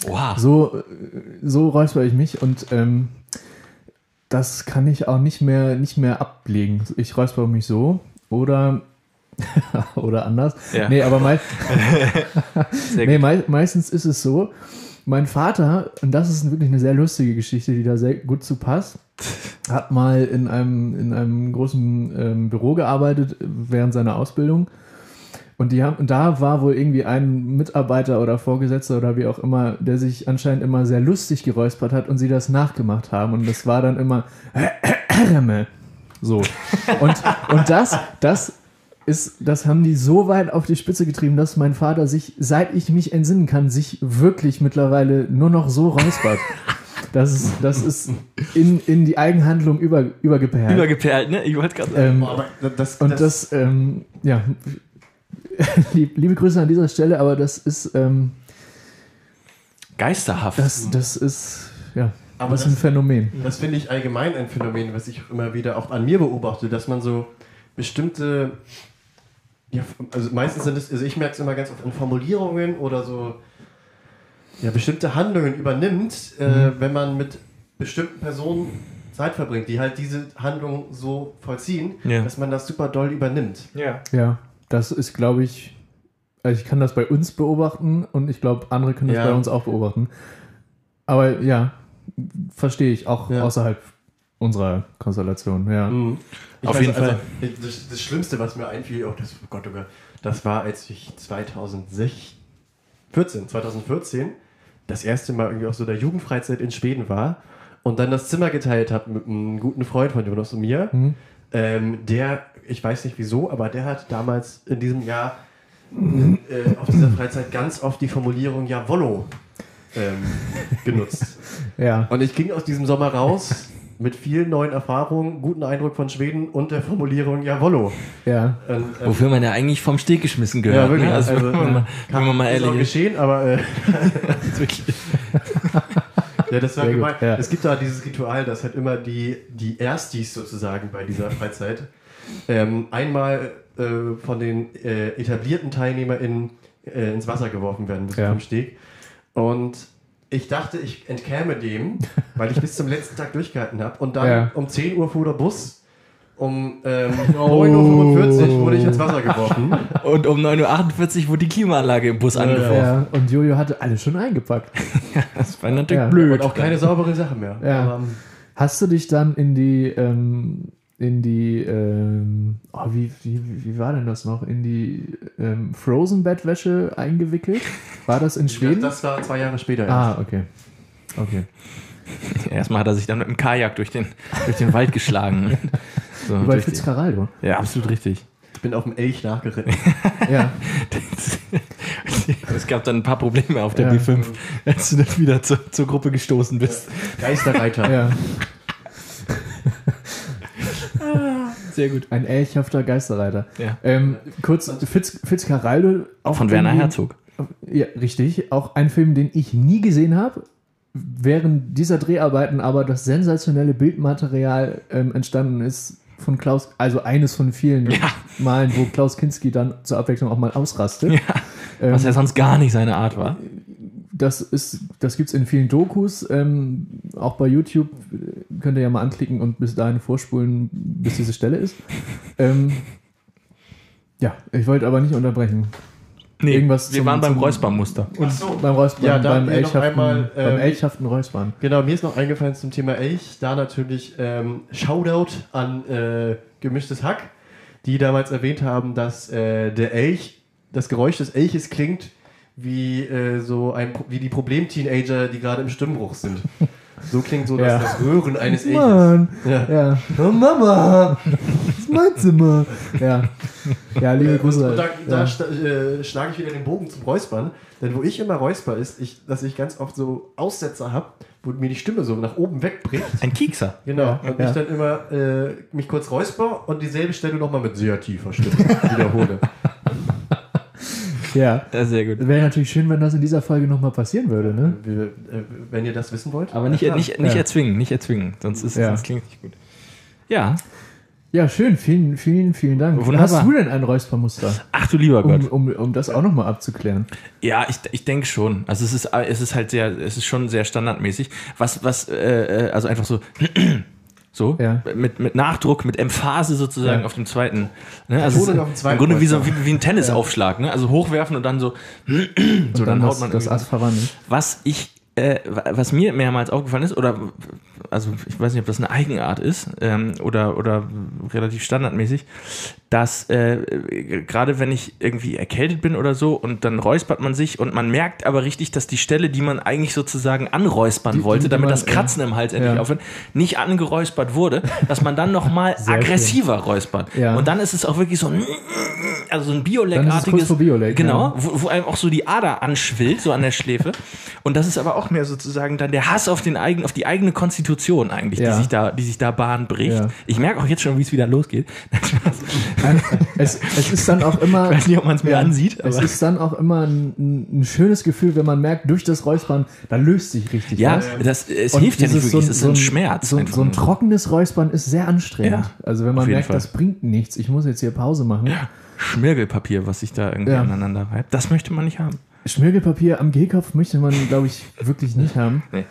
[SPEAKER 3] Wow.
[SPEAKER 1] So, so räusper ich mich und ähm, das kann ich auch nicht mehr, nicht mehr ablegen. Ich räusper mich so oder, oder anders.
[SPEAKER 3] Ja.
[SPEAKER 1] Nee, aber mei nee, mei meistens ist es so, mein Vater, und das ist wirklich eine sehr lustige Geschichte, die da sehr gut zu passt, hat mal in einem, in einem großen ähm, Büro gearbeitet während seiner Ausbildung. Und, die haben, und da war wohl irgendwie ein Mitarbeiter oder Vorgesetzter oder wie auch immer, der sich anscheinend immer sehr lustig geräuspert hat und sie das nachgemacht haben. Und das war dann immer so. Und, und das, das ist, das haben die so weit auf die Spitze getrieben, dass mein Vater sich, seit ich mich entsinnen kann, sich wirklich mittlerweile nur noch so räuspert. Das ist, das ist in, in die Eigenhandlung über, übergeperlt.
[SPEAKER 3] Übergeperlt, ne? Ich wollte gerade sagen.
[SPEAKER 1] ähm,
[SPEAKER 2] aber das,
[SPEAKER 1] und das, ähm, ja, lieb- liebe Grüße an dieser Stelle, aber das ist, ähm,
[SPEAKER 3] Geisterhaft.
[SPEAKER 1] das, das ist, ja,
[SPEAKER 2] Aber
[SPEAKER 1] das ist ein
[SPEAKER 2] das-
[SPEAKER 1] Phänomen.
[SPEAKER 2] Das finde ich allgemein ein Phänomen, was ich immer wieder auch an mir beobachte, dass man so bestimmte, ja, also meistens sind es, also ich merke es immer ganz oft in Formulierungen oder so, ja, bestimmte Handlungen übernimmt, äh, wenn man mit bestimmten Personen Zeit verbringt, die halt diese Handlung so vollziehen,
[SPEAKER 3] Ja.
[SPEAKER 2] dass man das super doll übernimmt.
[SPEAKER 3] ja.
[SPEAKER 1] Ja, das ist, glaube ich, also ich kann das bei uns beobachten und ich glaube, andere können das
[SPEAKER 2] Ja.
[SPEAKER 1] bei uns auch beobachten. Aber ja, verstehe ich, auch
[SPEAKER 2] Ja.
[SPEAKER 1] außerhalb unserer Konstellation, ja.
[SPEAKER 2] Mhm.
[SPEAKER 3] Auf
[SPEAKER 2] weiß,
[SPEAKER 3] jeden
[SPEAKER 2] also, Das, das Schlimmste, was mir einfiel, oh, das, oh Gott, oh Gott, das war, als ich 2014, 2014 das erste Mal irgendwie auf so der Jugendfreizeit in Schweden war und dann das Zimmer geteilt habe mit einem guten Freund von Jonas und mir.
[SPEAKER 1] Mhm.
[SPEAKER 2] Ähm, der, ich weiß nicht wieso, aber der hat damals in diesem Jahr äh, auf dieser Freizeit ganz oft die Formulierung Jawollo ähm, genutzt.
[SPEAKER 1] Ja,
[SPEAKER 2] Und ich ging aus diesem Sommer raus mit vielen neuen Erfahrungen, guten Eindruck von Schweden und der Formulierung Jawollo.
[SPEAKER 1] ja.
[SPEAKER 2] Und, ähm,
[SPEAKER 3] Wofür man ja eigentlich vom Steg geschmissen gehört.
[SPEAKER 2] ja, wirklich.
[SPEAKER 3] Ne? Also,
[SPEAKER 2] Also,
[SPEAKER 3] wenn man, mal- wenn man mal ehrlich ist.
[SPEAKER 2] geschehen, aber äh, ja, das war
[SPEAKER 1] Sehr gut,
[SPEAKER 2] gemein.
[SPEAKER 1] ja.
[SPEAKER 2] Es gibt da dieses Ritual, dass halt immer die, die Erstis sozusagen bei dieser Freizeit ähm, einmal äh, von den äh, etablierten TeilnehmerInnen äh, ins Wasser geworfen werden müssen
[SPEAKER 1] Ja.
[SPEAKER 2] vom Steg. Und ich dachte, ich entkäme dem, weil ich bis zum letzten Tag durchgehalten habe. Und dann
[SPEAKER 1] Ja.
[SPEAKER 2] um 10 Uhr fuhr der Bus. Um ähm,
[SPEAKER 1] Oh.
[SPEAKER 2] 9.45 Uhr wurde ich ins Wasser geworfen.
[SPEAKER 3] Und um 9.48 Uhr wurde die Klimaanlage im Bus angeworfen.
[SPEAKER 1] Ja, und Jojo hatte alles schon eingepackt.
[SPEAKER 3] Das war natürlich
[SPEAKER 1] Ja.
[SPEAKER 3] blöd.
[SPEAKER 2] Und auch keine saubere Sache mehr.
[SPEAKER 1] Ja.
[SPEAKER 2] Aber, ähm,
[SPEAKER 1] Hast du dich dann in die, ähm, in die, ähm, oh, wie, wie, wie war denn das noch? In die ähm, Frozen-Bettwäsche eingewickelt? War das in Schweden?
[SPEAKER 2] das war zwei Jahre später. erst.
[SPEAKER 1] ah, okay. Okay.
[SPEAKER 3] Erstmal hat er sich dann mit dem Kajak durch den, durch den Wald geschlagen. So, die-
[SPEAKER 1] Fitzcarraldo.
[SPEAKER 3] ja, absolut richtig.
[SPEAKER 2] Ich bin auf dem Elch nachgeritten.
[SPEAKER 1] Ja.
[SPEAKER 3] es gab dann ein paar Probleme auf der
[SPEAKER 1] Ja.
[SPEAKER 3] B5, als du dann wieder zur, zur Gruppe gestoßen bist.
[SPEAKER 2] Geisterreiter.
[SPEAKER 1] ja.
[SPEAKER 3] Sehr gut.
[SPEAKER 1] Ein elchhafter Geisterreiter.
[SPEAKER 3] Ja.
[SPEAKER 1] Ähm, kurz, Fitz, Fitzcarraldo. auch
[SPEAKER 3] Von Werner Herzog.
[SPEAKER 1] Ja, richtig. Auch ein Film, den ich nie gesehen habe. Während dieser Dreharbeiten aber das sensationelle Bildmaterial ähm, entstanden ist von Klaus, also eines von vielen
[SPEAKER 3] Ja.
[SPEAKER 1] Malen, wo Klaus Kinski dann zur Abwechslung auch mal ausrastet.
[SPEAKER 3] Ja.
[SPEAKER 1] Ähm,
[SPEAKER 3] Was ja sonst gar nicht seine Art war.
[SPEAKER 1] Das ist, das gibt es in vielen Dokus, ähm, auch bei YouTube. Könnt ihr ja mal anklicken und bis dahin vorspulen, bis diese Stelle ist. Ähm, ja, ich wollte aber nicht unterbrechen.
[SPEAKER 3] Nee,
[SPEAKER 1] Irgendwas
[SPEAKER 3] wir
[SPEAKER 1] zum-
[SPEAKER 3] waren beim Räuspermuster.
[SPEAKER 1] Und beim Räuspern,
[SPEAKER 2] Ja,
[SPEAKER 1] beim, Elchhaften,
[SPEAKER 2] einmal,
[SPEAKER 1] beim
[SPEAKER 2] ähm,
[SPEAKER 1] Elchhaften Räuspern.
[SPEAKER 2] Genau, mir ist noch eingefallen zum Thema Elch. Da natürlich ähm, Shoutout an äh, Gemischtes Hack, die damals erwähnt haben, dass äh, der Elch, das Geräusch des Elches klingt wie äh, so ein wie die Problem-Teenager, die gerade im Stimmbruch sind. So klingt so das,
[SPEAKER 1] Ja.
[SPEAKER 2] das Röhren eines.
[SPEAKER 1] Mann,
[SPEAKER 2] Ja.
[SPEAKER 1] ja. Oh, Mama, das ist mein Zimmer. Ja, ja liebe Grüße.
[SPEAKER 2] Und da, da
[SPEAKER 1] ja.
[SPEAKER 2] äh, schlage ich wieder den Bogen zum Räuspern. Denn wo ich immer räusper ist, ich, dass ich ganz oft so Aussetzer habe, wo mir die Stimme so nach oben wegbricht.
[SPEAKER 3] Ein Kiekser.
[SPEAKER 2] Genau.
[SPEAKER 1] Ja,
[SPEAKER 2] und
[SPEAKER 1] ja.
[SPEAKER 2] ich dann immer äh, mich kurz räusper und dieselbe Stelle nochmal mit sehr tiefer Stimme wiederhole.
[SPEAKER 1] Ja.
[SPEAKER 3] Ja, sehr gut.
[SPEAKER 1] Wäre natürlich schön, wenn das in dieser Folge nochmal passieren würde, ne?
[SPEAKER 2] Wir, äh, wenn ihr das wissen wollt.
[SPEAKER 3] Aber nicht,
[SPEAKER 2] Ja,
[SPEAKER 3] nicht, nicht
[SPEAKER 1] Ja.
[SPEAKER 3] erzwingen, nicht erzwingen. Sonst, ist,
[SPEAKER 1] Ja.
[SPEAKER 3] sonst klingt es nicht gut. Ja.
[SPEAKER 1] Ja, schön. Vielen, vielen, vielen Dank.
[SPEAKER 3] Wunderbar.
[SPEAKER 1] Hast du denn ein Räuspermuster?
[SPEAKER 3] Ach du lieber Gott.
[SPEAKER 1] Um, um, um das auch nochmal abzuklären.
[SPEAKER 3] Ja, ich, ich denke schon. Also es ist, es ist halt sehr, es ist schon sehr standardmäßig. Was, was, äh, äh, also einfach so, so,
[SPEAKER 1] Ja.
[SPEAKER 3] mit, mit Nachdruck, mit Emphase sozusagen
[SPEAKER 1] Ja.
[SPEAKER 3] auf dem zweiten. Ne? Also ist
[SPEAKER 2] auf dem zweiten
[SPEAKER 3] Im Grunde wie, so, wie, wie ein Tennisaufschlag, ne? Also hochwerfen und dann so, so dann, haut
[SPEAKER 1] das,
[SPEAKER 3] man
[SPEAKER 1] das Ass verwandeln.
[SPEAKER 3] Was ich, äh, was mir mehrmals aufgefallen ist, oder also ich weiß nicht, ob das eine Eigenart ist ähm, oder, oder relativ standardmäßig, dass äh, gerade wenn ich irgendwie erkältet bin oder so und dann räuspert man sich und man merkt aber richtig, dass die Stelle, die man eigentlich sozusagen anräuspern
[SPEAKER 1] Die-
[SPEAKER 3] wollte,
[SPEAKER 1] die
[SPEAKER 3] damit
[SPEAKER 1] man,
[SPEAKER 3] das Kratzen im Hals endlich
[SPEAKER 1] ja.
[SPEAKER 3] aufhört, nicht angeräuspert wurde, dass man dann nochmal aggressiver räuspert.
[SPEAKER 1] Ja.
[SPEAKER 3] Und dann ist es auch wirklich so ein, also so ein Bioleck-artiges.
[SPEAKER 1] Bioleck,
[SPEAKER 3] Genau,
[SPEAKER 1] ja.
[SPEAKER 3] wo, wo einem auch so die Ader anschwillt, so an der Schläfe. Und das ist aber auch mehr sozusagen dann der Hass auf, den eigen, auf die eigene Konstitution eigentlich,
[SPEAKER 1] Ja.
[SPEAKER 3] die, sich da, die sich da Bahn bricht.
[SPEAKER 1] Ja.
[SPEAKER 3] Ich merke auch jetzt schon, wie es wieder losgeht.
[SPEAKER 1] Es, es ist dann auch immer.
[SPEAKER 3] Ich weiß nicht, ob man es mir
[SPEAKER 1] Ja,
[SPEAKER 3] ansieht,
[SPEAKER 1] Es ist dann auch immer ein, ein, ein schönes Gefühl, wenn man merkt, durch das Räuspern, da löst sich richtig
[SPEAKER 3] Ja,
[SPEAKER 1] was.
[SPEAKER 3] das, es
[SPEAKER 1] Und
[SPEAKER 3] hilft ja nicht wirklich, es ist ein, Schmerz.
[SPEAKER 1] So, ein- so ein trockenes Räuspern ist sehr anstrengend.
[SPEAKER 3] Ja,
[SPEAKER 1] also wenn man merkt,
[SPEAKER 3] Fall.
[SPEAKER 1] das bringt nichts, ich muss jetzt hier Pause machen.
[SPEAKER 3] Schmirgelpapier, was sich da irgendwie
[SPEAKER 1] Ja.
[SPEAKER 3] aneinander reibt. Das möchte man nicht haben.
[SPEAKER 1] Schmirgelpapier am Gehkopf möchte man, glaube ich, wirklich nicht haben.
[SPEAKER 3] Nee,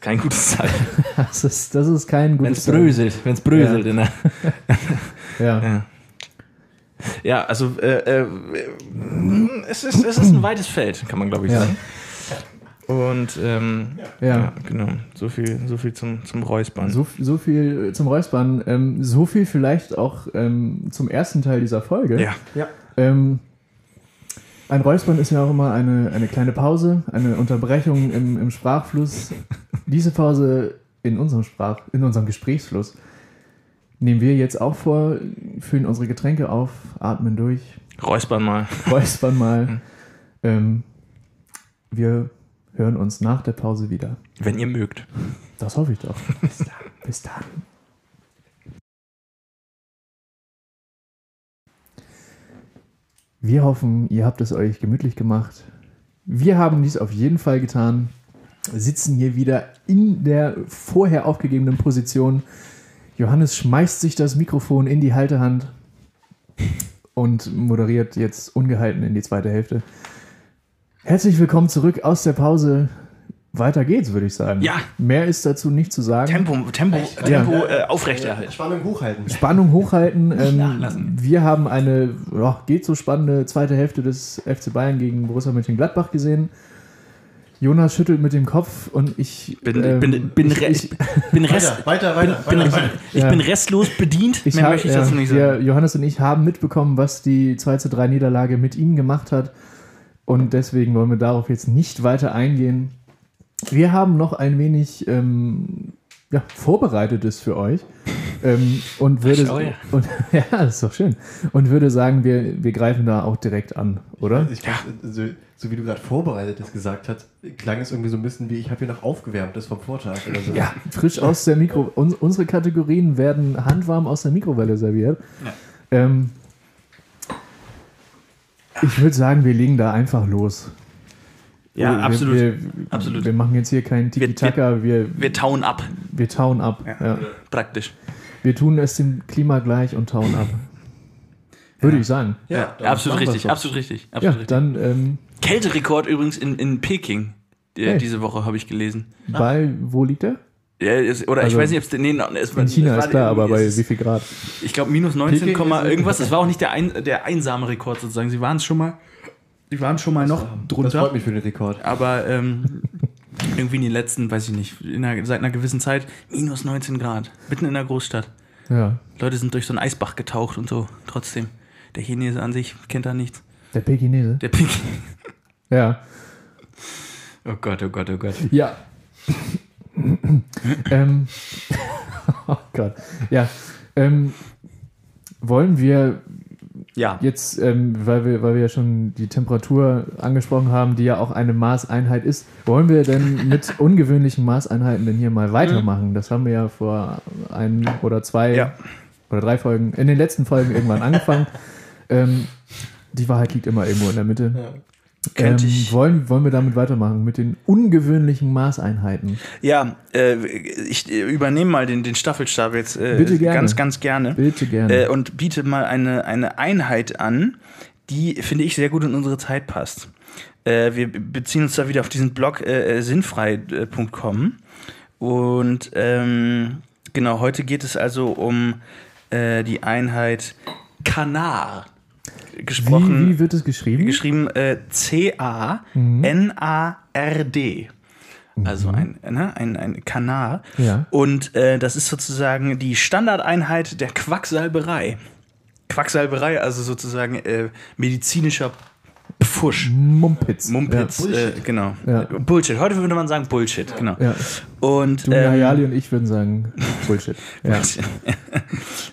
[SPEAKER 3] kein gutes Zeichen.
[SPEAKER 1] Das ist, das ist kein
[SPEAKER 3] Wenn
[SPEAKER 1] gutes
[SPEAKER 3] es bröselt, wenn es bröselt. in der-
[SPEAKER 1] Ja.
[SPEAKER 3] Ja. Ja, also äh, äh, es, ist, es ist ein weites Feld, kann man glaube ich
[SPEAKER 1] Ja.
[SPEAKER 3] sagen. Und ähm,
[SPEAKER 1] Ja.
[SPEAKER 3] ja. genau, so viel, so viel zum, zum Räuspern.
[SPEAKER 1] So, so viel zum Räuspern. Ähm, so viel vielleicht auch ähm, zum ersten Teil dieser Folge.
[SPEAKER 3] ja,
[SPEAKER 1] Ähm, ein Räuspern ist ja auch immer eine, eine kleine Pause, eine Unterbrechung im, im Sprachfluss. Diese Pause in unserem Sprach, in unserem Gesprächsfluss nehmen wir jetzt auch vor, füllen unsere Getränke auf, atmen durch,
[SPEAKER 3] Räuspern mal.
[SPEAKER 1] räuspern mal. Ähm, wir hören uns nach der Pause wieder.
[SPEAKER 3] Wenn ihr mögt.
[SPEAKER 1] Das hoffe ich doch. Bis dann. Bis dann. Wir hoffen, ihr habt es euch gemütlich gemacht. Wir haben dies auf jeden Fall getan. Sitzen hier wieder in der vorher aufgegebenen Position. Johannes schmeißt sich das Mikrofon in die Haltehand und moderiert jetzt ungehalten in die zweite Hälfte. Herzlich willkommen zurück aus der Pause. Weiter geht's, würde ich sagen.
[SPEAKER 3] Ja.
[SPEAKER 1] Mehr ist dazu nicht zu sagen.
[SPEAKER 3] Tempo, Tempo, Tempo äh, aufrechterhalten.
[SPEAKER 2] Spannung hochhalten.
[SPEAKER 1] Spannung hochhalten. Ähm,
[SPEAKER 3] nachlassen.
[SPEAKER 1] wir haben eine ja, geht so spannende zweite Hälfte des FC Bayern gegen Borussia Mönchengladbach gesehen. Jonas schüttelt mit dem Kopf und ich
[SPEAKER 3] Bin,
[SPEAKER 1] ähm,
[SPEAKER 3] bin, bin,
[SPEAKER 1] ich,
[SPEAKER 3] re-
[SPEAKER 1] ich,
[SPEAKER 3] bin, rest,
[SPEAKER 2] Weiter, weiter, weiter.
[SPEAKER 3] bin,
[SPEAKER 2] weiter,
[SPEAKER 3] ich,
[SPEAKER 2] weiter.
[SPEAKER 3] ich
[SPEAKER 1] Ja.
[SPEAKER 3] bin restlos bedient.
[SPEAKER 1] ich
[SPEAKER 3] Mehr
[SPEAKER 1] hab,
[SPEAKER 3] möchte ich
[SPEAKER 1] ja,
[SPEAKER 3] dazu nicht sagen.
[SPEAKER 1] Johannes und ich haben mitbekommen, was die 2 zu 3 Niederlage mit ihnen gemacht hat und deswegen wollen wir darauf jetzt nicht weiter eingehen. Wir haben noch ein wenig ähm, ja, Vorbereitetes für euch ähm, und würde
[SPEAKER 3] schau ja.
[SPEAKER 1] und, ja, das ist doch schön und würde sagen, wir, wir greifen da auch direkt an, oder?
[SPEAKER 2] Ich fand, so, so wie du gerade Vorbereitetes gesagt hast, klang es irgendwie so ein bisschen wie, ich habe hier noch aufgewärmtes vom Vortag oder so.
[SPEAKER 1] Ja, frisch aus der Mikro. Uns, unsere Kategorien werden handwarm aus der Mikrowelle serviert.
[SPEAKER 3] Ja.
[SPEAKER 1] Ähm, ich würde sagen, wir legen da einfach los.
[SPEAKER 3] Ja,
[SPEAKER 1] wir,
[SPEAKER 3] absolut.
[SPEAKER 1] Wir,
[SPEAKER 3] Absolut.
[SPEAKER 1] wir machen jetzt hier keinen Tiki-Taka, wir,
[SPEAKER 3] Wir tauen ab.
[SPEAKER 1] wir tauen ab.
[SPEAKER 3] Ja.
[SPEAKER 1] Ja.
[SPEAKER 3] Praktisch.
[SPEAKER 1] Wir tun es dem Klima gleich und tauen ab. Würde ich sagen.
[SPEAKER 3] Ja, absolut richtig, absolut richtig.
[SPEAKER 1] Ja,
[SPEAKER 3] Absolut richtig.
[SPEAKER 1] dann ähm,
[SPEAKER 3] Kälterekord übrigens in, in Peking.
[SPEAKER 1] Hey.
[SPEAKER 3] Diese Woche habe ich gelesen.
[SPEAKER 1] bei, wo liegt der?
[SPEAKER 3] Ja, es, oder
[SPEAKER 1] Also,
[SPEAKER 3] ich weiß nicht, ob es. Nee, es
[SPEAKER 1] In China
[SPEAKER 3] war
[SPEAKER 1] ist klar, aber bei wie
[SPEAKER 3] ist-
[SPEAKER 1] viel Grad?
[SPEAKER 3] Ich glaube, minus 19,
[SPEAKER 2] Peking
[SPEAKER 3] Komma
[SPEAKER 2] ist-
[SPEAKER 3] irgendwas. Das war auch nicht der, ein, der einsame Rekord sozusagen. Sie waren es schon mal. Die waren schon mal noch
[SPEAKER 2] Das freut
[SPEAKER 3] drunter.
[SPEAKER 2] mich für den Rekord.
[SPEAKER 3] Aber ähm, irgendwie in den letzten, weiß ich nicht, in einer, seit einer gewissen Zeit minus 19 Grad. Mitten in der Großstadt.
[SPEAKER 1] Ja.
[SPEAKER 3] Leute sind durch so einen Eisbach getaucht und so. Trotzdem. Der Chinese an sich kennt da nichts.
[SPEAKER 1] Der Pekinese?
[SPEAKER 3] Der Pink.
[SPEAKER 1] Ja.
[SPEAKER 3] Oh Gott, oh Gott, oh Gott.
[SPEAKER 1] Ja. ähm, oh Gott. Ja. Ähm, wollen wir
[SPEAKER 3] Ja.
[SPEAKER 1] jetzt, ähm, weil, wir, weil wir ja schon die Temperatur angesprochen haben, die ja auch eine Maßeinheit ist, wollen wir denn mit ungewöhnlichen Maßeinheiten denn hier mal weitermachen? Das haben wir ja vor ein oder zwei
[SPEAKER 3] Ja.
[SPEAKER 1] oder drei Folgen, in den letzten Folgen irgendwann angefangen. ähm, die Wahrheit liegt immer irgendwo in der Mitte.
[SPEAKER 3] Könnte
[SPEAKER 1] Ähm,
[SPEAKER 3] ich-
[SPEAKER 1] wollen, wollen wir damit weitermachen? Mit den ungewöhnlichen Maßeinheiten.
[SPEAKER 3] Ja, äh, ich äh, übernehme mal den, den Staffelstab jetzt äh,
[SPEAKER 1] Bitte gerne.
[SPEAKER 3] ganz, ganz gerne.
[SPEAKER 1] Bitte gerne.
[SPEAKER 3] Äh, und biete mal eine, eine Einheit an, die, finde ich, sehr gut in unsere Zeit passt. Äh, wir beziehen uns da wieder auf diesen Blog äh, sinnfrei.com. Und ähm, genau, heute geht es also um die Einheit Kanar. Gesprochen,
[SPEAKER 1] wie, wie wird es geschrieben?
[SPEAKER 3] geschrieben äh, C-A-N-A-R-D. Also ein, ne, ein, ein Kanar.
[SPEAKER 1] Ja.
[SPEAKER 3] Und äh, das ist sozusagen die Standardeinheit der Quacksalberei. Quacksalberei, also sozusagen äh, medizinischer Pfusch.
[SPEAKER 1] Mumpitz.
[SPEAKER 3] Mumpitz, äh, genau.
[SPEAKER 1] Ja.
[SPEAKER 3] Bullshit. Heute würde man sagen Bullshit, genau.
[SPEAKER 1] Ja. ja.
[SPEAKER 3] Und
[SPEAKER 1] Du,
[SPEAKER 3] ähm,
[SPEAKER 1] Hayali und ich würden sagen Bullshit. Ja.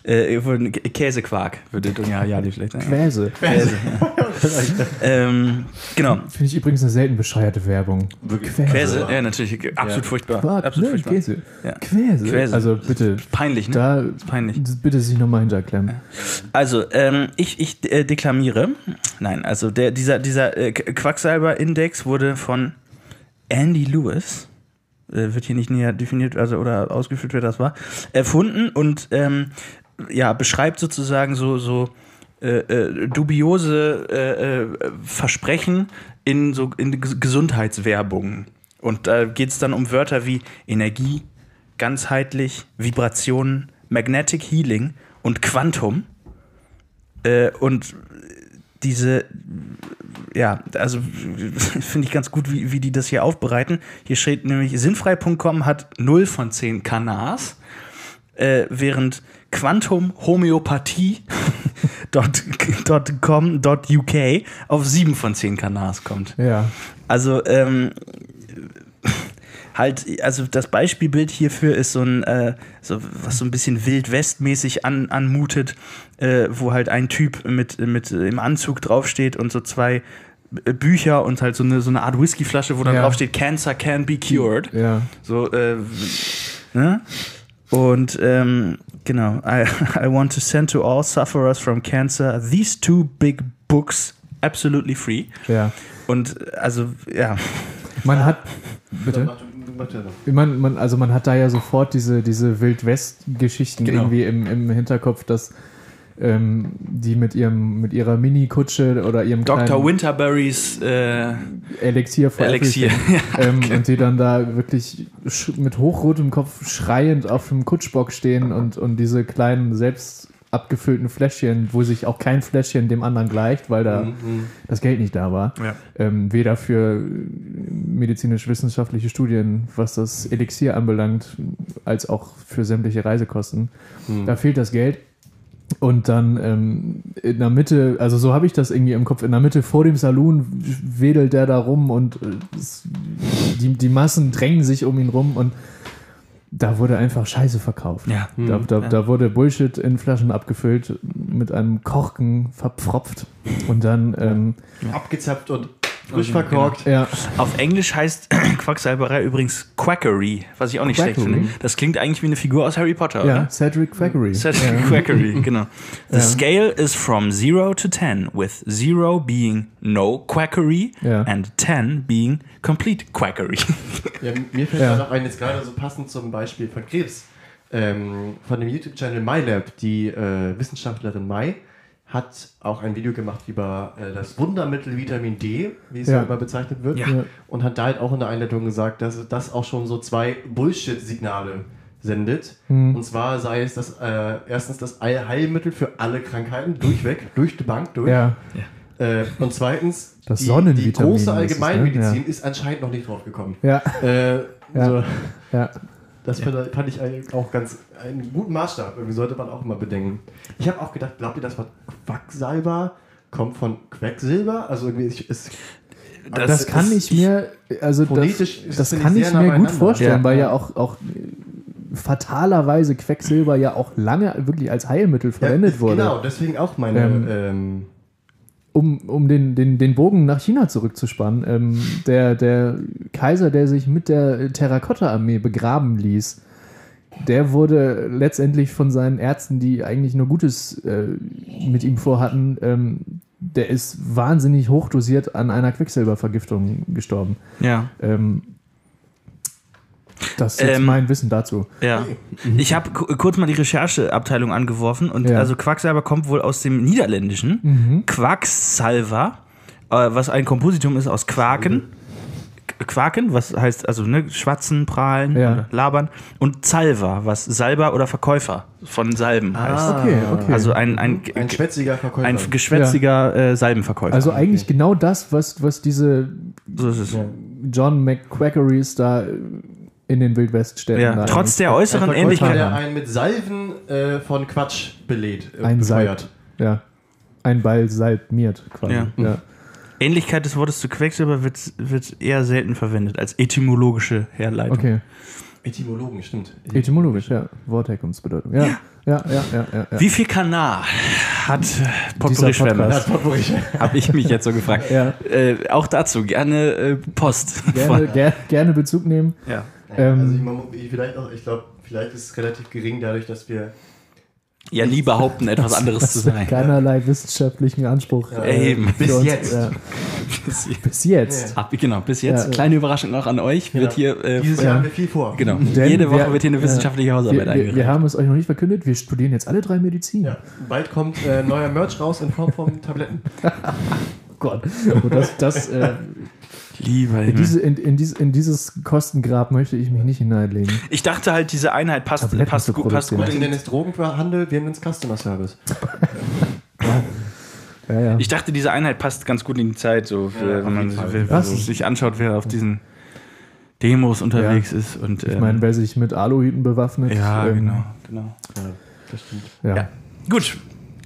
[SPEAKER 3] äh, Käsequark würde Dunja Hayali vielleicht sagen.
[SPEAKER 1] Quäse.
[SPEAKER 3] Käse. ähm, genau.
[SPEAKER 1] Finde ich übrigens eine selten bescheuerte Werbung. Quäse.
[SPEAKER 3] Käse, ja, natürlich. Absolut furchtbar.
[SPEAKER 1] Quark,
[SPEAKER 3] Absolut
[SPEAKER 1] ne,
[SPEAKER 3] furchtbar.
[SPEAKER 1] Käse.
[SPEAKER 3] Ja.
[SPEAKER 1] Quäse.
[SPEAKER 3] Quäse.
[SPEAKER 1] Also bitte,
[SPEAKER 3] Peinlich, ne?
[SPEAKER 1] da
[SPEAKER 3] peinlich.
[SPEAKER 1] bitte sich nochmal hinterklemmen.
[SPEAKER 3] Also, ähm, ich, ich äh, deklamiere. Nein, also der, dieser, dieser äh, Qu- Quacksalber-Index wurde von Andy Lewis, wird hier nicht näher definiert also, oder ausgeführt, wer das war, erfunden und ähm, ja, beschreibt sozusagen so, so äh, äh, dubiose äh, äh, Versprechen in so in Ges- Gesundheitswerbung. Und da geht es dann um Wörter wie Energie, ganzheitlich, Vibrationen, Magnetic Healing und Quantum. Äh, und diese, ja, also finde ich ganz gut, wie, wie die das hier aufbereiten. Hier steht nämlich, sinnfrei.com hat 0 von 10 Kanars, äh, während Quantum Homöopathie auf 7 von 10 Kanars kommt.
[SPEAKER 1] Ja.
[SPEAKER 3] Also, ähm, halt, also das Beispielbild hierfür ist so ein, äh, so, was so ein bisschen Wild-West-mäßig an, anmutet, äh, wo halt ein Typ mit, mit äh, im Anzug draufsteht und so zwei Bücher und halt so eine, so eine Art Whiskyflasche, wo dann
[SPEAKER 1] Ja.
[SPEAKER 3] draufsteht, Cancer can be cured.
[SPEAKER 1] Ja.
[SPEAKER 3] So, äh, ne? Und ähm, genau, I, I want to send to all sufferers from cancer these two big books absolutely free.
[SPEAKER 1] Ja.
[SPEAKER 3] Und also, ja,
[SPEAKER 1] Man hat. Bitte? Man, man, also man hat da ja sofort diese, diese Wild-West-Geschichten
[SPEAKER 3] Genau.
[SPEAKER 1] irgendwie im, im Hinterkopf, dass ähm, die mit ihrem mit ihrer Mini-Kutsche oder ihrem
[SPEAKER 3] Dr. Winterberrys äh,
[SPEAKER 1] Elixier vor
[SPEAKER 3] Elixier.
[SPEAKER 1] ähm, und die dann da wirklich mit hochrotem Kopf schreiend auf dem Kutschbock stehen und, und diese kleinen selbst abgefüllten Fläschchen, wo sich auch kein Fläschchen dem anderen gleicht, weil da das Geld nicht da war.
[SPEAKER 3] Ja.
[SPEAKER 1] Ähm, weder für medizinisch-wissenschaftliche Studien, was das Elixier anbelangt, als auch für sämtliche Reisekosten. Da fehlt das Geld. Und dann ähm, in der Mitte, also so habe ich das irgendwie im Kopf, in der Mitte vor dem Saloon wedelt der da rum und äh, es, die, die Massen drängen sich um ihn rum und da wurde einfach Scheiße verkauft.
[SPEAKER 3] Ja.
[SPEAKER 1] Da, da,
[SPEAKER 3] Ja.
[SPEAKER 1] da wurde Bullshit in Flaschen abgefüllt, mit einem Korken verpfropft und dann, ähm,
[SPEAKER 2] Abgezapft und frisch
[SPEAKER 3] Genau.
[SPEAKER 2] verkorkt.
[SPEAKER 1] ja,
[SPEAKER 3] Auf Englisch heißt Quacksalberei übrigens Quackery, was ich auch nicht schlecht
[SPEAKER 1] Quackery?
[SPEAKER 3] finde. Das klingt eigentlich wie eine Figur aus Harry Potter,
[SPEAKER 1] ja,
[SPEAKER 3] oder?
[SPEAKER 1] Cedric Quackery.
[SPEAKER 3] Cedric
[SPEAKER 1] ja.
[SPEAKER 3] Quackery, genau. The
[SPEAKER 1] Ja.
[SPEAKER 3] scale is from 0 to 10, with 0 being no quackery
[SPEAKER 1] Ja.
[SPEAKER 3] and 10 being complete quackery.
[SPEAKER 2] Ja, mir fällt
[SPEAKER 1] Ja.
[SPEAKER 2] da noch ein, jetzt gerade so passend zum Beispiel von Krebs. Ähm, von dem YouTube-Channel MyLab, die äh, Wissenschaftlerin Mai, hat auch ein Video gemacht über äh, das Wundermittel Vitamin D, wie es ja,
[SPEAKER 1] Ja.
[SPEAKER 2] immer bezeichnet wird.
[SPEAKER 3] Ja.
[SPEAKER 2] Und hat da halt auch in der Einleitung gesagt, dass das auch schon so zwei Bullshit-Signale sendet.
[SPEAKER 1] Mhm.
[SPEAKER 2] Und zwar sei es das äh, erstens das Allheilmittel für alle Krankheiten, durchweg, durch die Bank durch.
[SPEAKER 1] Ja,
[SPEAKER 2] Äh, und zweitens,
[SPEAKER 1] Das
[SPEAKER 2] die, die
[SPEAKER 1] Sonnenvitamin
[SPEAKER 2] große
[SPEAKER 1] ist es, ne?
[SPEAKER 2] Allgemeinmedizin ist anscheinend noch nicht drauf gekommen.
[SPEAKER 1] ja,
[SPEAKER 2] Äh,
[SPEAKER 1] Ja.
[SPEAKER 2] so,
[SPEAKER 1] ja.
[SPEAKER 2] Das fand, fand ich eigentlich auch ganz einen guten Maßstab. Irgendwie sollte man auch immer bedenken. Ich habe auch gedacht, glaubt ihr, das Wort Quacksalber kommt von Quecksilber? Also irgendwie ist, ist
[SPEAKER 1] Das,
[SPEAKER 2] Das
[SPEAKER 1] kann
[SPEAKER 2] ist-
[SPEAKER 1] ich mir, also
[SPEAKER 2] phonetisch
[SPEAKER 1] das, das kann
[SPEAKER 2] ich
[SPEAKER 1] mir gut vorstellen,
[SPEAKER 3] Ja.
[SPEAKER 1] weil ja auch, auch fatalerweise Quecksilber ja auch lange wirklich als Heilmittel verwendet
[SPEAKER 2] ja,
[SPEAKER 1] wurde.
[SPEAKER 2] Genau, deswegen auch meine.
[SPEAKER 1] Ähm,
[SPEAKER 2] Ähm,
[SPEAKER 1] Um, um den, den, den Bogen nach China zurückzuspannen, ähm, der, der Kaiser, der sich mit der Terrakotta-Armee begraben ließ, der wurde letztendlich von seinen Ärzten, die eigentlich nur Gutes äh, mit ihm vorhatten, ähm, der ist wahnsinnig hochdosiert an einer Quecksilbervergiftung gestorben.
[SPEAKER 3] ja.
[SPEAKER 1] Ähm, das ist jetzt
[SPEAKER 3] Ähm,
[SPEAKER 1] mein Wissen dazu.
[SPEAKER 3] Ja. Ich habe kurz mal die Rechercheabteilung angeworfen und
[SPEAKER 1] Ja.
[SPEAKER 3] also Quacksalber kommt wohl aus dem Niederländischen.
[SPEAKER 1] Mhm.
[SPEAKER 3] Quacksalver, äh, was ein Kompositum ist aus Quaken. Quaken, was heißt also ne, schwatzen, prahlen,
[SPEAKER 1] Ja.
[SPEAKER 3] labern. Und Salva, was Salber oder Verkäufer von Salben heißt.
[SPEAKER 1] Okay, okay.
[SPEAKER 3] Also ein, ein,
[SPEAKER 2] ein schwätziger Verkäufer.
[SPEAKER 3] ein geschwätziger äh, Salbenverkäufer.
[SPEAKER 1] also eigentlich genau das, was, was diese
[SPEAKER 3] so ist es.
[SPEAKER 1] John McQuackeries da in den Wildweststädten
[SPEAKER 3] Ja. Trotz der äußeren Ähnlichkeit.
[SPEAKER 2] der einen mit Salven äh, von Quatsch belädt. äh,
[SPEAKER 1] ein. Salb. Ja. Ein Ball salbmiert quasi.
[SPEAKER 3] Ja.
[SPEAKER 1] Ja.
[SPEAKER 3] Ähnlichkeit des Wortes zu Quecksilber wird, wird eher selten verwendet als etymologische Herleitung.
[SPEAKER 1] Okay.
[SPEAKER 2] Etymologen, stimmt.
[SPEAKER 1] Etymologisch, ja. Wortherkunftsbedeutung. Ja. Ja, ja, ja, ja. ja, ja.
[SPEAKER 3] Wie viel Kanal hat Potpourri
[SPEAKER 1] Dieser
[SPEAKER 3] Schwemme?
[SPEAKER 1] Podcast.
[SPEAKER 3] Habe ich mich jetzt so gefragt.
[SPEAKER 1] Ja.
[SPEAKER 3] Äh, auch dazu gerne äh, Post.
[SPEAKER 1] Gerne, ger gerne Bezug nehmen.
[SPEAKER 3] ja.
[SPEAKER 1] Ähm,
[SPEAKER 2] also ich, man- ich, vielleicht auch, ich glaube, vielleicht ist es relativ gering dadurch, dass wir
[SPEAKER 3] ja, nie behaupten, etwas anderes zu sein.
[SPEAKER 1] Keinerlei wissenschaftlichen Anspruch.
[SPEAKER 2] Ja,
[SPEAKER 1] äh,
[SPEAKER 3] eben.
[SPEAKER 1] für
[SPEAKER 2] Bis
[SPEAKER 1] uns,
[SPEAKER 2] jetzt.
[SPEAKER 1] Ja.
[SPEAKER 3] Bis,
[SPEAKER 1] Bis jetzt.
[SPEAKER 3] Ich- genau, bis jetzt.
[SPEAKER 1] Ja.
[SPEAKER 3] Kleine Überraschung auch an euch. Wird hier äh,
[SPEAKER 2] dieses
[SPEAKER 1] ja.
[SPEAKER 2] Jahr haben wir viel vor.
[SPEAKER 3] genau.
[SPEAKER 1] Denn
[SPEAKER 3] Jede Woche
[SPEAKER 1] wir-
[SPEAKER 3] wird hier eine wissenschaftliche Hausarbeit
[SPEAKER 1] wir,
[SPEAKER 3] eingereicht.
[SPEAKER 1] wir haben es euch noch nicht verkündet, wir studieren jetzt alle drei Medizin.
[SPEAKER 2] Ja. Bald kommt äh, neuer Merch raus in Form von Tabletten.
[SPEAKER 1] Oh Gott. Und das, das, äh,
[SPEAKER 3] Lieber
[SPEAKER 1] in, diese, in, in, dies, in dieses Kostengrab möchte ich mich nicht hineinlegen.
[SPEAKER 3] Ich dachte halt, diese Einheit passt,
[SPEAKER 1] Tabletten
[SPEAKER 3] passt, gut, passt gut in
[SPEAKER 2] nennen es Drogenhandel, wir nennen es Customer Service.
[SPEAKER 1] Ja, ja.
[SPEAKER 3] Ich dachte, diese Einheit passt ganz gut in die Zeit, so für,
[SPEAKER 2] Ja,
[SPEAKER 3] wenn man man sich anschaut, wer auf diesen Demos unterwegs ist. Und,
[SPEAKER 1] ich
[SPEAKER 3] ähm,
[SPEAKER 1] meine, wer sich mit Aluhüten bewaffnet.
[SPEAKER 3] ja,
[SPEAKER 1] ähm,
[SPEAKER 3] genau, genau.
[SPEAKER 2] Das stimmt.
[SPEAKER 1] Ja.
[SPEAKER 3] Ja. Gut.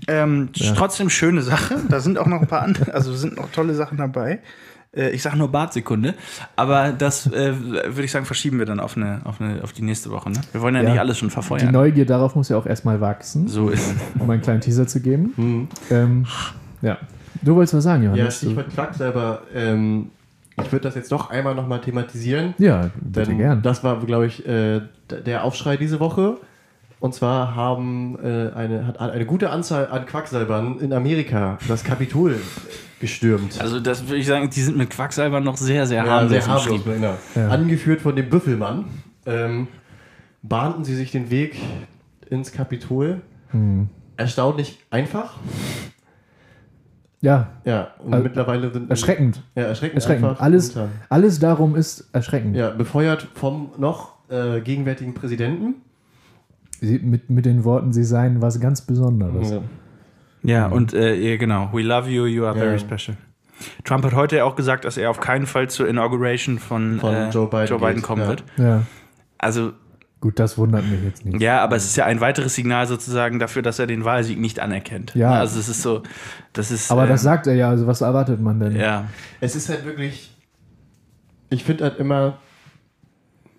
[SPEAKER 3] Ähm,
[SPEAKER 1] Ja.
[SPEAKER 3] Trotzdem schöne Sache. Da sind auch noch ein paar andere, also sind noch tolle Sachen dabei. Äh, ich sage nur Bartsekunde, aber das äh, würde ich sagen, verschieben wir dann auf, eine, auf, eine, auf die nächste Woche. Ne? Wir wollen ja,
[SPEAKER 1] Ja.
[SPEAKER 3] nicht alles schon
[SPEAKER 1] Die
[SPEAKER 3] verfeuern.
[SPEAKER 1] Neugier darauf muss ja auch erstmal wachsen,
[SPEAKER 3] So ist es.
[SPEAKER 1] um einen kleinen Teaser zu geben.
[SPEAKER 2] Mhm.
[SPEAKER 1] Ähm, ja. Du wolltest was sagen,
[SPEAKER 2] Ja,
[SPEAKER 1] Johannes?
[SPEAKER 2] Stichwort Quacksalber. Ähm, ich würde das jetzt doch einmal nochmal thematisieren.
[SPEAKER 1] ja, bitte
[SPEAKER 2] Denn
[SPEAKER 1] gern.
[SPEAKER 2] das war, glaube ich, äh, der Aufschrei diese Woche. Und zwar haben äh, eine, hat eine gute Anzahl an Quacksalbern in Amerika das Kapitol gestürmt.
[SPEAKER 3] Also das würde ich sagen, die sind mit Quacksalber noch sehr, sehr
[SPEAKER 2] Ja,
[SPEAKER 3] harmlos.
[SPEAKER 2] sehr harmlos, genau.
[SPEAKER 1] Ja.
[SPEAKER 2] Angeführt von dem Ähm, bahnten sie sich den Weg ins Kapitol.
[SPEAKER 1] Hm.
[SPEAKER 2] erstaunlich einfach.
[SPEAKER 1] Ja,
[SPEAKER 2] Ja, und
[SPEAKER 1] Also,
[SPEAKER 2] mittlerweile sind
[SPEAKER 1] erschreckend.
[SPEAKER 2] Ja, erschreckend.
[SPEAKER 1] Erschreckend.
[SPEAKER 2] einfach
[SPEAKER 1] Alles, alles darum ist erschreckend.
[SPEAKER 2] Ja, befeuert vom noch äh, gegenwärtigen Präsidenten.
[SPEAKER 1] Sie, mit, mit den Worten, sie seien was ganz Besonderes.
[SPEAKER 2] Ja.
[SPEAKER 3] Ja, und äh, genau. We love you, you are
[SPEAKER 2] Ja.
[SPEAKER 3] very special. Trump hat heute auch gesagt, dass er auf keinen Fall zur Inauguration von,
[SPEAKER 2] Von
[SPEAKER 3] äh,
[SPEAKER 2] Joe Biden geht,
[SPEAKER 3] kommen
[SPEAKER 2] ja.
[SPEAKER 3] wird.
[SPEAKER 1] Ja.
[SPEAKER 3] Also,
[SPEAKER 1] Gut, das wundert mich jetzt nicht.
[SPEAKER 3] ja, aber es ist ja ein weiteres Signal sozusagen dafür, dass er den Wahlsieg nicht anerkennt.
[SPEAKER 1] Ja.
[SPEAKER 3] Also, es ist so, das ist.
[SPEAKER 1] Aber
[SPEAKER 3] ähm,
[SPEAKER 1] das sagt er ja, also was erwartet man denn?
[SPEAKER 3] Ja,
[SPEAKER 2] Es ist halt wirklich, ich finde halt immer,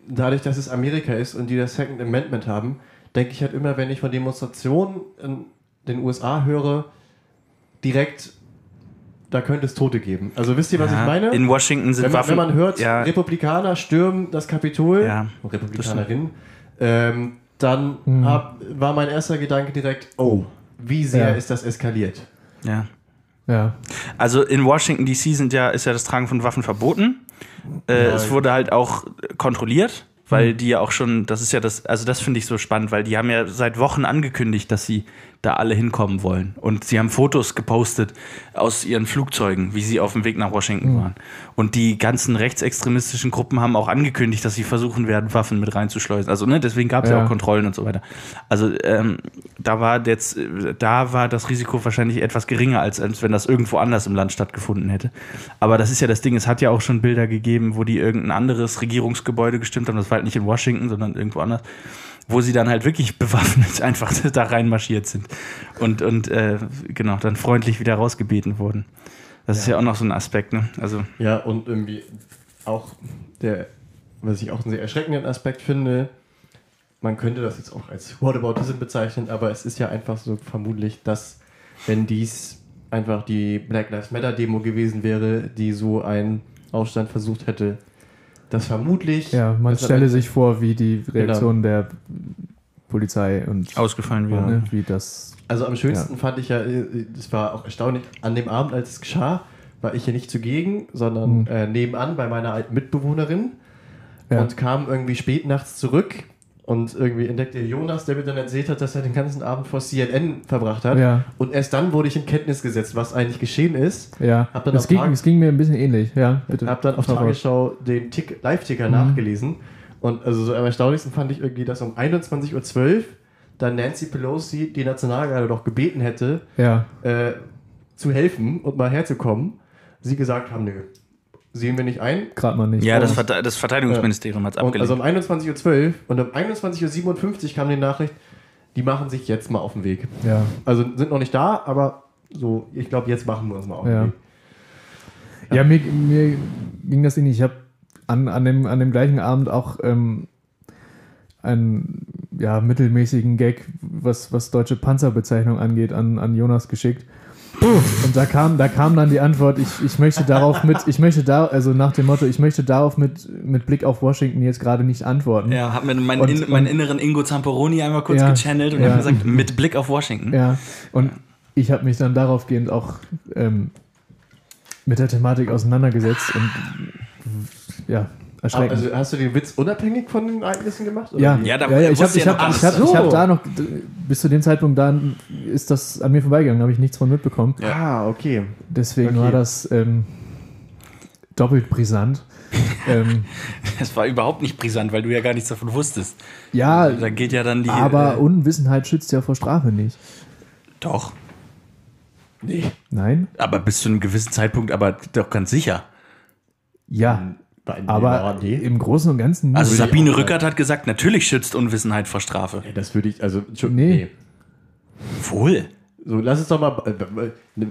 [SPEAKER 2] dadurch, dass es Amerika ist und die das Second Amendment haben, denke ich halt immer, wenn ich von Demonstrationen in den USA höre, direkt, da könnte es Tote geben. Also wisst ihr, was
[SPEAKER 3] ja.
[SPEAKER 2] ich meine?
[SPEAKER 3] In Washington sind
[SPEAKER 2] wenn, man,
[SPEAKER 3] Waffen.
[SPEAKER 2] wenn man hört,
[SPEAKER 3] ja,
[SPEAKER 2] Republikaner stürmen das Kapitol,
[SPEAKER 3] Ja,
[SPEAKER 2] Republikanerinnen, ähm, dann
[SPEAKER 1] Mhm.
[SPEAKER 2] hab, war mein erster Gedanke direkt, oh, wie sehr
[SPEAKER 1] Ja.
[SPEAKER 2] ist das eskaliert?
[SPEAKER 3] ja.
[SPEAKER 1] Ja.
[SPEAKER 3] Also in Washington DC sind ja, ist ja das Tragen von Waffen verboten. Äh, es wurde halt auch kontrolliert, weil die ja auch schon, das ist ja das, also das finde ich so spannend, weil die haben ja seit Wochen angekündigt, dass sie da alle hinkommen wollen. Und sie haben Fotos gepostet aus ihren Flugzeugen, wie sie auf dem Weg nach Washington waren. Und die ganzen rechtsextremistischen Gruppen haben auch angekündigt, dass sie versuchen werden, Waffen mit reinzuschleusen. Also, ne, deswegen gab es ja.
[SPEAKER 1] Ja.
[SPEAKER 3] auch Kontrollen und so weiter. Also, ähm, da war jetzt, da war das Risiko wahrscheinlich etwas geringer, als, als wenn das irgendwo anders im Land stattgefunden hätte. Aber das ist ja das Ding, es hat ja auch schon Bilder gegeben, wo die irgendein anderes Regierungsgebäude gestimmt haben. Das war halt nicht in Washington, sondern irgendwo anders wo sie dann halt wirklich bewaffnet einfach da reinmarschiert sind und, und äh, genau, dann freundlich wieder rausgebeten wurden. Das ist ja auch noch so ein Aspekt, ne? Also,
[SPEAKER 2] Ja, und irgendwie auch der, was ich auch einen sehr erschreckenden Aspekt finde, man könnte das jetzt auch als Whataboutism bezeichnen, aber es ist ja einfach so vermutlich, dass wenn dies einfach die Black Lives Matter Demo gewesen wäre, die so einen Aufstand versucht hätte, dass vermutlich...
[SPEAKER 1] Ja, man stelle sich vor, wie die
[SPEAKER 2] Genau.
[SPEAKER 1] Reaktion der Polizei und
[SPEAKER 3] ausgefallen wieder.
[SPEAKER 1] ne, wie das.
[SPEAKER 2] Also am schönsten fand ich ja, äh, das war auch erstaunlich, an dem Abend, als es geschah, war ich hier nicht zugegen, sondern
[SPEAKER 1] Mhm.
[SPEAKER 2] äh, nebenan bei meiner alten Mitbewohnerin
[SPEAKER 1] Ja.
[SPEAKER 2] und kam irgendwie spät nachts zurück und irgendwie entdeckte Jonas, der mir dann erzählt hat, dass er den ganzen Abend vor CNN verbracht hat.
[SPEAKER 1] Ja.
[SPEAKER 2] Und erst dann wurde ich in Kenntnis gesetzt, was eigentlich geschehen ist.
[SPEAKER 1] Ja,
[SPEAKER 2] Hab dann
[SPEAKER 1] es ging,
[SPEAKER 2] Tag-
[SPEAKER 1] es ging mir ein bisschen ähnlich. Ja, bitte.
[SPEAKER 2] Hab dann auf. Tagesschau den Tick- Live-Ticker
[SPEAKER 1] Mhm.
[SPEAKER 2] nachgelesen. Und also so am erstaunlichsten fand ich irgendwie, dass um 21.12 Uhr dann Nancy Pelosi die Nationalgarde doch gebeten hätte,
[SPEAKER 1] Ja,
[SPEAKER 2] äh, zu helfen und mal herzukommen, sie gesagt haben, nö, sehen wir nicht ein.
[SPEAKER 1] gerade mal nicht.
[SPEAKER 3] Ja, das, Verte- das Verteidigungsministerium hat es abgelehnt.
[SPEAKER 2] also um 21.12 Uhr und um 21.57 Uhr kam die Nachricht, die machen sich jetzt mal auf den Weg.
[SPEAKER 1] ja.
[SPEAKER 2] Also sind noch nicht da, aber so, ich glaube, jetzt machen wir uns mal auf den
[SPEAKER 1] Ja.
[SPEAKER 2] Weg.
[SPEAKER 1] Ja, mir, mir ging das ähnlich. Ich habe an, an, dem, an dem gleichen Abend auch ähm, einen ja, mittelmäßigen Gag, was, was deutsche Panzerbezeichnung angeht, an, an Jonas geschickt. Und da kam, da kam dann die Antwort, ich, ich möchte darauf mit, ich möchte da, also nach dem Motto, ich möchte darauf mit, mit Blick auf Washington jetzt gerade nicht antworten.
[SPEAKER 3] ja, hab mir meinen,
[SPEAKER 1] Und-
[SPEAKER 3] in, meinen inneren Ingo Zamperoni einmal kurz
[SPEAKER 1] Ja,
[SPEAKER 3] gechannelt und
[SPEAKER 1] ja.
[SPEAKER 3] hab gesagt, mit Blick auf Washington.
[SPEAKER 1] Ja, und ich habe mich dann daraufgehend auch ähm, mit der Thematik auseinandergesetzt und ja, erschreckend.
[SPEAKER 2] also hast du den Witz unabhängig von den Ereignissen gemacht? oder
[SPEAKER 1] ja?
[SPEAKER 3] Ja, da
[SPEAKER 1] ja, ja, ich habe ich
[SPEAKER 3] ja
[SPEAKER 1] hab, ich hab, ich hab
[SPEAKER 2] so.
[SPEAKER 1] da noch, bis zu dem Zeitpunkt da ist das an mir vorbeigegangen, habe ich nichts von mitbekommen.
[SPEAKER 2] Ah, okay.
[SPEAKER 1] Deswegen
[SPEAKER 2] Okay.
[SPEAKER 1] war das ähm, doppelt brisant. ähm,
[SPEAKER 3] Das war überhaupt nicht brisant, weil du ja gar nichts davon wusstest.
[SPEAKER 1] ja,
[SPEAKER 3] Da geht ja dann die.
[SPEAKER 1] aber
[SPEAKER 3] äh,
[SPEAKER 1] Unwissenheit schützt ja vor Strafe nicht.
[SPEAKER 3] doch.
[SPEAKER 2] Nee.
[SPEAKER 1] Nein?
[SPEAKER 3] Aber bis zu einem gewissen Zeitpunkt, aber doch ganz sicher.
[SPEAKER 1] Ja,
[SPEAKER 2] Bei-
[SPEAKER 1] aber
[SPEAKER 2] nee.
[SPEAKER 1] im Großen und Ganzen
[SPEAKER 3] Also
[SPEAKER 2] Würde ich
[SPEAKER 3] Sabine. Rückert hat gesagt, natürlich schützt Unwissenheit vor Strafe.
[SPEAKER 2] Ja, das würde ich, also, schon,
[SPEAKER 1] Nee.
[SPEAKER 3] Wohl.
[SPEAKER 2] So, lass es doch mal. Äh, ne,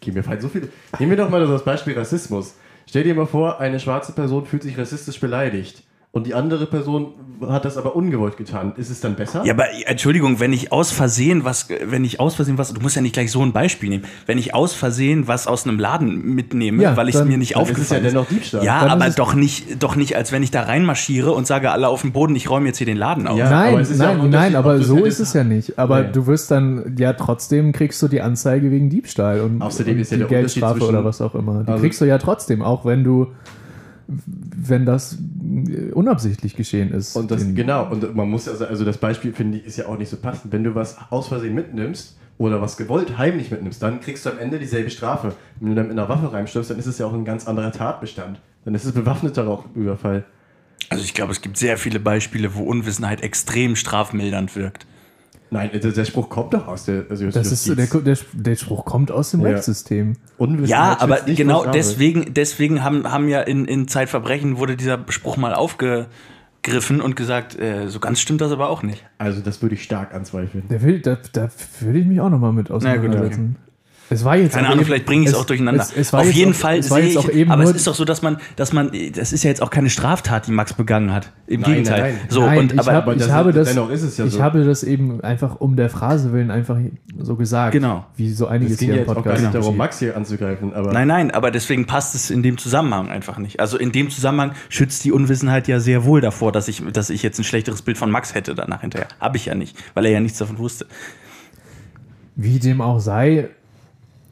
[SPEAKER 2] gehen mir so viele. Nehmen wir doch mal das Beispiel Rassismus. Stell dir mal vor, eine schwarze Person fühlt sich rassistisch beleidigt. Und die andere Person hat das aber ungewollt getan. Ist es dann besser?
[SPEAKER 3] Ja, aber Entschuldigung, wenn ich aus Versehen was, wenn ich aus Versehen was, du musst ja nicht gleich so ein Beispiel nehmen. Wenn ich aus Versehen was aus einem Laden mitnehme,
[SPEAKER 1] Ja,
[SPEAKER 3] weil ich es mir nicht
[SPEAKER 2] dann ist es
[SPEAKER 3] aufgefallen
[SPEAKER 2] ja dennoch Diebstahl.
[SPEAKER 3] Ja,
[SPEAKER 1] Dann
[SPEAKER 3] aber doch nicht, doch nicht, als wenn ich da reinmarschiere und sage alle auf dem Boden, ich räume jetzt hier den Laden auf.
[SPEAKER 2] Ja.
[SPEAKER 1] nein,
[SPEAKER 2] aber
[SPEAKER 1] nein,
[SPEAKER 2] ein
[SPEAKER 1] nein, aber so ist es ja nicht. Aber
[SPEAKER 2] Nee.
[SPEAKER 1] du wirst dann, ja, trotzdem kriegst du die Anzeige wegen Diebstahl und,
[SPEAKER 2] Außerdem
[SPEAKER 1] und
[SPEAKER 2] ist ja
[SPEAKER 1] die
[SPEAKER 2] der
[SPEAKER 1] Geldstrafe oder was auch immer. Die
[SPEAKER 2] Also-
[SPEAKER 1] kriegst du ja trotzdem, auch wenn du, wenn das äh, unabsichtlich geschehen ist.
[SPEAKER 2] Und das, genau, und man muss also, also das Beispiel finde ich ist ja auch nicht so passend. Wenn du was aus Versehen mitnimmst oder was gewollt heimlich mitnimmst, dann kriegst du am Ende dieselbe Strafe. Wenn du dann mit einer Waffe reinstirbst, dann ist es ja auch ein ganz anderer Tatbestand. Dann ist es bewaffneter Raubüberfall.
[SPEAKER 3] Also ich glaube, es gibt sehr viele Beispiele, wo Unwissenheit extrem strafmildernd wirkt.
[SPEAKER 2] Nein, der, der Spruch kommt doch aus der also
[SPEAKER 1] Das ist so, der, der, der Spruch kommt aus dem
[SPEAKER 2] Ja.
[SPEAKER 1] Rechtssystem.
[SPEAKER 3] Ja, aber
[SPEAKER 2] nicht
[SPEAKER 3] genau deswegen, deswegen haben, haben ja in, in Zeitverbrechen wurde dieser Spruch mal aufgegriffen und gesagt, äh, so ganz stimmt das aber auch nicht.
[SPEAKER 2] Also das würde ich stark anzweifeln.
[SPEAKER 1] Da, will, da, da würde ich mich auch nochmal mit
[SPEAKER 3] Na gut,
[SPEAKER 1] auseinandersetzen. Es war jetzt
[SPEAKER 3] Keine Ahnung,
[SPEAKER 1] eben-
[SPEAKER 3] vielleicht bringe ich es
[SPEAKER 1] es-
[SPEAKER 3] auch durcheinander.
[SPEAKER 1] Es, es war
[SPEAKER 3] Auf
[SPEAKER 1] jetzt
[SPEAKER 3] jeden
[SPEAKER 1] auch,
[SPEAKER 3] Fall
[SPEAKER 1] es war
[SPEAKER 3] sehe
[SPEAKER 1] jetzt
[SPEAKER 3] ich,
[SPEAKER 1] auch eben
[SPEAKER 3] aber es ist doch so, dass man, dass man, das ist ja jetzt auch keine Straftat, die Max begangen hat. Im
[SPEAKER 2] Nein,
[SPEAKER 3] Gegenteil.
[SPEAKER 2] nein, nein.
[SPEAKER 3] So,
[SPEAKER 1] Nein,
[SPEAKER 3] und,
[SPEAKER 1] ich,
[SPEAKER 3] aber,
[SPEAKER 1] hab,
[SPEAKER 2] aber
[SPEAKER 1] ich
[SPEAKER 2] das-
[SPEAKER 1] habe das,
[SPEAKER 2] dennoch ist es ja
[SPEAKER 1] ich
[SPEAKER 2] so.
[SPEAKER 1] habe das eben einfach um der Phrase willen einfach so gesagt.
[SPEAKER 3] Genau.
[SPEAKER 1] Wie so einiges
[SPEAKER 2] Es ging
[SPEAKER 1] hier im
[SPEAKER 2] jetzt auch gar
[SPEAKER 1] Podcast.
[SPEAKER 2] nicht darum. Max hier anzugreifen, aber
[SPEAKER 3] nein, nein, aber deswegen passt es in dem Zusammenhang einfach nicht. Also in dem Zusammenhang schützt die Unwissenheit ja sehr wohl davor, dass ich, dass ich jetzt ein schlechteres Bild von Max hätte danach hinterher. Habe ich ja nicht, weil er ja nichts davon wusste.
[SPEAKER 1] Wie dem auch sei,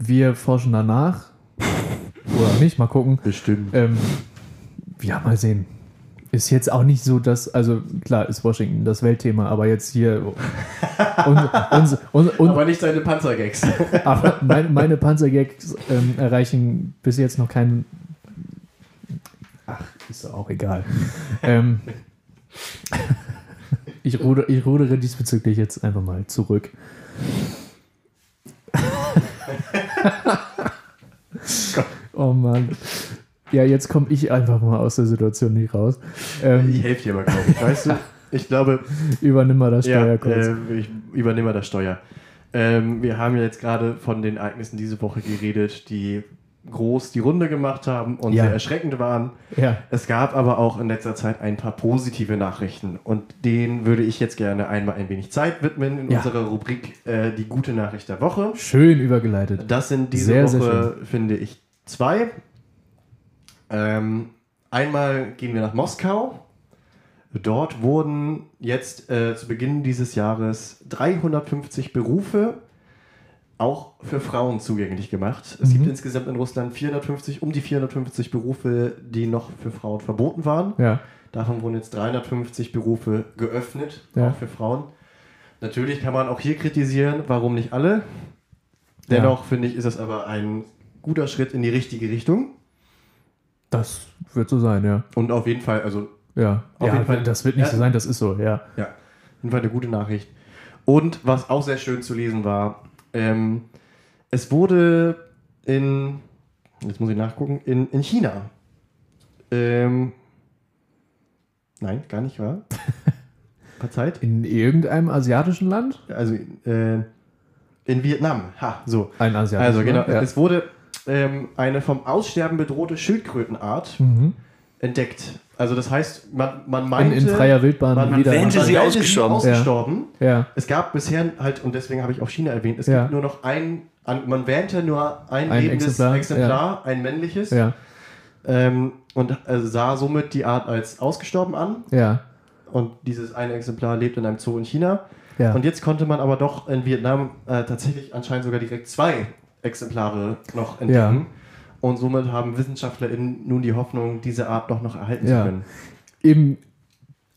[SPEAKER 1] wir forschen danach. Oder nicht, mal gucken.
[SPEAKER 2] bestimmt.
[SPEAKER 1] Ähm, ja, mal sehen. Ist jetzt auch nicht so, dass, also klar ist Washington das Weltthema, aber jetzt hier und, und, und,
[SPEAKER 2] aber nicht seine Panzergags.
[SPEAKER 1] aber meine, meine Panzergags ähm, erreichen bis jetzt noch keinen. Ach, ist doch auch egal. ähm, ich, ruder, ich rudere diesbezüglich jetzt einfach mal zurück. oh Mann. Ja, jetzt komme ich einfach mal aus der Situation nicht raus.
[SPEAKER 2] Ich
[SPEAKER 1] Ähm,
[SPEAKER 2] helfe dir mal, glaube ich. Weißt du, ich glaube,
[SPEAKER 1] übernimm mal das Steuer
[SPEAKER 2] ja,
[SPEAKER 1] kurz.
[SPEAKER 2] äh, ich übernehme mal das Steuer. Ähm, wir haben ja jetzt gerade von den Ereignissen diese Woche geredet, die groß die Runde gemacht haben und
[SPEAKER 1] Ja.
[SPEAKER 2] sehr erschreckend waren.
[SPEAKER 1] ja,
[SPEAKER 2] Es gab aber auch in letzter Zeit ein paar positive Nachrichten und denen würde ich jetzt gerne einmal ein wenig Zeit widmen in
[SPEAKER 1] Ja.
[SPEAKER 2] unserer Rubrik äh, Die gute Nachricht der Woche.
[SPEAKER 1] schön übergeleitet.
[SPEAKER 2] Das sind diese
[SPEAKER 1] Sehr, sehr
[SPEAKER 2] Woche, finde ich, zwei. Ähm, einmal gehen wir nach Moskau. Dort wurden jetzt äh, zu Beginn dieses Jahres 350 Berufe auch für Frauen zugänglich gemacht. Es
[SPEAKER 1] Mhm.
[SPEAKER 2] gibt insgesamt in Russland 450, um die 450 Berufe, die noch für Frauen verboten waren.
[SPEAKER 1] Ja,
[SPEAKER 2] Davon wurden jetzt 350 Berufe geöffnet,
[SPEAKER 1] Ja.
[SPEAKER 2] auch für Frauen. Natürlich kann man auch hier kritisieren, warum nicht alle. Dennoch finde ich, ist das aber ein guter Schritt in die richtige Richtung.
[SPEAKER 1] das wird so sein, ja.
[SPEAKER 2] Und auf jeden Fall, also
[SPEAKER 1] Ja,
[SPEAKER 2] Auf
[SPEAKER 1] ja
[SPEAKER 2] jeden Fall.
[SPEAKER 1] das wird nicht
[SPEAKER 2] Ja.
[SPEAKER 1] so sein, das ist so, ja.
[SPEAKER 2] ja, auf jeden Fall eine gute Nachricht. Und was auch sehr schön zu lesen war, ähm, es wurde in, jetzt muss ich nachgucken, in, in China. Ähm, nein, gar nicht wahr? Verzeiht.
[SPEAKER 1] In irgendeinem asiatischen Land?
[SPEAKER 2] Also äh, in Vietnam. Ha, so.
[SPEAKER 1] Ein asiatisches
[SPEAKER 2] Also genau,
[SPEAKER 1] Land, ja.
[SPEAKER 2] es wurde ähm, eine vom Aussterben bedrohte Schildkrötenart
[SPEAKER 1] Mhm.
[SPEAKER 2] entdeckt. Also das heißt, man, man
[SPEAKER 1] In,
[SPEAKER 2] meinte...
[SPEAKER 1] in freier Wildbahn
[SPEAKER 2] man,
[SPEAKER 1] wieder.
[SPEAKER 3] wähnte
[SPEAKER 2] man
[SPEAKER 3] sie ausgestorben.
[SPEAKER 2] ausgestorben.
[SPEAKER 1] Ja,
[SPEAKER 2] Es gab bisher halt, und deswegen habe ich auch China erwähnt, es
[SPEAKER 1] Ja.
[SPEAKER 2] gibt nur noch ein, an, man wähnte nur ein,
[SPEAKER 1] Ein
[SPEAKER 2] lebendes
[SPEAKER 1] Exemplar,
[SPEAKER 2] Exemplar, ein männliches,
[SPEAKER 1] ja,
[SPEAKER 2] ähm, und äh, sah somit die Art als ausgestorben an.
[SPEAKER 1] ja,
[SPEAKER 2] Und dieses eine Exemplar lebt in einem Zoo in China.
[SPEAKER 1] ja.
[SPEAKER 2] Und jetzt konnte man aber doch in Vietnam äh, tatsächlich anscheinend sogar direkt zwei Exemplare noch entdecken.
[SPEAKER 1] Ja.
[SPEAKER 2] Und somit haben WissenschaftlerInnen nun die Hoffnung, diese Art doch noch erhalten
[SPEAKER 1] Ja.
[SPEAKER 2] zu können.
[SPEAKER 1] Eben,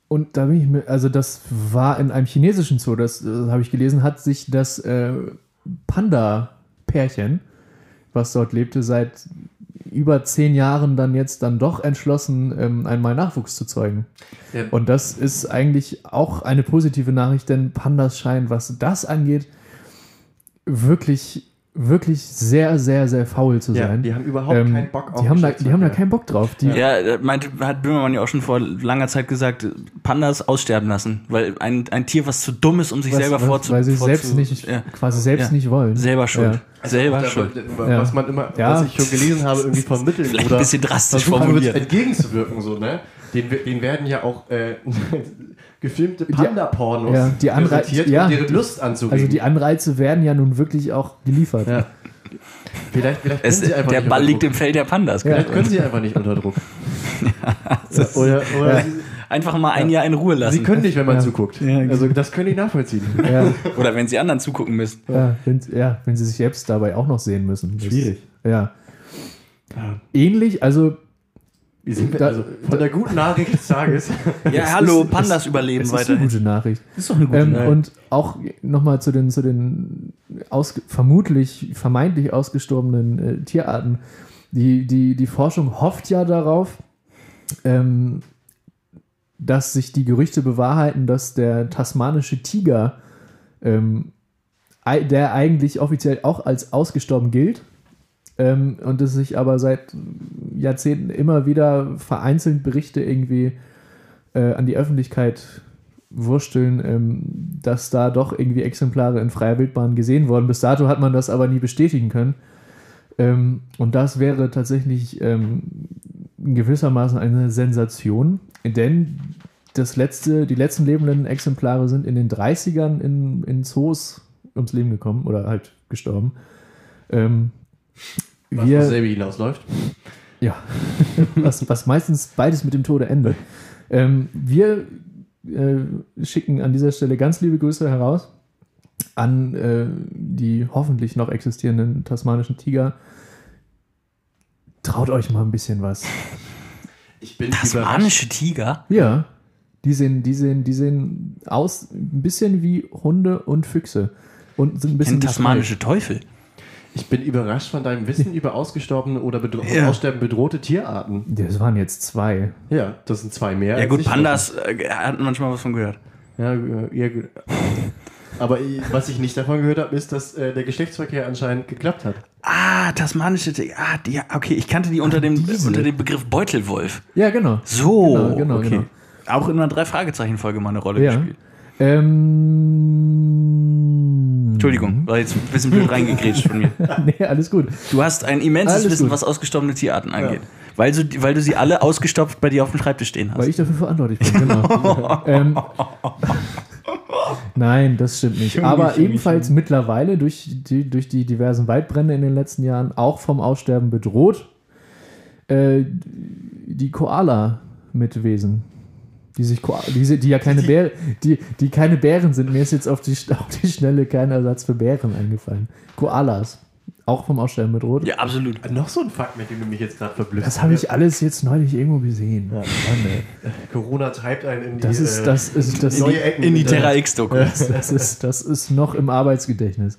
[SPEAKER 1] und da bin ich mir, also das war in einem chinesischen Zoo, das, äh, habe ich gelesen, hat sich das äh, Panda-Pärchen, was dort lebte, seit über zehn Jahren dann jetzt dann doch entschlossen, ähm, einmal Nachwuchs zu zeugen.
[SPEAKER 2] Ja.
[SPEAKER 1] Und das ist eigentlich auch eine positive Nachricht, denn Pandas scheinen, was das angeht, wirklich, wirklich sehr, sehr, sehr faul zu
[SPEAKER 2] Ja,
[SPEAKER 1] sein.
[SPEAKER 2] die haben überhaupt
[SPEAKER 1] Ähm,
[SPEAKER 2] keinen Bock auf
[SPEAKER 1] die haben, da, die haben da keinen Bock drauf. Die,
[SPEAKER 3] Ja, meinte, hat Böhmermann ja auch schon vor langer Zeit gesagt, Pandas aussterben lassen, weil ein, ein Tier, was zu dumm ist, um sich
[SPEAKER 1] was-
[SPEAKER 3] selber
[SPEAKER 1] was-
[SPEAKER 3] vorzu...
[SPEAKER 1] weil sie
[SPEAKER 3] vorzu-
[SPEAKER 1] selbst nicht,
[SPEAKER 3] ja,
[SPEAKER 1] quasi selbst
[SPEAKER 3] Ja.
[SPEAKER 1] nicht wollen.
[SPEAKER 3] selber schuld.
[SPEAKER 1] Ja.
[SPEAKER 3] Selber
[SPEAKER 2] Da-
[SPEAKER 3] schuld.
[SPEAKER 2] Was
[SPEAKER 1] Ja.
[SPEAKER 2] man immer,
[SPEAKER 1] Ja.
[SPEAKER 2] was ich schon gelesen habe, irgendwie von Mitteln
[SPEAKER 3] Vielleicht
[SPEAKER 2] oder
[SPEAKER 3] ein bisschen drastisch formuliert.
[SPEAKER 2] entgegenzuwirken, so, ne? Den, den werden ja auch äh, gefilmte Panda-Pornos
[SPEAKER 1] ja, die Anrei-
[SPEAKER 2] präsentiert,
[SPEAKER 1] ja.
[SPEAKER 2] um deren Lust anzuregen.
[SPEAKER 1] Also die Anreize werden ja nun wirklich auch geliefert.
[SPEAKER 2] ja. Vielleicht, vielleicht können
[SPEAKER 3] Es,
[SPEAKER 2] sie einfach
[SPEAKER 3] der Ball liegt im Feld der Pandas.
[SPEAKER 1] Ja.
[SPEAKER 2] Vielleicht können sie einfach nicht unter Druck. Ja, oder oder
[SPEAKER 1] Ja.
[SPEAKER 2] sie,
[SPEAKER 3] Einfach mal ein Jahr in Ruhe lassen.
[SPEAKER 2] sie können nicht, wenn man
[SPEAKER 1] Ja.
[SPEAKER 2] zuguckt.
[SPEAKER 1] Ja, genau.
[SPEAKER 2] also das können ich nachvollziehen.
[SPEAKER 1] Ja,
[SPEAKER 3] Oder wenn sie anderen zugucken müssen.
[SPEAKER 1] ja, wenn, ja, wenn sie sich selbst dabei auch noch sehen müssen. Das-
[SPEAKER 2] Schwierig.
[SPEAKER 1] Ja.
[SPEAKER 2] Ja.
[SPEAKER 1] Ähnlich, also
[SPEAKER 2] Wir sind
[SPEAKER 1] Da-
[SPEAKER 2] also von der guten Nachricht des Tages.
[SPEAKER 3] Ja, hallo, Pandas überleben
[SPEAKER 1] Es ist eine gute Nachricht.
[SPEAKER 3] ist doch eine gute
[SPEAKER 1] Ähm,
[SPEAKER 3] Nachricht.
[SPEAKER 1] und auch nochmal zu den, zu den aus, vermutlich, vermeintlich ausgestorbenen äh, Tierarten. Die, die, die Forschung hofft ja darauf, ähm, dass sich die Gerüchte bewahrheiten, dass der tasmanische Tiger, ähm, der eigentlich offiziell auch als ausgestorben gilt, ähm, und es sich aber seit Jahrzehnten immer wieder vereinzelt Berichte irgendwie äh, an die Öffentlichkeit wursteln, ähm, dass da doch irgendwie Exemplare in freier Wildbahn gesehen wurden. Bis dato hat man das aber nie bestätigen können. Ähm, und das wäre tatsächlich ähm, gewissermaßen eine Sensation, denn das letzte, die letzten lebenden Exemplare sind in den 30ern in, in Zoos ums Leben gekommen oder halt gestorben. Ähm,
[SPEAKER 2] Was
[SPEAKER 1] wir,
[SPEAKER 2] auf selbe hinausläuft.
[SPEAKER 1] ja, was, was meistens beides mit dem Tode endet. Ähm, wir äh, schicken an dieser Stelle ganz liebe Grüße heraus an äh, die hoffentlich noch existierenden tasmanischen Tiger. Traut euch mal ein bisschen was.
[SPEAKER 2] Ich bin.
[SPEAKER 3] Tasmanische Tiger?
[SPEAKER 1] Ja, die sehen, die sehen, die sehen aus ein bisschen wie Hunde und Füchse und sind ein bisschen
[SPEAKER 3] Ein tasmanische Teufel.
[SPEAKER 2] Ich bin überrascht von deinem Wissen über ausgestorbene oder bedro
[SPEAKER 3] Ja.
[SPEAKER 2] Aussterben bedrohte Tierarten.
[SPEAKER 1] Das waren jetzt zwei.
[SPEAKER 2] Ja, das sind zwei mehr.
[SPEAKER 3] Ja gut, Pandas äh, hat manchmal was von gehört.
[SPEAKER 2] Ja, äh, ja, gut. Aber ich- was ich nicht davon gehört habe, ist, dass äh, der Geschlechtsverkehr anscheinend geklappt hat.
[SPEAKER 3] Ah, tasmanische Tiger. Ah, die, okay, ich kannte die unter dem,
[SPEAKER 1] diese.
[SPEAKER 3] unter dem Begriff Beutelwolf.
[SPEAKER 1] Ja, genau.
[SPEAKER 3] So,
[SPEAKER 1] Genau, genau,
[SPEAKER 3] okay.
[SPEAKER 1] genau.
[SPEAKER 3] Auch in einer Drei-Fragezeichen-Folge mal eine Rolle
[SPEAKER 1] Ja.
[SPEAKER 3] gespielt.
[SPEAKER 1] Ähm,
[SPEAKER 3] Entschuldigung, war jetzt ein bisschen blöd reingegrätscht von mir.
[SPEAKER 1] nee, alles gut.
[SPEAKER 3] Du hast ein immenses
[SPEAKER 1] Alles
[SPEAKER 3] Wissen,
[SPEAKER 1] gut.
[SPEAKER 3] was ausgestorbene Tierarten angeht. Weil, du, weil du sie alle ausgestopft bei dir auf dem Schreibtisch stehen hast.
[SPEAKER 1] Weil ich dafür verantwortlich bin, genau. ähm, nein, das stimmt nicht.
[SPEAKER 3] Junge,
[SPEAKER 1] Aber
[SPEAKER 3] Junge,
[SPEAKER 1] ebenfalls mittlerweile durch die, durch die diversen Waldbrände in den letzten Jahren auch vom Aussterben bedroht. Äh, die Koala-Mitwesen. Die sich die, die ja keine Bären, die, die keine Bären sind. Mir ist jetzt auf die, auf die Schnelle kein Ersatz für Bären eingefallen. Koalas. Auch vom Aussterben bedroht.
[SPEAKER 3] ja, absolut.
[SPEAKER 2] Noch so ein Fakt, mit dem du mich jetzt gerade verblüfft
[SPEAKER 1] Das habe ich alles jetzt neulich irgendwo gesehen. Mann, ey.
[SPEAKER 2] Corona treibt einen in die,
[SPEAKER 1] Das ist,
[SPEAKER 2] äh,
[SPEAKER 1] das ist, das
[SPEAKER 2] in die Ecken.
[SPEAKER 3] In die
[SPEAKER 2] Äh,
[SPEAKER 3] Terra X-Doku.
[SPEAKER 1] Das, das, ist, das ist noch im Arbeitsgedächtnis.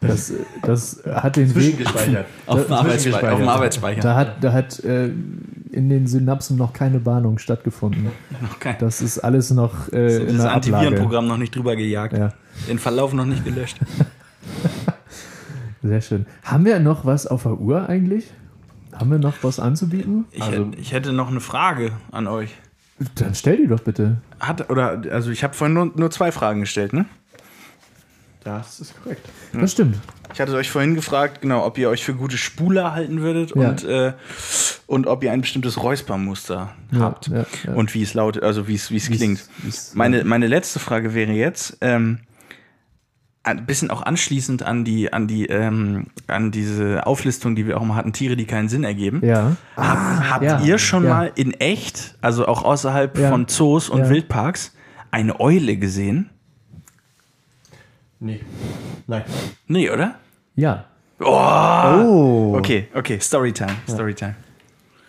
[SPEAKER 1] Das, das hat den Weg.
[SPEAKER 3] Auf dem Arbeitsspeicher. Auf dem Arbeitsspeicher.
[SPEAKER 1] Da hat, da hat äh, in den Synapsen noch keine Bahnung stattgefunden.
[SPEAKER 3] Noch kein,
[SPEAKER 1] Das ist alles noch äh, in
[SPEAKER 3] das. Antivirenprogramm noch nicht drüber gejagt.
[SPEAKER 1] Ja,
[SPEAKER 3] Den Verlauf noch nicht gelöscht.
[SPEAKER 1] sehr schön. Haben wir noch was auf der Uhr eigentlich? Haben wir noch was anzubieten?
[SPEAKER 3] Ich,
[SPEAKER 2] Also-
[SPEAKER 3] hätte, ich hätte noch eine Frage an euch.
[SPEAKER 1] Dann stell die doch bitte.
[SPEAKER 3] Hat, oder, also ich habe vorhin nur, nur zwei Fragen gestellt, ne?
[SPEAKER 2] Das ist korrekt.
[SPEAKER 1] Das stimmt.
[SPEAKER 3] Ich hatte euch vorhin gefragt, genau, ob ihr euch für gute Spuler halten würdet
[SPEAKER 1] Ja.
[SPEAKER 3] und, äh, und ob ihr ein bestimmtes Räuspermuster
[SPEAKER 1] Ja,
[SPEAKER 3] habt.
[SPEAKER 1] ja, ja.
[SPEAKER 3] Und wie es lautet, also wie es, wie es klingt.
[SPEAKER 1] wie's-
[SPEAKER 3] Meine, meine letzte Frage wäre jetzt, ähm, ein bisschen auch anschließend an die, an die, ähm, an diese Auflistung, die wir auch mal hatten, Tiere, die keinen Sinn ergeben.
[SPEAKER 1] Ja.
[SPEAKER 3] Hab, habt
[SPEAKER 1] ja,
[SPEAKER 3] ihr schon
[SPEAKER 1] ja.
[SPEAKER 3] mal in echt, also auch außerhalb
[SPEAKER 1] Ja.
[SPEAKER 3] von Zoos und
[SPEAKER 1] Ja.
[SPEAKER 3] Wildparks, eine Eule gesehen?
[SPEAKER 2] Nee. Nein.
[SPEAKER 3] Nee, oder?
[SPEAKER 1] Ja.
[SPEAKER 2] Oh.
[SPEAKER 3] Okay, okay, Storytime, Storytime.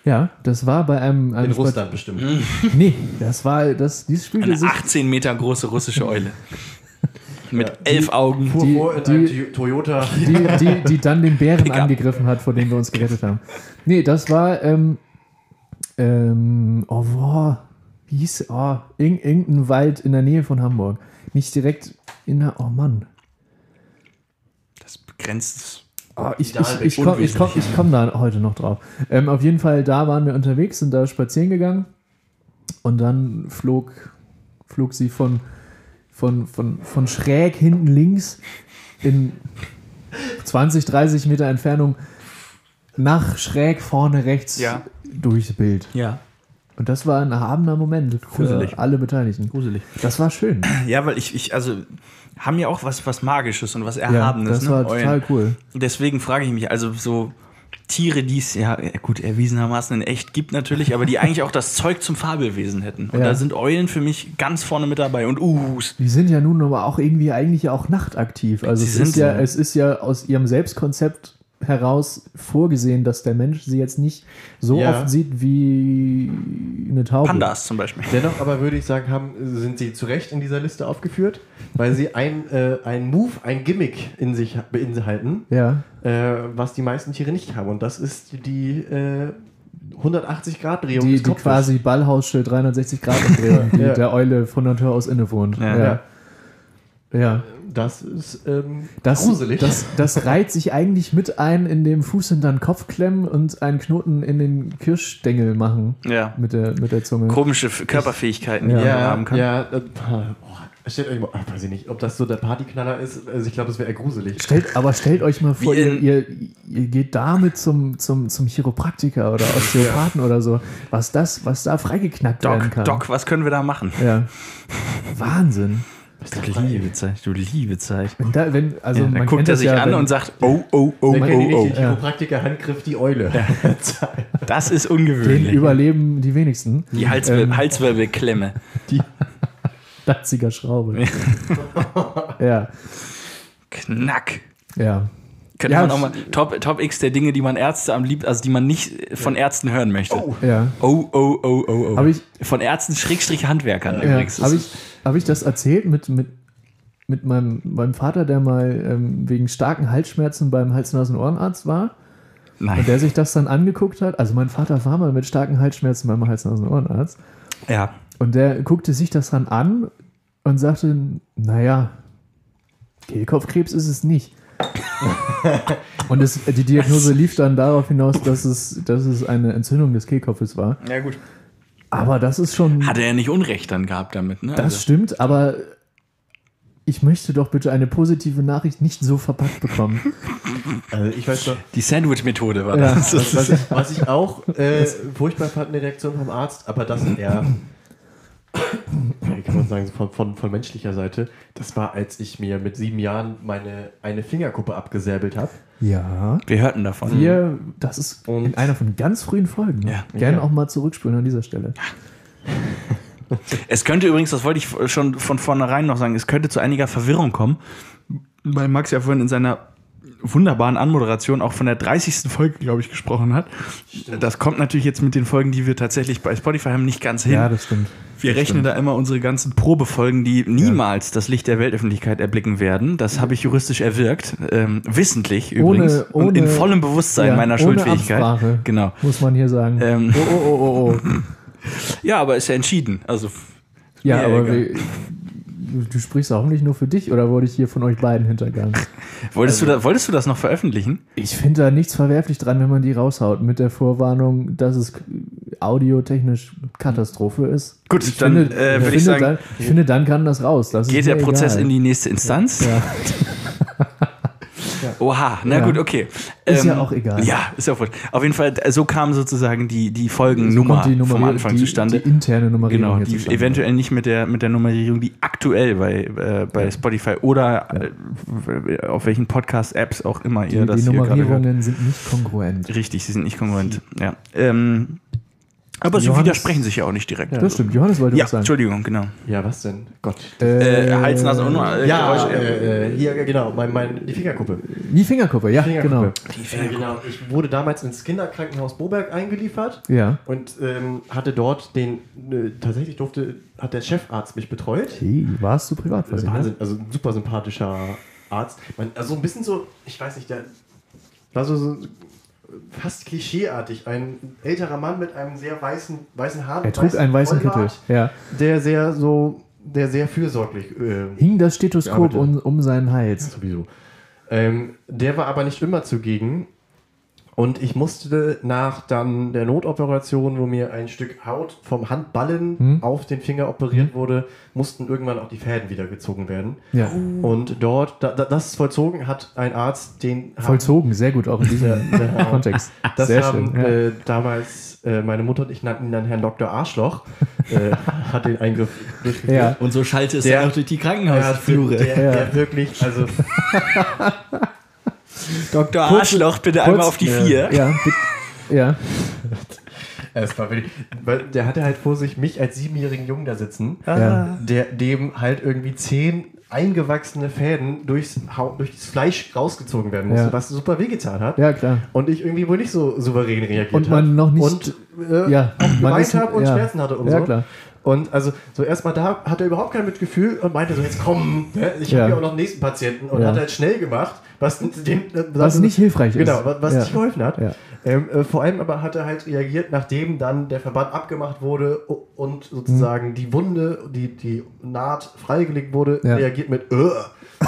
[SPEAKER 1] Ja, das war bei einem. einem
[SPEAKER 2] In
[SPEAKER 1] Spaz-
[SPEAKER 2] Russland bestimmt.
[SPEAKER 1] Nee, das war. Das, dies spielte
[SPEAKER 3] Eine
[SPEAKER 1] sich.
[SPEAKER 3] 18 Meter große russische Eule. Mit elf Augen.
[SPEAKER 2] Fuhr
[SPEAKER 1] Die-
[SPEAKER 2] vor in
[SPEAKER 1] die-
[SPEAKER 2] Toyota.
[SPEAKER 1] die, die, die dann den Bären
[SPEAKER 3] Pickup.
[SPEAKER 1] angegriffen hat, vor dem wir uns gerettet haben. Nee, das war, ähm, ähm, oh, boah, wie hieß, oh, irg irgendein Wald in der Nähe von Hamburg. Nicht direkt in der, oh Mann.
[SPEAKER 3] Das begrenzt.
[SPEAKER 1] Oh, ich ich, ich komme ich komm, komm da heute noch drauf. Ähm, auf jeden Fall, da waren wir unterwegs, sind da spazieren gegangen und dann flog, flog sie von, von, von, von schräg hinten links in 20, 30 Meter Entfernung nach schräg vorne rechts
[SPEAKER 3] Ja.
[SPEAKER 1] durchs Bild.
[SPEAKER 3] Ja.
[SPEAKER 1] Und das war ein erhabener Moment für
[SPEAKER 3] Gruselig.
[SPEAKER 1] alle Beteiligten.
[SPEAKER 3] Gruselig.
[SPEAKER 1] Das war schön.
[SPEAKER 3] Ja, weil ich, ich, also, haben ja auch was, was Magisches und was
[SPEAKER 1] Ja,
[SPEAKER 3] Erhabenes.
[SPEAKER 1] das
[SPEAKER 3] ne?
[SPEAKER 1] war
[SPEAKER 3] Eulen.
[SPEAKER 1] total cool.
[SPEAKER 3] Deswegen frage ich mich, also so Tiere, die es ja gut erwiesenermaßen in echt gibt natürlich, aber die eigentlich auch das Zeug zum Fabelwesen hätten. Und
[SPEAKER 1] Ja.
[SPEAKER 3] da sind Eulen für mich ganz vorne mit dabei und Uhus.
[SPEAKER 1] Die sind ja nun aber auch irgendwie eigentlich auch nachtaktiv. Also
[SPEAKER 3] Sie
[SPEAKER 1] es ist, ja,
[SPEAKER 3] so.
[SPEAKER 1] es ist ja aus ihrem Selbstkonzept heraus vorgesehen, dass der Mensch sie jetzt nicht so
[SPEAKER 2] Ja.
[SPEAKER 1] oft sieht wie eine Taube.
[SPEAKER 3] Pandas zum Beispiel.
[SPEAKER 2] Dennoch aber würde ich sagen, haben, sind sie zu Recht in dieser Liste aufgeführt, weil sie ein, äh, ein Move, ein Gimmick in sich ha- beinhalten,
[SPEAKER 1] Ja,
[SPEAKER 2] äh, was die meisten Tiere nicht haben. Und das ist die äh, 180-Grad-Drehung
[SPEAKER 1] die,
[SPEAKER 2] des
[SPEAKER 1] die quasi Ballhaussche 360 Grad Drehung, die
[SPEAKER 2] Ja.
[SPEAKER 1] der Eule von Natur aus innewohnt.
[SPEAKER 3] Ja.
[SPEAKER 1] Ja. Ja.
[SPEAKER 2] Das ist ähm,
[SPEAKER 1] Das,
[SPEAKER 2] gruselig.
[SPEAKER 1] das, das reiht sich eigentlich mit ein, in dem Fuß hinter den Kopf klemmen und einen Knoten in den Kirschstängel machen
[SPEAKER 3] Ja.
[SPEAKER 1] mit der, mit der Zunge.
[SPEAKER 3] Komische F- Körperfähigkeiten, die
[SPEAKER 1] Ja.
[SPEAKER 3] man
[SPEAKER 2] ja,
[SPEAKER 3] haben kann.
[SPEAKER 2] ja, äh, boah, stellt euch mal, ach, weiß ich nicht, ob das so der Partyknaller ist. Also ich glaube, das wäre eher gruselig.
[SPEAKER 1] Stellt, aber stellt euch mal vor, ihr, ihr, ihr geht damit zum, zum, zum Chiropraktiker oder Osteopathen oder so, was das, was da freigeknackt werden
[SPEAKER 3] Doc,
[SPEAKER 1] kann.
[SPEAKER 3] Doc, was können wir da machen?
[SPEAKER 1] Ja. Wahnsinn.
[SPEAKER 3] Du liebe Zeit, du liebe Zeit.
[SPEAKER 1] Wenn da, wenn, also
[SPEAKER 3] Ja,
[SPEAKER 1] man
[SPEAKER 3] dann guckt er sich
[SPEAKER 1] ja,
[SPEAKER 3] an
[SPEAKER 1] wenn,
[SPEAKER 3] und sagt, oh, oh, oh,
[SPEAKER 2] Der kennt die
[SPEAKER 3] oh,
[SPEAKER 2] nicht,
[SPEAKER 3] oh.
[SPEAKER 2] den Chiropraktiker Handgriff die Eule.
[SPEAKER 3] Das ist
[SPEAKER 1] den
[SPEAKER 3] ungewöhnlich.
[SPEAKER 1] überleben die wenigsten.
[SPEAKER 3] Die Halswir
[SPEAKER 1] Ähm,
[SPEAKER 3] Halswirbelklemme.
[SPEAKER 1] Danziger Schraube. ja,
[SPEAKER 3] Knack.
[SPEAKER 1] ja.
[SPEAKER 3] Könnte
[SPEAKER 1] Ja,
[SPEAKER 3] man auch mal Top, Top X der Dinge, die man Ärzte am liebsten, also die man nicht von Ärzten hören möchte. Oh,
[SPEAKER 1] Ja.
[SPEAKER 3] oh, oh, oh, oh.
[SPEAKER 1] Hab ich-
[SPEAKER 3] von Ärzten Schrägstrich Handwerkern
[SPEAKER 1] Ja,
[SPEAKER 3] übrigens.
[SPEAKER 1] habe ich, hab ich das erzählt mit, mit, mit meinem, meinem Vater, der mal ähm, wegen starken Halsschmerzen beim Hals-Nasen-Ohrenarzt war
[SPEAKER 3] Nein.
[SPEAKER 1] und der sich das dann angeguckt hat? Also mein Vater war mal mit starken Halsschmerzen beim Hals-Nasen-Ohrenarzt
[SPEAKER 3] Ja.
[SPEAKER 1] und der guckte sich das dann an und sagte, naja, Kehlkopfkrebs ist es nicht. Und es, die Diagnose lief dann darauf hinaus, dass es, dass es eine Entzündung des Kehlkopfes war.
[SPEAKER 3] Ja, gut.
[SPEAKER 1] Aber das ist schon...
[SPEAKER 3] Hatte er nicht Unrecht dann gehabt damit, ne?
[SPEAKER 1] Das stimmt, aber ich möchte doch bitte eine positive Nachricht nicht so verpackt bekommen.
[SPEAKER 2] Also ich weiß doch,
[SPEAKER 3] die Sandwich-Methode war
[SPEAKER 1] Ja.
[SPEAKER 3] das.
[SPEAKER 2] was, was, ich, was ich auch äh, furchtbar fand in der Reaktion vom Arzt, aber das eher, wie kann man sagen, von, von, von menschlicher Seite, das war, als ich mir mit sieben Jahren meine eine Fingerkuppe abgesäbelt habe.
[SPEAKER 1] Ja.
[SPEAKER 3] Wir hörten davon.
[SPEAKER 1] Wir, das ist
[SPEAKER 2] Und-
[SPEAKER 1] in einer von ganz frühen Folgen.
[SPEAKER 3] Ja.
[SPEAKER 1] Gerne
[SPEAKER 2] Ja.
[SPEAKER 1] auch mal zurückspulen an dieser Stelle.
[SPEAKER 3] Es könnte übrigens, das wollte ich schon von vornherein noch sagen, es könnte zu einiger Verwirrung kommen, weil Max ja vorhin in seiner wunderbaren Anmoderation auch von der 30. Folge, glaube ich, gesprochen hat. Das kommt natürlich jetzt mit den Folgen, die wir tatsächlich bei Spotify haben, nicht ganz hin.
[SPEAKER 1] Ja, das stimmt.
[SPEAKER 3] wir rechnen da immer unsere ganzen Probefolgen, die niemals das Licht der Weltöffentlichkeit erblicken werden. Das habe ich juristisch erwirkt. Ähm, wissentlich übrigens.
[SPEAKER 1] Ohne-
[SPEAKER 3] und in
[SPEAKER 1] ohne-
[SPEAKER 3] vollem Bewusstsein
[SPEAKER 1] ja,
[SPEAKER 3] meiner
[SPEAKER 1] ohne
[SPEAKER 3] Schuldfähigkeit.
[SPEAKER 1] Absprache.
[SPEAKER 3] Genau.
[SPEAKER 1] Muss man hier sagen.
[SPEAKER 3] Ähm,
[SPEAKER 1] oh, oh, oh, oh, oh.
[SPEAKER 3] ja, aber ist ja entschieden. Also
[SPEAKER 1] Ja, aber wir, du sprichst auch nicht nur für dich oder wurde ich hier von euch beiden hintergangen?
[SPEAKER 3] Wolltest, du da, wolltest du das noch veröffentlichen?
[SPEAKER 1] Ich finde da nichts verwerflich dran, wenn man die raushaut, mit der Vorwarnung, dass es audiotechnisch Katastrophe ist.
[SPEAKER 3] Gut,
[SPEAKER 1] ich
[SPEAKER 3] dann,
[SPEAKER 1] finde,
[SPEAKER 3] äh, würde ich sagen-
[SPEAKER 1] dann, ich finde, dann kann das raus. Das
[SPEAKER 3] Geht der Prozess
[SPEAKER 1] egal.
[SPEAKER 3] in die nächste Instanz?
[SPEAKER 1] Ja.
[SPEAKER 3] Oha, na
[SPEAKER 1] Ja.
[SPEAKER 3] gut, okay. Ähm,
[SPEAKER 1] Ist ja auch egal.
[SPEAKER 3] Ja, ist ja auch wurscht. Auf jeden Fall, so kam sozusagen die, die
[SPEAKER 1] So
[SPEAKER 3] Folgennummer
[SPEAKER 1] die
[SPEAKER 3] vom Anfang
[SPEAKER 1] die,
[SPEAKER 3] zustande.
[SPEAKER 1] Die interne Nummerierung
[SPEAKER 3] Genau, die
[SPEAKER 1] zustande.
[SPEAKER 3] eventuell nicht mit der, mit der Nummerierung, die aktuell bei, äh, bei Spotify oder äh, auf welchen Podcast-Apps auch immer ihr
[SPEAKER 1] Die,
[SPEAKER 3] das
[SPEAKER 1] die. Nummerierungen sind nicht kongruent.
[SPEAKER 3] Richtig, sie sind nicht kongruent. Ja. Ähm, aber sie
[SPEAKER 1] Johannes-
[SPEAKER 3] widersprechen sich ja auch nicht direkt.
[SPEAKER 1] Das stimmt. Johannes wollte
[SPEAKER 3] Ja,
[SPEAKER 1] was sagen.
[SPEAKER 3] Entschuldigung, genau.
[SPEAKER 2] Ja, was denn? Gott.
[SPEAKER 3] Äh, Hals, Nase und äh,
[SPEAKER 2] Ja, äh, äh, hier, genau, mein, mein, die Fingerkuppe.
[SPEAKER 1] Die Fingerkuppe, ja, genau.
[SPEAKER 2] Äh, genau. Ich wurde damals ins Kinderkrankenhaus Boberg eingeliefert
[SPEAKER 1] Ja.
[SPEAKER 2] und ähm, hatte dort den, äh, tatsächlich durfte, hat der Chefarzt mich betreut.
[SPEAKER 1] Hey, warst du privat versichert?
[SPEAKER 2] Wahnsinn, also ein super sympathischer Arzt. Man, also ein bisschen so, ich weiß nicht, der war so, so fast klischeeartig. Ein älterer Mann mit einem sehr weißen, weißen Haar.
[SPEAKER 1] Er trug einen weißen Kittel. Ja.
[SPEAKER 2] Der sehr so, der sehr fürsorglich äh,
[SPEAKER 1] Hing das Stethoskop um, um seinen Hals.
[SPEAKER 2] sowieso. Ähm, der war aber nicht immer zugegen. Und ich musste nach dann der Notoperation, wo mir ein Stück Haut vom Handballen
[SPEAKER 1] Hm.
[SPEAKER 2] auf den Finger operiert wurde, mussten irgendwann auch die Fäden wieder gezogen werden.
[SPEAKER 1] Ja.
[SPEAKER 2] Und dort, da, da, das vollzogen hat ein Arzt, den haben-
[SPEAKER 1] Vollzogen, sehr gut, auch in diesem
[SPEAKER 2] Ja.
[SPEAKER 1] Kontext.
[SPEAKER 2] Das
[SPEAKER 1] sehr
[SPEAKER 2] haben
[SPEAKER 1] schön. Ja.
[SPEAKER 2] äh, damals äh, meine Mutter und ich nannten ihn dann Herrn Dr. Arschloch, äh, hat den Eingriff durchgeführt.
[SPEAKER 1] Ja.
[SPEAKER 3] Und so schallte es
[SPEAKER 2] Der-
[SPEAKER 3] ja auch durch die
[SPEAKER 2] Der,
[SPEAKER 3] Krankenhausflure.
[SPEAKER 2] der,
[SPEAKER 1] Ja.
[SPEAKER 2] der wirklich, also
[SPEAKER 3] Dr.
[SPEAKER 1] Kurz-
[SPEAKER 3] Arschloch, bitte
[SPEAKER 1] kurz-
[SPEAKER 3] einmal auf die vier.
[SPEAKER 1] Ja, bitte- ja.
[SPEAKER 2] es war wirklich, weil der hatte halt vor sich mich als siebenjährigen Jungen da sitzen,
[SPEAKER 1] Ja.
[SPEAKER 2] der dem halt irgendwie zehn eingewachsene Fäden durchs, Hau- durch das Fleisch rausgezogen werden musste,
[SPEAKER 1] Ja.
[SPEAKER 2] was super wehgetan hat.
[SPEAKER 1] Ja, klar.
[SPEAKER 2] Und ich irgendwie wohl nicht so souverän reagiert
[SPEAKER 1] Und man
[SPEAKER 2] habe.
[SPEAKER 1] noch nicht-
[SPEAKER 2] Und äh,
[SPEAKER 1] Ja,
[SPEAKER 2] auch geweint habe und
[SPEAKER 1] ja.
[SPEAKER 2] Schmerzen hatte und
[SPEAKER 1] Ja,
[SPEAKER 2] so.
[SPEAKER 1] klar.
[SPEAKER 2] Und also so erstmal da hat er überhaupt kein Mitgefühl und meinte so, jetzt komm, ne? ich habe ja auch noch einen nächsten Patienten und
[SPEAKER 1] Ja.
[SPEAKER 2] hat halt schnell gemacht, was dem,
[SPEAKER 1] Was nicht hilfreich ist.
[SPEAKER 2] Genau, was,
[SPEAKER 1] Ja.
[SPEAKER 2] nicht geholfen hat.
[SPEAKER 1] Ja.
[SPEAKER 2] Ähm, äh, vor allem aber hat er halt reagiert, nachdem dann der Verband abgemacht wurde und sozusagen die Wunde, die, die Naht freigelegt wurde, reagiert mit äh.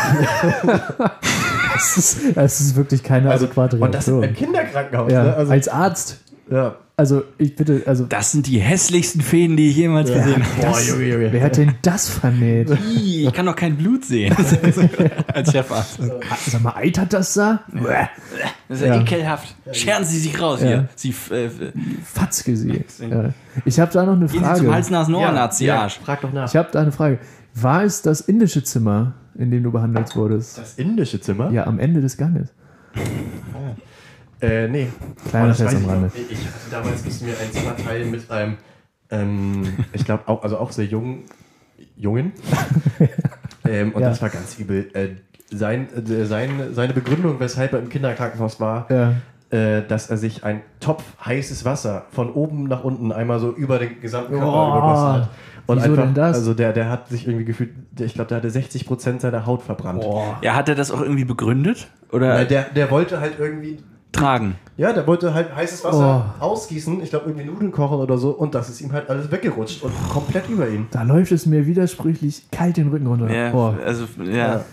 [SPEAKER 1] Das ist, das ist wirklich keine
[SPEAKER 2] Also,
[SPEAKER 1] adäquate
[SPEAKER 2] und das
[SPEAKER 1] Reaktion.
[SPEAKER 2] einem Kinderkrankenhaus. Ne? Also,
[SPEAKER 1] als Arzt.
[SPEAKER 2] ja.
[SPEAKER 1] Also, ich bitte, also,
[SPEAKER 3] Das sind die hässlichsten Fäden, die ich jemals gesehen habe.
[SPEAKER 2] Boah, Junge, Junge.
[SPEAKER 1] wer hat denn das vernäht?
[SPEAKER 3] Ich kann doch kein Blut sehen. Als Chefarzt.
[SPEAKER 1] Sag mal, eitert das da?
[SPEAKER 3] Das ist ja,
[SPEAKER 1] Ja.
[SPEAKER 3] ekelhaft. Scheren Sie sich raus
[SPEAKER 1] Ja.
[SPEAKER 3] hier. Sie äh,
[SPEAKER 1] Fatzke sie. Ja. Ich habe da noch eine
[SPEAKER 3] gehen Sie
[SPEAKER 1] Frage.
[SPEAKER 3] zum Hals-Nasen-Ohrenarzt, Sie Arsch.
[SPEAKER 2] frag doch nach.
[SPEAKER 1] Ich habe da eine Frage. War es das indische Zimmer, in dem du behandelt wurdest?
[SPEAKER 2] das indische Zimmer?
[SPEAKER 1] Ja, am Ende des Ganges.
[SPEAKER 2] Äh, nee.
[SPEAKER 1] Kleiner
[SPEAKER 2] das
[SPEAKER 1] Scherz
[SPEAKER 2] weiß
[SPEAKER 1] am
[SPEAKER 2] ich
[SPEAKER 1] Rande.
[SPEAKER 2] Ich ich hatte damals mussten wir ein Zimmer teilen mit einem, ähm, ich glaube auch, also auch sehr jungen, Jungen. ähm, und
[SPEAKER 1] Ja.
[SPEAKER 2] das war ganz übel. Äh, sein, äh, sein, seine Begründung, weshalb er im Kinderkrankenhaus war,
[SPEAKER 1] Ja.
[SPEAKER 2] äh, dass er sich ein Topf heißes Wasser von oben nach unten einmal so über den gesamten Körper
[SPEAKER 1] Oh,
[SPEAKER 2] übergossen hat. Und
[SPEAKER 1] wieso
[SPEAKER 2] einfach,
[SPEAKER 1] denn das?
[SPEAKER 2] also der, der hat sich irgendwie gefühlt, der, ich glaube, der hatte 60 Prozent seiner Haut verbrannt.
[SPEAKER 3] Ja, hat er das auch irgendwie begründet? Oder
[SPEAKER 2] Weil der, der wollte halt irgendwie
[SPEAKER 3] tragen?
[SPEAKER 2] Ja, der wollte halt heißes Wasser ausgießen, ich glaube irgendwie Nudeln kochen oder so und das ist ihm halt alles weggerutscht und komplett über ihn.
[SPEAKER 1] Da läuft es mir widersprüchlich kalt den Rücken runter.
[SPEAKER 3] Ja,
[SPEAKER 1] oh.
[SPEAKER 3] also, ja.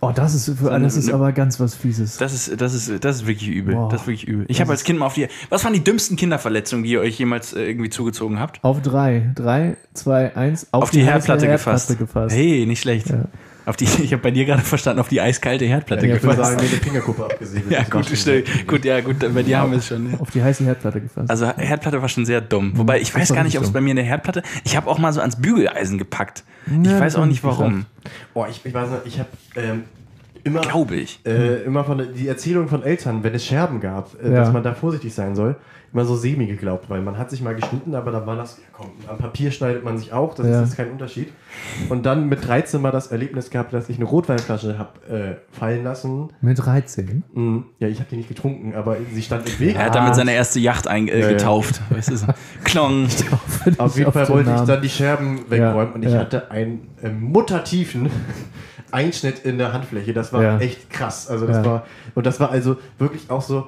[SPEAKER 1] oh, das ist, für, das ist aber ganz was Fieses.
[SPEAKER 3] Das ist, das ist, das ist wirklich übel.
[SPEAKER 1] Boah.
[SPEAKER 3] Das ist wirklich übel. Ich habe als Kind mal auf die. Was waren die dümmsten Kinderverletzungen, die ihr euch jemals äh, irgendwie zugezogen habt?
[SPEAKER 1] Auf drei. Drei, zwei, eins. Auf,
[SPEAKER 3] Auf, die,
[SPEAKER 1] heiße
[SPEAKER 3] Herdplatte, gefasst.
[SPEAKER 1] gefasst.
[SPEAKER 3] Hey, nicht schlecht.
[SPEAKER 1] Ja.
[SPEAKER 3] Auf die, ich habe bei dir gerade verstanden, auf die eiskalte Herdplatte
[SPEAKER 2] Ich würde
[SPEAKER 3] gefasst.
[SPEAKER 2] sagen, eine Fingerkuppe abgesäbelt.
[SPEAKER 3] ja, gut, schnell. gut, ja, gut, bei dir haben wir es schon. Ja.
[SPEAKER 1] Auf die heiße Herdplatte gefasst.
[SPEAKER 3] Also Herdplatte war schon sehr dumm. Wobei ich
[SPEAKER 1] das
[SPEAKER 3] weiß gar nicht, ob es bei mir eine Herdplatte. Ich habe auch mal so ans Bügeleisen gepackt. Ich
[SPEAKER 1] Ja,
[SPEAKER 3] weiß auch nicht
[SPEAKER 1] ich
[SPEAKER 3] warum.
[SPEAKER 2] Oh, ich, ich weiß noch, ich habe ähm, immer,
[SPEAKER 3] Glaube ich.
[SPEAKER 2] äh, immer von der- die Erzählung von Eltern, wenn es Scherben gab, äh,
[SPEAKER 1] Ja.
[SPEAKER 2] dass man da vorsichtig sein soll, immer so semi geglaubt, weil man hat sich mal geschnitten, aber dann war das, ja komm, am Papier schneidet man sich auch, das
[SPEAKER 1] Ja.
[SPEAKER 2] ist jetzt kein Unterschied. Und dann mit 13 mal das Erlebnis gehabt, dass ich eine Rotweinflasche habe äh, fallen lassen.
[SPEAKER 1] Mit 13.
[SPEAKER 2] Mm, Ja, ich habe die nicht getrunken, aber sie stand im Weg.
[SPEAKER 3] Er hat damit seine erste Yacht ein, äh,
[SPEAKER 2] Ja, ja.
[SPEAKER 3] getauft. Weißt du, so. Klong.
[SPEAKER 2] Auf jeden Fall wollte ich dann die Scherben wegräumen und ich
[SPEAKER 1] ja.
[SPEAKER 2] hatte einen äh, muttertiefen Einschnitt in der Handfläche. Das war
[SPEAKER 1] Ja.
[SPEAKER 2] echt krass. Also das
[SPEAKER 1] Ja.
[SPEAKER 2] war und das war also wirklich auch so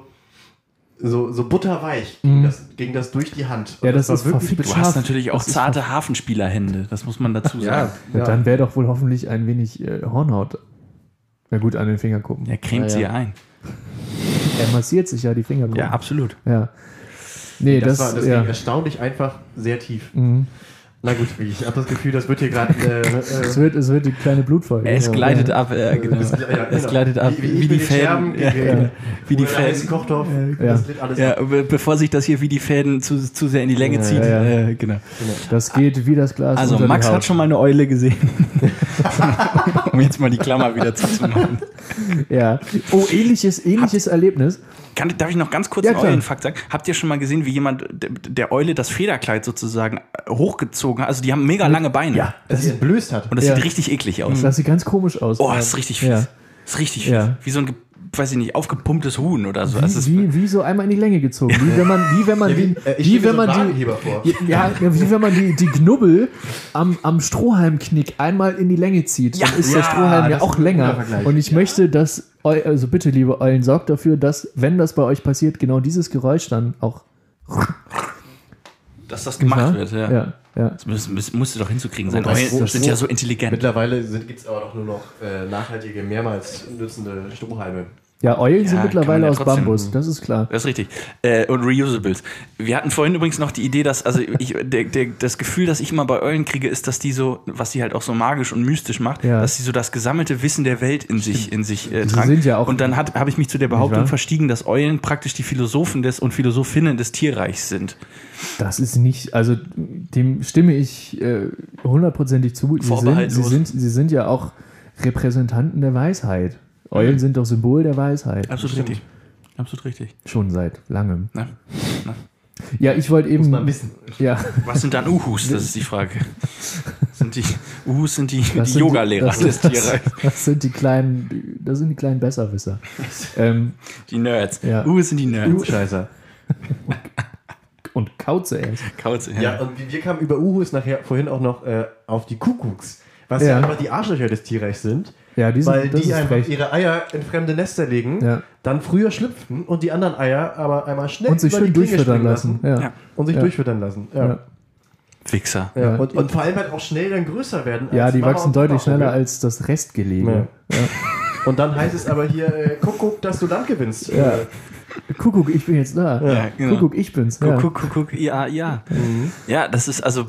[SPEAKER 2] so, so butterweich ging, das, ging das durch die Hand. Und
[SPEAKER 1] Mhm. Ja, das ist
[SPEAKER 2] war
[SPEAKER 1] verfickt
[SPEAKER 3] Du hast natürlich auch
[SPEAKER 1] Das ist
[SPEAKER 3] zarte Hafenspielerhände. Das muss man dazu sagen.
[SPEAKER 2] ja,
[SPEAKER 1] Ja, Dann wäre doch wohl hoffentlich ein wenig äh, Hornhaut. Na gut, an den Fingerkuppen.
[SPEAKER 3] Er cremt
[SPEAKER 2] Ja,
[SPEAKER 3] sie
[SPEAKER 2] ja.
[SPEAKER 3] ein.
[SPEAKER 1] Er massiert sich ja die Fingerkuppen.
[SPEAKER 3] Ja, absolut.
[SPEAKER 1] Ja. Nee,
[SPEAKER 2] das,
[SPEAKER 1] das,
[SPEAKER 2] war das
[SPEAKER 1] ja.
[SPEAKER 2] ging erstaunlich einfach sehr tief.
[SPEAKER 1] Mhm.
[SPEAKER 2] Na gut, ich habe das Gefühl, das wird hier gerade äh,
[SPEAKER 1] Es
[SPEAKER 2] äh,
[SPEAKER 1] wird, es wird die kleine Blutfolge.
[SPEAKER 3] Es
[SPEAKER 1] Ja.
[SPEAKER 3] gleitet ab, äh, genau.
[SPEAKER 2] ja, ja,
[SPEAKER 3] Es
[SPEAKER 2] genau.
[SPEAKER 3] gleitet ab,
[SPEAKER 2] Wie, wie,
[SPEAKER 3] wie die Fäden. Ja,
[SPEAKER 2] gegen-
[SPEAKER 3] Wie die Fäden.
[SPEAKER 2] Kochtopf,
[SPEAKER 1] Ja.
[SPEAKER 3] Ja, bevor sich das hier wie die Fäden zu, zu sehr in die Länge
[SPEAKER 2] Ja,
[SPEAKER 3] zieht.
[SPEAKER 1] ja.
[SPEAKER 3] Äh, genau.
[SPEAKER 1] Das geht wie das Glas.
[SPEAKER 3] Also
[SPEAKER 1] unter die
[SPEAKER 3] Max
[SPEAKER 1] Haut.
[SPEAKER 3] hat schon mal eine Eule gesehen. um jetzt mal die Klammer wieder zuzumachen.
[SPEAKER 1] Ja. Oh, ähnliches, ähnliches Erlebnis.
[SPEAKER 3] Kann, darf ich noch ganz kurz
[SPEAKER 1] Ja,
[SPEAKER 3] einen. Eulenfakt sagen? Habt ihr schon mal gesehen, wie jemand der, Eule das Federkleid sozusagen äh, hochgezogen hat? Also die haben mega lange Beine.
[SPEAKER 1] Ja.
[SPEAKER 2] Dass sie entblößt hat.
[SPEAKER 3] Und das
[SPEAKER 1] Ja.
[SPEAKER 3] sieht richtig eklig aus.
[SPEAKER 1] Das sieht ganz komisch aus.
[SPEAKER 3] Oh, das ist richtig fies.
[SPEAKER 1] Ja.
[SPEAKER 3] Das ist richtig fies.
[SPEAKER 1] Ja.
[SPEAKER 3] Wie so ein, weiß ich nicht, aufgepumptes Huhn oder so. Ist,
[SPEAKER 1] Wie, wie, wie so einmal in die Länge gezogen. Wie wenn man, wie wenn man
[SPEAKER 2] Ja, wie,
[SPEAKER 1] die,
[SPEAKER 2] äh,
[SPEAKER 1] wie wenn
[SPEAKER 2] so
[SPEAKER 1] man die, ja, ja, wie wenn man die, die Knubbel am, am Strohhalmknick einmal in die Länge zieht.
[SPEAKER 3] Ja,
[SPEAKER 1] dann ist
[SPEAKER 2] ja,
[SPEAKER 1] der Strohhalm ja auch länger. Und ich möchte, dass, eu, also bitte, liebe Eulen, sorgt dafür, dass, wenn das bei euch passiert, genau dieses Geräusch dann auch
[SPEAKER 3] dass das gemacht
[SPEAKER 1] Ja?
[SPEAKER 3] wird. Ja.
[SPEAKER 1] Ja, ja.
[SPEAKER 3] Das müsst, müsst, musst du doch hinzukriegen sein.
[SPEAKER 2] das-
[SPEAKER 3] Eulen
[SPEAKER 2] das-
[SPEAKER 3] sind ja so intelligent.
[SPEAKER 2] Mittlerweile gibt es aber doch nur noch äh, nachhaltige, mehrmals nützende Strohhalme.
[SPEAKER 1] Ja, Eulen
[SPEAKER 3] Ja,
[SPEAKER 1] sind mittlerweile aus
[SPEAKER 3] trotzdem-
[SPEAKER 1] Bambus, das ist klar.
[SPEAKER 3] Das ist richtig. Äh, und Reusables. Wir hatten vorhin übrigens noch die Idee, dass, also ich, der, der, das Gefühl, das ich immer bei Eulen kriege, ist, dass die so, was die halt auch so magisch und mystisch macht,
[SPEAKER 1] Ja.
[SPEAKER 3] dass sie so das gesammelte Wissen der Welt in sich, in sich äh,
[SPEAKER 1] Sie
[SPEAKER 3] tragen.
[SPEAKER 1] sind ja auch-
[SPEAKER 3] und dann habe ich mich zu der Behauptung verstiegen, dass Eulen praktisch die Philosophen des und Philosophinnen des Tierreichs sind.
[SPEAKER 1] Das ist nicht, also dem stimme ich äh, hundertprozentig zu. Sie sind, sie, sind, sie sind ja auch Repräsentanten der Weisheit. Eulen sind doch Symbol der Weisheit.
[SPEAKER 3] Absolut richtig. Absolut richtig.
[SPEAKER 1] Schon seit langem.
[SPEAKER 3] Ne? Ne?
[SPEAKER 1] Ja, ich wollte
[SPEAKER 2] Muss
[SPEAKER 1] eben.
[SPEAKER 2] man wissen.
[SPEAKER 1] Ja,
[SPEAKER 3] Was sind dann Uhus? Das ist die Frage. Sind die Uhus sind die, die
[SPEAKER 1] sind
[SPEAKER 3] Yoga-Lehrer des Tierreichs.
[SPEAKER 1] das sind die kleinen, das sind die kleinen Besserwisser. ähm,
[SPEAKER 3] Die Nerds.
[SPEAKER 1] Ja.
[SPEAKER 3] Uhus sind die Nerds.
[SPEAKER 2] Scheißer.
[SPEAKER 1] und Kauze erst.
[SPEAKER 3] Kauze,
[SPEAKER 2] Ja, und wir- wir kamen über Uhus nachher vorhin auch noch äh, auf die Kuckucks. Was
[SPEAKER 1] Ja.
[SPEAKER 2] ja einfach die Arschlöcher des Tierreichs sind.
[SPEAKER 1] Ja, die sind,
[SPEAKER 2] weil
[SPEAKER 1] das
[SPEAKER 2] die
[SPEAKER 1] ist
[SPEAKER 2] einfach
[SPEAKER 1] frech.
[SPEAKER 2] ihre Eier in fremde Nester legen,
[SPEAKER 1] Ja.
[SPEAKER 2] dann früher schlüpfen und die anderen Eier aber einmal schnell
[SPEAKER 1] Und sich
[SPEAKER 2] über
[SPEAKER 1] schön durchfüttern
[SPEAKER 2] springen
[SPEAKER 1] lassen. Ja.
[SPEAKER 2] Und sich
[SPEAKER 1] Ja.
[SPEAKER 2] durchfüttern lassen. Ja.
[SPEAKER 3] Wichser.
[SPEAKER 1] Ja.
[SPEAKER 2] Und, und vor allem halt auch schnell dann größer werden.
[SPEAKER 1] Ja,
[SPEAKER 2] als
[SPEAKER 1] die
[SPEAKER 2] Mama
[SPEAKER 1] wachsen deutlich
[SPEAKER 2] Papa
[SPEAKER 1] schneller als das Restgelege. Ja.
[SPEAKER 2] Und dann heißt es aber hier, äh, guck, dass du Land gewinnst.
[SPEAKER 1] Ja. Kuckuck, ich bin jetzt da.
[SPEAKER 3] Ja, genau.
[SPEAKER 1] Kuckuck, ich bin's. Ja.
[SPEAKER 3] Kuckuck, Kuckuck, ja, ja. Ja, das ist also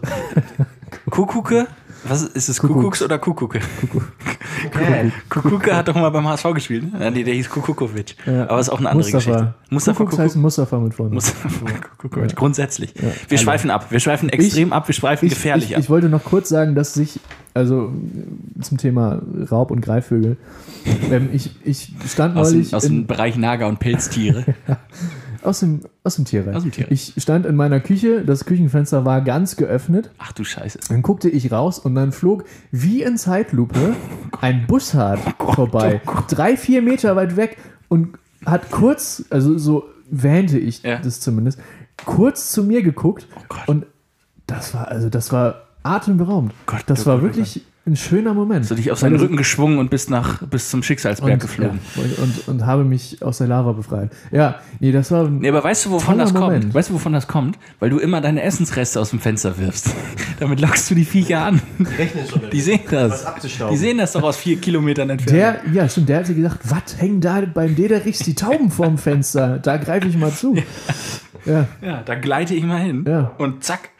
[SPEAKER 3] Kuckucke. Was ist, es
[SPEAKER 1] Kuckucks.
[SPEAKER 3] Kuckucks oder Kuckucke?
[SPEAKER 2] äh,
[SPEAKER 3] Kuckucke hat doch mal beim HSV gespielt. Ne? Nee, der hieß Kukukovic.
[SPEAKER 1] Ja.
[SPEAKER 3] Aber ist auch eine andere
[SPEAKER 1] Mustafa.
[SPEAKER 3] Geschichte. Mustafa
[SPEAKER 1] Kuckucks heißt
[SPEAKER 3] Kuckuck.
[SPEAKER 1] Mustafa mit vorne.
[SPEAKER 3] Mustafa Kuckukovic. Grundsätzlich. Wir schweifen ab. Wir schweifen extrem ab. Wir schweifen
[SPEAKER 1] Ich,
[SPEAKER 3] gefährlich
[SPEAKER 1] ich,
[SPEAKER 3] ab.
[SPEAKER 1] ich wollte noch kurz sagen, dass sich, also zum Thema Raub- und Greifvögel, ähm, ich, ich stand
[SPEAKER 3] aus,
[SPEAKER 1] neulich
[SPEAKER 3] dem, aus dem Bereich Nager- und Pilztiere.
[SPEAKER 1] aus, dem, aus dem Tierreich.
[SPEAKER 3] Aus dem Tierreich.
[SPEAKER 1] Ich stand in meiner Küche, das Küchenfenster war ganz geöffnet,
[SPEAKER 3] Ach du Scheiße.
[SPEAKER 1] dann guckte ich raus und dann flog wie in Zeitlupe ein Bussard vorbei. Drei, vier Meter weit weg und hat kurz, also so wähnte ich
[SPEAKER 3] Ja.
[SPEAKER 1] das zumindest, kurz zu mir geguckt
[SPEAKER 3] Gott.
[SPEAKER 1] und das war, also das war atemberaubend.
[SPEAKER 3] Gott,
[SPEAKER 1] das
[SPEAKER 3] oh
[SPEAKER 1] war
[SPEAKER 3] oh
[SPEAKER 1] wirklich ein schöner Moment.
[SPEAKER 3] Hast du dich auf seinen Rücken geschwungen und bist nach bis zum Schicksalsberg
[SPEAKER 1] und,
[SPEAKER 3] geflogen.
[SPEAKER 1] Ja, und, und, und habe mich aus der Lava befreit. Ja, nee, das war.
[SPEAKER 3] Nee, aber weißt du, wovon das kommt?
[SPEAKER 1] Moment.
[SPEAKER 3] Weißt du, wovon das kommt? Weil du immer deine Essensreste aus dem Fenster wirfst. Damit lockst du die Viecher an.
[SPEAKER 2] rechnen schon.
[SPEAKER 3] Die sehen das. Die sehen das doch aus vier Kilometern entfernt.
[SPEAKER 1] Der, ja, stimmt, der hat sich gesagt, was hängen da beim Dederichs die Tauben vorm Fenster? Da greife ich mal zu. Ja,
[SPEAKER 3] Ja, da gleite ich mal hin
[SPEAKER 1] Ja.
[SPEAKER 3] und zack,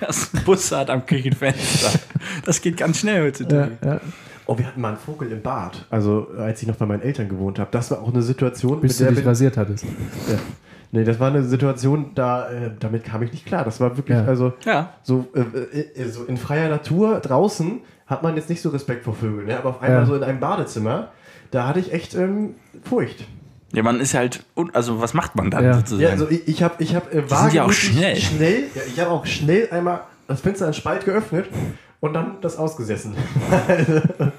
[SPEAKER 3] das Bussard am Küchenfenster. Das geht ganz schnell
[SPEAKER 1] ja,
[SPEAKER 3] heutzutage.
[SPEAKER 1] ja.
[SPEAKER 2] Oh, wir hatten mal einen Vogel im Bad. Also, als ich noch bei meinen Eltern gewohnt habe. Das war auch eine Situation,
[SPEAKER 1] Bis du dich rasiert hattest.
[SPEAKER 2] Ja. Nee, das war eine Situation, da, äh, damit kam ich nicht klar. Das war wirklich,
[SPEAKER 1] Ja.
[SPEAKER 2] also,
[SPEAKER 3] Ja.
[SPEAKER 2] so, äh, äh, so in freier Natur draußen hat man jetzt nicht so Respekt vor Vögeln. Ne? Aber auf einmal
[SPEAKER 1] Ja.
[SPEAKER 2] so in einem Badezimmer, da hatte ich echt ähm, Furcht.
[SPEAKER 3] Ja, man ist halt, also was macht man dann
[SPEAKER 1] Ja.
[SPEAKER 3] sozusagen?
[SPEAKER 2] Ja, also ich, ich habe ich hab, äh,
[SPEAKER 3] ja auch schnell.
[SPEAKER 2] schnell ja, ich habe auch schnell einmal das Fenster einen Spalt geöffnet und dann das ausgesessen.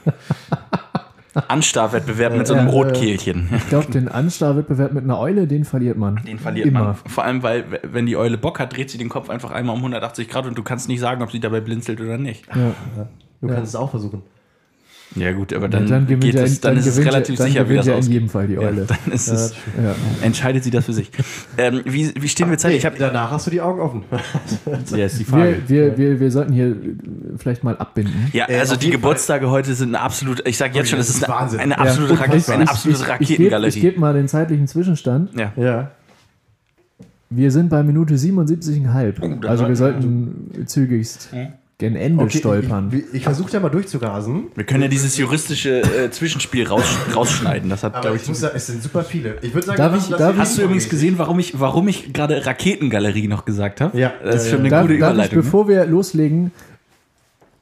[SPEAKER 3] Anstarrwettbewerb mit so einem Rotkehlchen.
[SPEAKER 1] Ich glaube, den Anstarrwettbewerb mit einer Eule, den verliert man.
[SPEAKER 3] Den verliert
[SPEAKER 1] Immer.
[SPEAKER 3] man. Vor allem, weil, wenn die Eule Bock hat, dreht sie den Kopf einfach einmal um 180 Grad und du kannst nicht sagen, ob sie dabei blinzelt oder nicht.
[SPEAKER 1] Ja.
[SPEAKER 2] Du kannst es auch versuchen.
[SPEAKER 3] Ja, gut, aber
[SPEAKER 1] Dann,
[SPEAKER 3] dann, geht
[SPEAKER 1] ja,
[SPEAKER 3] es, dann, ist es relativ
[SPEAKER 1] ja, dann
[SPEAKER 3] sicher, wie
[SPEAKER 1] gewinnt
[SPEAKER 3] das
[SPEAKER 1] ja in jedem Fall die
[SPEAKER 3] Ja,
[SPEAKER 1] Eule.
[SPEAKER 3] dann ist es,
[SPEAKER 1] Ja.
[SPEAKER 3] entscheidet sie das für sich. ähm, wie, wie stehen wir zeitlich? Ich hab,
[SPEAKER 2] danach hast du die Augen offen.
[SPEAKER 3] ja, ist die Frage.
[SPEAKER 1] Wir, wir, wir, wir sollten hier vielleicht mal abbinden.
[SPEAKER 3] Ja,
[SPEAKER 2] Äh,
[SPEAKER 3] also die Geburtstage heute sind eine absolute, ich sag jetzt schon,
[SPEAKER 2] das
[SPEAKER 3] es ist
[SPEAKER 2] ist
[SPEAKER 3] eine,
[SPEAKER 2] Wahnsinn.
[SPEAKER 3] eine
[SPEAKER 1] Ja.
[SPEAKER 3] absolute, Raketen,
[SPEAKER 1] ich-
[SPEAKER 3] eine
[SPEAKER 1] ich-
[SPEAKER 3] absolute
[SPEAKER 1] ich- Ich
[SPEAKER 3] Raketengalerie.
[SPEAKER 1] gebe mal den zeitlichen Zwischenstand.
[SPEAKER 3] ja.
[SPEAKER 2] ja.
[SPEAKER 1] Wir sind bei Minute 77,5.
[SPEAKER 3] Oh,
[SPEAKER 1] also wir
[SPEAKER 3] sollten
[SPEAKER 1] sollten zügigst gen Ende
[SPEAKER 2] Okay,
[SPEAKER 1] stolpern.
[SPEAKER 2] ich, ich, ich versuche ja mal durchzurasen.
[SPEAKER 3] Wir können ja dieses juristische äh, Zwischenspiel raus, rausschneiden. Das hat,
[SPEAKER 2] Aber
[SPEAKER 3] glaube
[SPEAKER 2] ich
[SPEAKER 3] ich,
[SPEAKER 2] muss sagen, es sind super viele. Ich würde sagen,
[SPEAKER 1] Darf ich- darf
[SPEAKER 3] Hast du übrigens gesehen, warum ich, warum ich gerade Raketengalerie noch gesagt habe?
[SPEAKER 2] Ja,
[SPEAKER 3] Das ist
[SPEAKER 2] ja,
[SPEAKER 3] schon
[SPEAKER 2] ja.
[SPEAKER 3] eine
[SPEAKER 1] darf,
[SPEAKER 3] gute
[SPEAKER 1] darf ich,
[SPEAKER 3] Überleitung. ne?
[SPEAKER 1] bevor wir loslegen,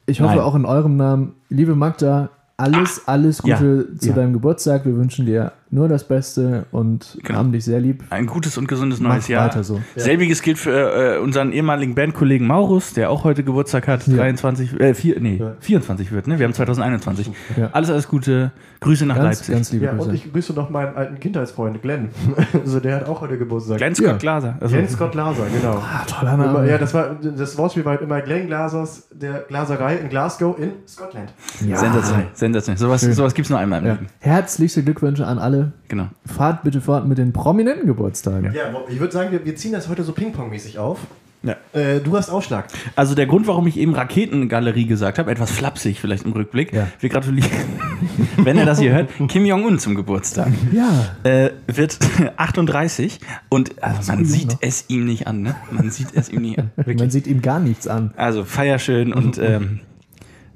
[SPEAKER 1] ich hoffe
[SPEAKER 3] Nein.
[SPEAKER 1] auch in eurem Namen, liebe Magda, alles, alles Gute
[SPEAKER 3] ja,
[SPEAKER 1] zu
[SPEAKER 2] ja.
[SPEAKER 1] deinem Geburtstag. Wir wünschen dir nur das Beste und
[SPEAKER 3] Genau.
[SPEAKER 1] haben dich sehr lieb.
[SPEAKER 3] Ein gutes und gesundes
[SPEAKER 1] Mach
[SPEAKER 3] neues Jahr.
[SPEAKER 1] weiter so.
[SPEAKER 3] Selbiges gilt für äh, unseren ehemaligen Bandkollegen Maurus, der auch heute Geburtstag hat.
[SPEAKER 1] Ja.
[SPEAKER 3] 23, äh, vier, nee,
[SPEAKER 2] Ja.
[SPEAKER 3] 24 wird, ne? Wir haben 2021.
[SPEAKER 1] Ja.
[SPEAKER 3] Alles, alles Gute. Grüße nach
[SPEAKER 1] Ganz,
[SPEAKER 3] Leipzig.
[SPEAKER 1] ganz liebe
[SPEAKER 2] Ja, und
[SPEAKER 1] Grüße.
[SPEAKER 2] ich grüße noch meinen alten Kindheitsfreund Glenn. also der hat auch heute Geburtstag.
[SPEAKER 3] Glenn Scott
[SPEAKER 1] Ja.
[SPEAKER 3] Glaser. Also,
[SPEAKER 2] Glenn Scott Glaser, genau.
[SPEAKER 1] Ah, toller
[SPEAKER 2] Immer,
[SPEAKER 1] Name.
[SPEAKER 2] ja, das war das Wortspiel war halt immer Glenn Glasers, der Glaserei in Glasgow in Scotland.
[SPEAKER 1] Ja.
[SPEAKER 3] Sensationell. Sensationell. Sowas, sowas gibt es nur einmal im
[SPEAKER 1] Ja.
[SPEAKER 3] Leben.
[SPEAKER 1] Herzlichste Glückwünsche an alle.
[SPEAKER 3] Genau.
[SPEAKER 1] Fahrt bitte fort mit den prominenten Geburtstagen.
[SPEAKER 2] Ja, ich würde sagen, wir, wir ziehen das heute so Ping-Pong-mäßig auf.
[SPEAKER 3] Ja.
[SPEAKER 2] Äh, du hast Ausschlag.
[SPEAKER 3] Also der Grund, warum ich eben Raketengalerie gesagt habe, etwas flapsig vielleicht im Rückblick.
[SPEAKER 1] Ja.
[SPEAKER 3] Wir gratulieren, wenn er das hier hört, Kim Jong-un zum Geburtstag.
[SPEAKER 1] Ja.
[SPEAKER 3] Äh, wird 38 und also man sieht
[SPEAKER 1] noch.
[SPEAKER 3] es ihm nicht an, ne? Man sieht es ihm nicht an. Wirklich.
[SPEAKER 1] Man sieht ihm gar nichts an.
[SPEAKER 3] Also feier schön und ähm,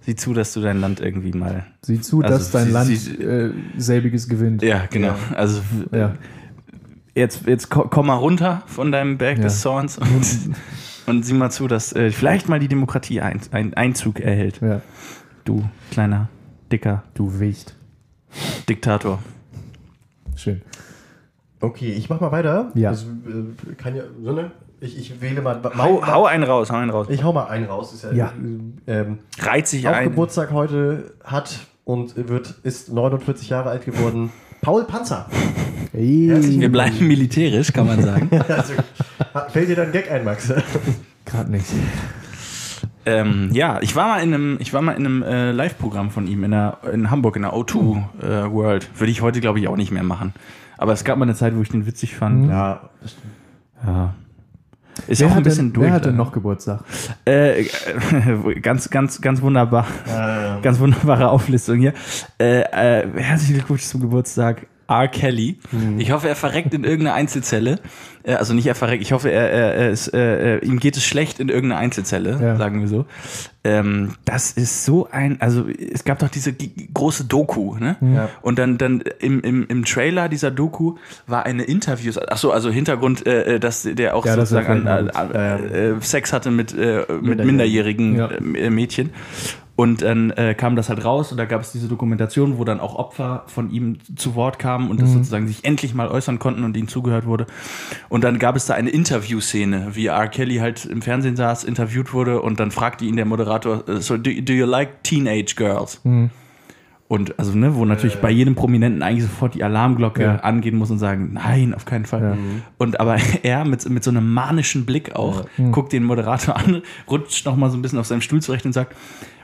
[SPEAKER 3] sieh zu, dass du dein Land irgendwie mal.
[SPEAKER 1] Sieh zu,
[SPEAKER 3] Also,
[SPEAKER 1] dass dein
[SPEAKER 3] sie-
[SPEAKER 1] Land
[SPEAKER 3] sie-
[SPEAKER 1] äh, selbiges gewinnt.
[SPEAKER 3] Ja, genau. Also
[SPEAKER 1] Ja.
[SPEAKER 3] jetzt, jetzt ko- komm mal runter von deinem Berg
[SPEAKER 1] Ja.
[SPEAKER 3] des Zorns und, und sieh mal zu, dass äh, vielleicht mal die Demokratie ein, ein Einzug erhält.
[SPEAKER 1] ja.
[SPEAKER 3] Du kleiner, dicker
[SPEAKER 1] Du Wicht.
[SPEAKER 3] Diktator.
[SPEAKER 1] Schön.
[SPEAKER 2] Okay, ich mach mal weiter.
[SPEAKER 1] Ja.
[SPEAKER 2] Das, äh, kann ja, sondern ich, ich wähle mal.
[SPEAKER 3] Hau,
[SPEAKER 2] mein-
[SPEAKER 3] hau einen raus, hau einen raus.
[SPEAKER 2] Ich hau mal einen raus. Ist ja,
[SPEAKER 1] Ja.
[SPEAKER 2] Ähm,
[SPEAKER 3] Reiz sich
[SPEAKER 2] auch
[SPEAKER 3] ein.
[SPEAKER 2] Geburtstag heute hat und wird, ist 49 Jahre alt geworden. Paul Panzer. Herzlichen
[SPEAKER 3] Wir bleiben militärisch, kann man sagen.
[SPEAKER 2] Also, fällt dir dein Gag ein, Max?
[SPEAKER 1] Gerade nicht.
[SPEAKER 3] ähm, ja, ich war mal in einem, ich war mal in einem äh, Live-Programm von ihm in, der, in Hamburg, in der O2 äh, World. Würde ich heute, glaube ich, auch nicht mehr machen. Aber es gab mal eine Zeit, wo ich den witzig fand.
[SPEAKER 2] Ja,
[SPEAKER 3] Ja. Ist
[SPEAKER 1] Wer
[SPEAKER 3] auch ein
[SPEAKER 1] hat,
[SPEAKER 3] bisschen durch.
[SPEAKER 1] wer hat denn noch Geburtstag?
[SPEAKER 3] Äh, ganz, ganz, ganz wunderbar.
[SPEAKER 2] äh,
[SPEAKER 3] Ganz wunderbare Auflistung hier. Äh, äh, herzlichen Glückwunsch zum Geburtstag. R. Kelly. Ich hoffe, er verreckt in irgendeiner Einzelzelle. Äh, also nicht er verreckt, ich hoffe, er, er, er ist, äh, äh, ihm geht es schlecht in irgendeiner Einzelzelle,
[SPEAKER 1] Ja.
[SPEAKER 3] sagen wir so. Ähm, das ist so ein, also es gab doch diese große Doku, ne?
[SPEAKER 2] Ja.
[SPEAKER 3] Und dann, dann im, im, im Trailer dieser Doku war eine Interviews, ach so, also Hintergrund, äh, äh, dass der auch
[SPEAKER 1] Ja,
[SPEAKER 3] sozusagen an,
[SPEAKER 1] vielleicht
[SPEAKER 3] an, äh, Sex hatte mit, äh, mit
[SPEAKER 2] Minderjährigen.
[SPEAKER 3] minderjährigen
[SPEAKER 1] Ja.
[SPEAKER 3] äh, Mädchen. Und dann äh, kam das halt raus und da gab es diese Dokumentation, wo dann auch Opfer von ihm zu Wort kamen und das sozusagen sich endlich mal äußern konnten und ihnen zugehört wurde. Und dann gab es da eine Interviewszene, wie R. Kelly halt im Fernsehen saß, interviewt wurde und dann fragte ihn der Moderator, äh, so, do, do you like teenage girls? Und also, ne, wo natürlich bei jedem Prominenten eigentlich sofort die Alarmglocke
[SPEAKER 1] Ja.
[SPEAKER 3] angehen muss und sagen, nein, auf keinen Fall.
[SPEAKER 1] Ja.
[SPEAKER 3] Und aber er mit, mit so einem manischen Blick auch, guckt den Moderator an, rutscht noch mal so ein bisschen auf seinem Stuhl zurecht und sagt,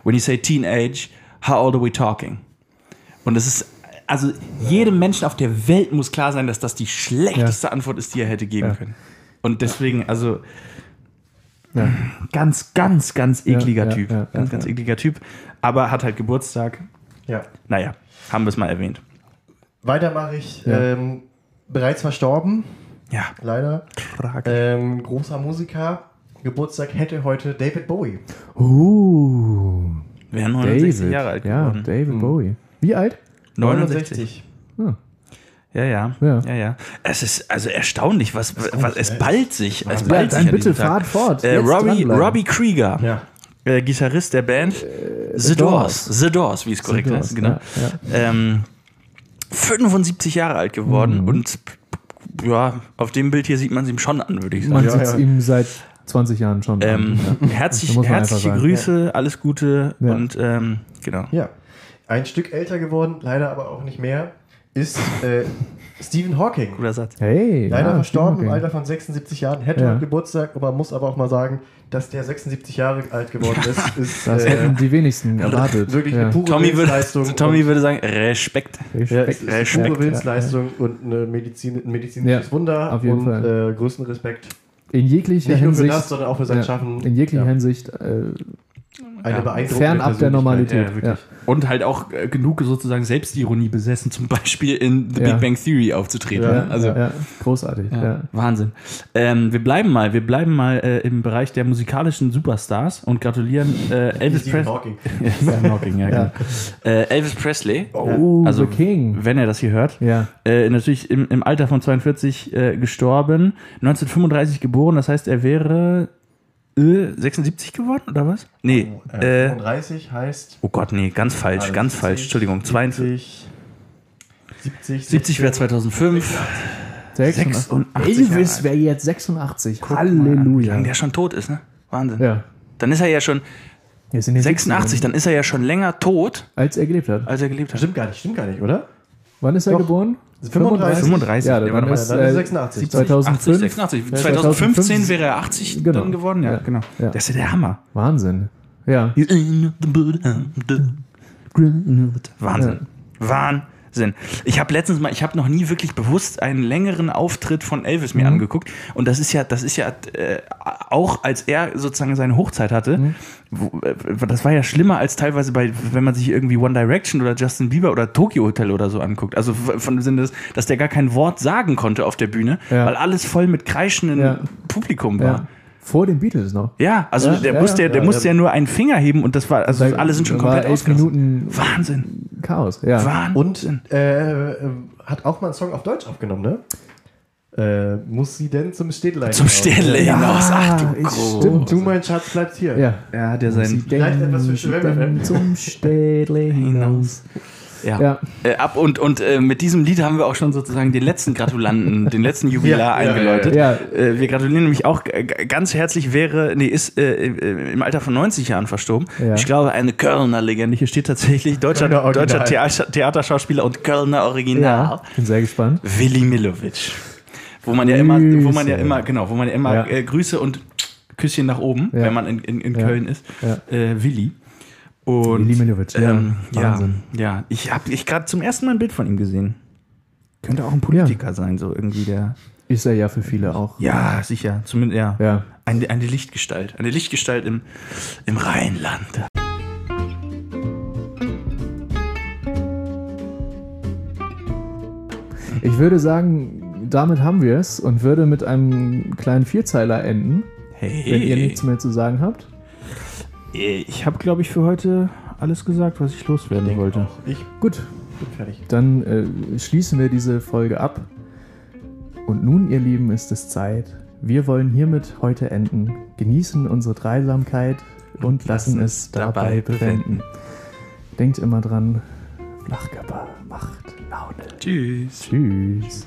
[SPEAKER 3] when you say teenage, how old are we talking? Und es ist, also jedem Menschen auf der Welt muss klar sein, dass das die schlechteste Antwort ist, die er hätte geben
[SPEAKER 1] Ja.
[SPEAKER 3] können. Und deswegen, also
[SPEAKER 1] Ja.
[SPEAKER 3] ganz, ganz, ganz ekliger
[SPEAKER 1] ja,
[SPEAKER 3] Typ.
[SPEAKER 1] ja, ja,
[SPEAKER 3] ganz, ganz
[SPEAKER 1] ja.
[SPEAKER 3] ekliger Typ. Aber hat halt Geburtstag.
[SPEAKER 2] ja.
[SPEAKER 3] Naja, haben wir es mal erwähnt.
[SPEAKER 2] Weiter mache ich.
[SPEAKER 1] Ja.
[SPEAKER 2] Ähm, bereits verstorben,
[SPEAKER 3] Ja,
[SPEAKER 2] leider. Ähm, großer Musiker. Geburtstag hätte heute David Bowie.
[SPEAKER 1] Uh,
[SPEAKER 3] Wäre 69
[SPEAKER 1] David.
[SPEAKER 3] Jahre alt
[SPEAKER 1] ja,
[SPEAKER 3] geworden.
[SPEAKER 1] David Bowie. Wie alt?
[SPEAKER 3] 69. Ja, ja,
[SPEAKER 1] Ja.
[SPEAKER 3] ja, ja, Es ist also erstaunlich, was, was es ballt sich. Es
[SPEAKER 1] Ja,
[SPEAKER 3] ballt sich
[SPEAKER 1] dann
[SPEAKER 3] an
[SPEAKER 1] bitte fahrt fort.
[SPEAKER 3] Äh, Robbie. Robbie Krieger,
[SPEAKER 2] Ja.
[SPEAKER 3] äh, Gitarrist der Band The Doors. The Doors, wie es korrekt
[SPEAKER 1] Doors,
[SPEAKER 3] heißt, genau.
[SPEAKER 1] ja,
[SPEAKER 3] Ähm, 75 Jahre alt
[SPEAKER 1] Mhm.
[SPEAKER 3] geworden und ja, auf dem Bild hier sieht man es ihm schon an, würde ich sagen.
[SPEAKER 1] Man
[SPEAKER 2] Ja,
[SPEAKER 1] sieht es
[SPEAKER 2] ja.
[SPEAKER 1] ihm seit 20 Jahren schon.
[SPEAKER 3] Ähm,
[SPEAKER 1] an.
[SPEAKER 3] herzlich, herzliche. Grüße, alles Gute
[SPEAKER 1] Ja.
[SPEAKER 3] und ähm, genau.
[SPEAKER 2] Ja. Ein Stück älter geworden, leider aber auch nicht mehr, ist äh, Stephen Hawking.
[SPEAKER 3] Guter Satz.
[SPEAKER 1] Hey.
[SPEAKER 2] Leider
[SPEAKER 1] ja,
[SPEAKER 2] verstorben im. Alter von 76 Jahren, hätte
[SPEAKER 1] Ja.
[SPEAKER 2] Geburtstag, aber muss aber auch mal sagen, dass der 76 Jahre alt geworden ist, ist
[SPEAKER 1] Das
[SPEAKER 2] äh,
[SPEAKER 1] hätten die wenigsten erwartet.
[SPEAKER 2] wirklich
[SPEAKER 1] ja.
[SPEAKER 2] eine pure
[SPEAKER 3] Tommy würde,
[SPEAKER 2] Willensleistung.
[SPEAKER 3] Tommy
[SPEAKER 2] und-
[SPEAKER 3] würde sagen, Respekt.
[SPEAKER 2] ja, es
[SPEAKER 1] Respekt.
[SPEAKER 3] Respekt,
[SPEAKER 2] pure
[SPEAKER 1] ja,
[SPEAKER 2] Willensleistung und eine Medizin, ein medizinisches
[SPEAKER 1] Ja,
[SPEAKER 2] Wunder
[SPEAKER 1] auf jeden
[SPEAKER 2] und
[SPEAKER 1] Fall.
[SPEAKER 2] Äh, größten Respekt.
[SPEAKER 1] In jeglicher
[SPEAKER 2] Nicht nur für
[SPEAKER 1] Hinsicht.
[SPEAKER 2] das, sondern auch für sein
[SPEAKER 1] ja,
[SPEAKER 2] Schaffen.
[SPEAKER 1] In jeglicher
[SPEAKER 2] Ja.
[SPEAKER 1] Hinsicht äh,
[SPEAKER 2] Eine
[SPEAKER 3] Ja.
[SPEAKER 2] beeindruckende
[SPEAKER 1] fernab der. Normalität.
[SPEAKER 2] Ja, wirklich.
[SPEAKER 3] Und halt auch äh, genug sozusagen Selbstironie besessen, zum Beispiel in The
[SPEAKER 1] Ja.
[SPEAKER 3] Big Bang Theory aufzutreten.
[SPEAKER 2] Ja,
[SPEAKER 3] also
[SPEAKER 1] ja, ja, großartig.
[SPEAKER 3] Ja,
[SPEAKER 1] Ja.
[SPEAKER 3] Wahnsinn. Ähm, wir bleiben mal, wir bleiben mal äh, im Bereich der musikalischen Superstars und gratulieren äh, Elvis Presley. Ja, ja,
[SPEAKER 1] Ja.
[SPEAKER 3] genau. Äh, Elvis Presley.
[SPEAKER 1] Oh,
[SPEAKER 3] also,
[SPEAKER 1] The King.
[SPEAKER 3] Wenn er das hier hört.
[SPEAKER 1] Ja.
[SPEAKER 3] Äh, natürlich im, im Alter von 42 äh, gestorben, 1935 geboren, das heißt, er wäre 76 geworden oder was? Nee,
[SPEAKER 2] Äh,
[SPEAKER 3] äh,
[SPEAKER 2] 35 heißt.
[SPEAKER 3] oh Gott, nee, ganz falsch,
[SPEAKER 2] Also
[SPEAKER 3] ganz
[SPEAKER 2] 70,
[SPEAKER 3] falsch, Entschuldigung, 42.
[SPEAKER 2] 70,
[SPEAKER 3] 70 wäre 2005.
[SPEAKER 1] 86.
[SPEAKER 3] 86
[SPEAKER 1] Elvis wäre jetzt 86.
[SPEAKER 3] Guck an,
[SPEAKER 1] Halleluja.
[SPEAKER 3] lange der schon tot ist, ne? Wahnsinn.
[SPEAKER 1] Ja.
[SPEAKER 3] Dann ist er ja schon
[SPEAKER 1] Jetzt in den
[SPEAKER 3] 86,
[SPEAKER 1] 70ern,
[SPEAKER 3] dann ist er ja schon länger tot,
[SPEAKER 1] Als er gelebt hat.
[SPEAKER 3] als er gelebt hat.
[SPEAKER 2] Stimmt gar nicht, stimmt gar nicht, oder?
[SPEAKER 1] Wann ist er
[SPEAKER 2] Doch.
[SPEAKER 1] geboren?
[SPEAKER 2] 35.
[SPEAKER 3] 35.
[SPEAKER 1] Ja,
[SPEAKER 3] Der
[SPEAKER 1] dann,
[SPEAKER 3] war noch-
[SPEAKER 1] ist,
[SPEAKER 2] dann ist
[SPEAKER 1] äh,
[SPEAKER 2] 86.
[SPEAKER 1] 2005.
[SPEAKER 3] 86.
[SPEAKER 1] Ja,
[SPEAKER 3] 2015
[SPEAKER 1] 2005
[SPEAKER 3] wäre er 80
[SPEAKER 1] Genau.
[SPEAKER 3] dann geworden, ja,
[SPEAKER 1] Ja.
[SPEAKER 3] genau.
[SPEAKER 1] Ja.
[SPEAKER 3] Das ist ja der Hammer.
[SPEAKER 1] Wahnsinn. Ja.
[SPEAKER 3] Wahnsinn. Wahnsinn. Ich habe letztens mal, ich habe noch nie wirklich bewusst einen längeren Auftritt von Elvis
[SPEAKER 1] Mhm.
[SPEAKER 3] mir angeguckt. Und das ist ja, das ist ja äh, auch, als er sozusagen seine Hochzeit hatte,
[SPEAKER 1] Mhm.
[SPEAKER 3] wo, äh, das war ja schlimmer als teilweise bei, wenn man sich irgendwie One Direction oder Justin Bieber oder Tokyo Hotel oder so anguckt. Also von dem Sinne, dass, dass der gar kein Wort sagen konnte auf der Bühne,
[SPEAKER 1] Ja.
[SPEAKER 3] weil alles voll mit kreischendem
[SPEAKER 1] Ja.
[SPEAKER 3] Publikum war.
[SPEAKER 1] ja. Vor den Beatles noch.
[SPEAKER 3] Ja, also
[SPEAKER 1] Ja,
[SPEAKER 3] der
[SPEAKER 1] ja,
[SPEAKER 3] musste,
[SPEAKER 1] ja.
[SPEAKER 3] der
[SPEAKER 2] Ja,
[SPEAKER 3] musste
[SPEAKER 2] ja.
[SPEAKER 3] ja nur einen Finger heben und das war, also
[SPEAKER 1] Da-
[SPEAKER 3] alle sind schon komplett
[SPEAKER 1] elf. Minuten
[SPEAKER 3] Wahnsinn.
[SPEAKER 1] Chaos. Ja.
[SPEAKER 3] Wahnsinn.
[SPEAKER 2] Und äh, hat auch mal einen Song auf Deutsch aufgenommen, ne? Äh, muss sie denn zum Städtlein
[SPEAKER 3] Zum
[SPEAKER 2] hinaus?
[SPEAKER 3] Städtle
[SPEAKER 2] Ja.
[SPEAKER 3] hinaus. Ach du
[SPEAKER 1] ich- stimmt.
[SPEAKER 2] Du, mein Schatz, bleibt hier.
[SPEAKER 1] Ja.
[SPEAKER 3] Er hat ja
[SPEAKER 1] Sie
[SPEAKER 3] sein.
[SPEAKER 2] Vielleicht etwas für Schwämme,
[SPEAKER 1] denn
[SPEAKER 2] ne?
[SPEAKER 1] zum Städle hinaus.
[SPEAKER 3] Ja.
[SPEAKER 1] Ja.
[SPEAKER 3] Äh, ab und, und äh, mit diesem Lied haben wir auch schon sozusagen den letzten Gratulanten, den letzten Jubilar eingeläutet. Äh, wir gratulieren nämlich auch g- ganz herzlich, wäre, nee, ist äh, äh, im Alter von 90 Jahren verstorben. Ich glaube, eine Kölner Legende. Hier steht tatsächlich deutscher, deutscher Theater, Theaterschauspieler und Kölner Original.
[SPEAKER 1] Bin sehr gespannt.
[SPEAKER 3] Willi Milovic. Wo man ja immer, wo man ja immer, genau, wo man ja immer äh, Grüße und Küsschen nach oben, wenn man in, in, in. Köln ist. Äh, Willi. Und,
[SPEAKER 1] Willi Milovic, ja,
[SPEAKER 3] ähm, ja,
[SPEAKER 1] Wahnsinn.
[SPEAKER 3] ja, ich habe ich gerade zum ersten Mal ein Bild von ihm gesehen. Könnte auch ein Politiker sein, so irgendwie der.
[SPEAKER 1] Ist er ja für viele auch.
[SPEAKER 3] Ja, sicher. Zumindest, ja.
[SPEAKER 1] Ja.
[SPEAKER 3] Eine, eine Lichtgestalt. Eine Lichtgestalt im, im Rheinland.
[SPEAKER 1] Ich würde sagen, damit haben wir es und würde mit einem kleinen Vierzeiler enden,
[SPEAKER 3] Hey.
[SPEAKER 1] wenn ihr nichts mehr zu sagen habt.
[SPEAKER 3] Ich habe, glaube ich, für heute alles gesagt, was ich loswerden wollte.
[SPEAKER 2] Auch ich
[SPEAKER 1] Gut,
[SPEAKER 2] bin fertig.
[SPEAKER 1] dann äh, schließen wir diese Folge ab. Und nun, ihr Lieben, ist es Zeit. Wir wollen hiermit heute enden, genießen unsere Dreisamkeit und lassen es dabei bewenden. Denkt immer dran, Flachkörper macht Laune.
[SPEAKER 3] Tschüss.
[SPEAKER 1] Tschüss.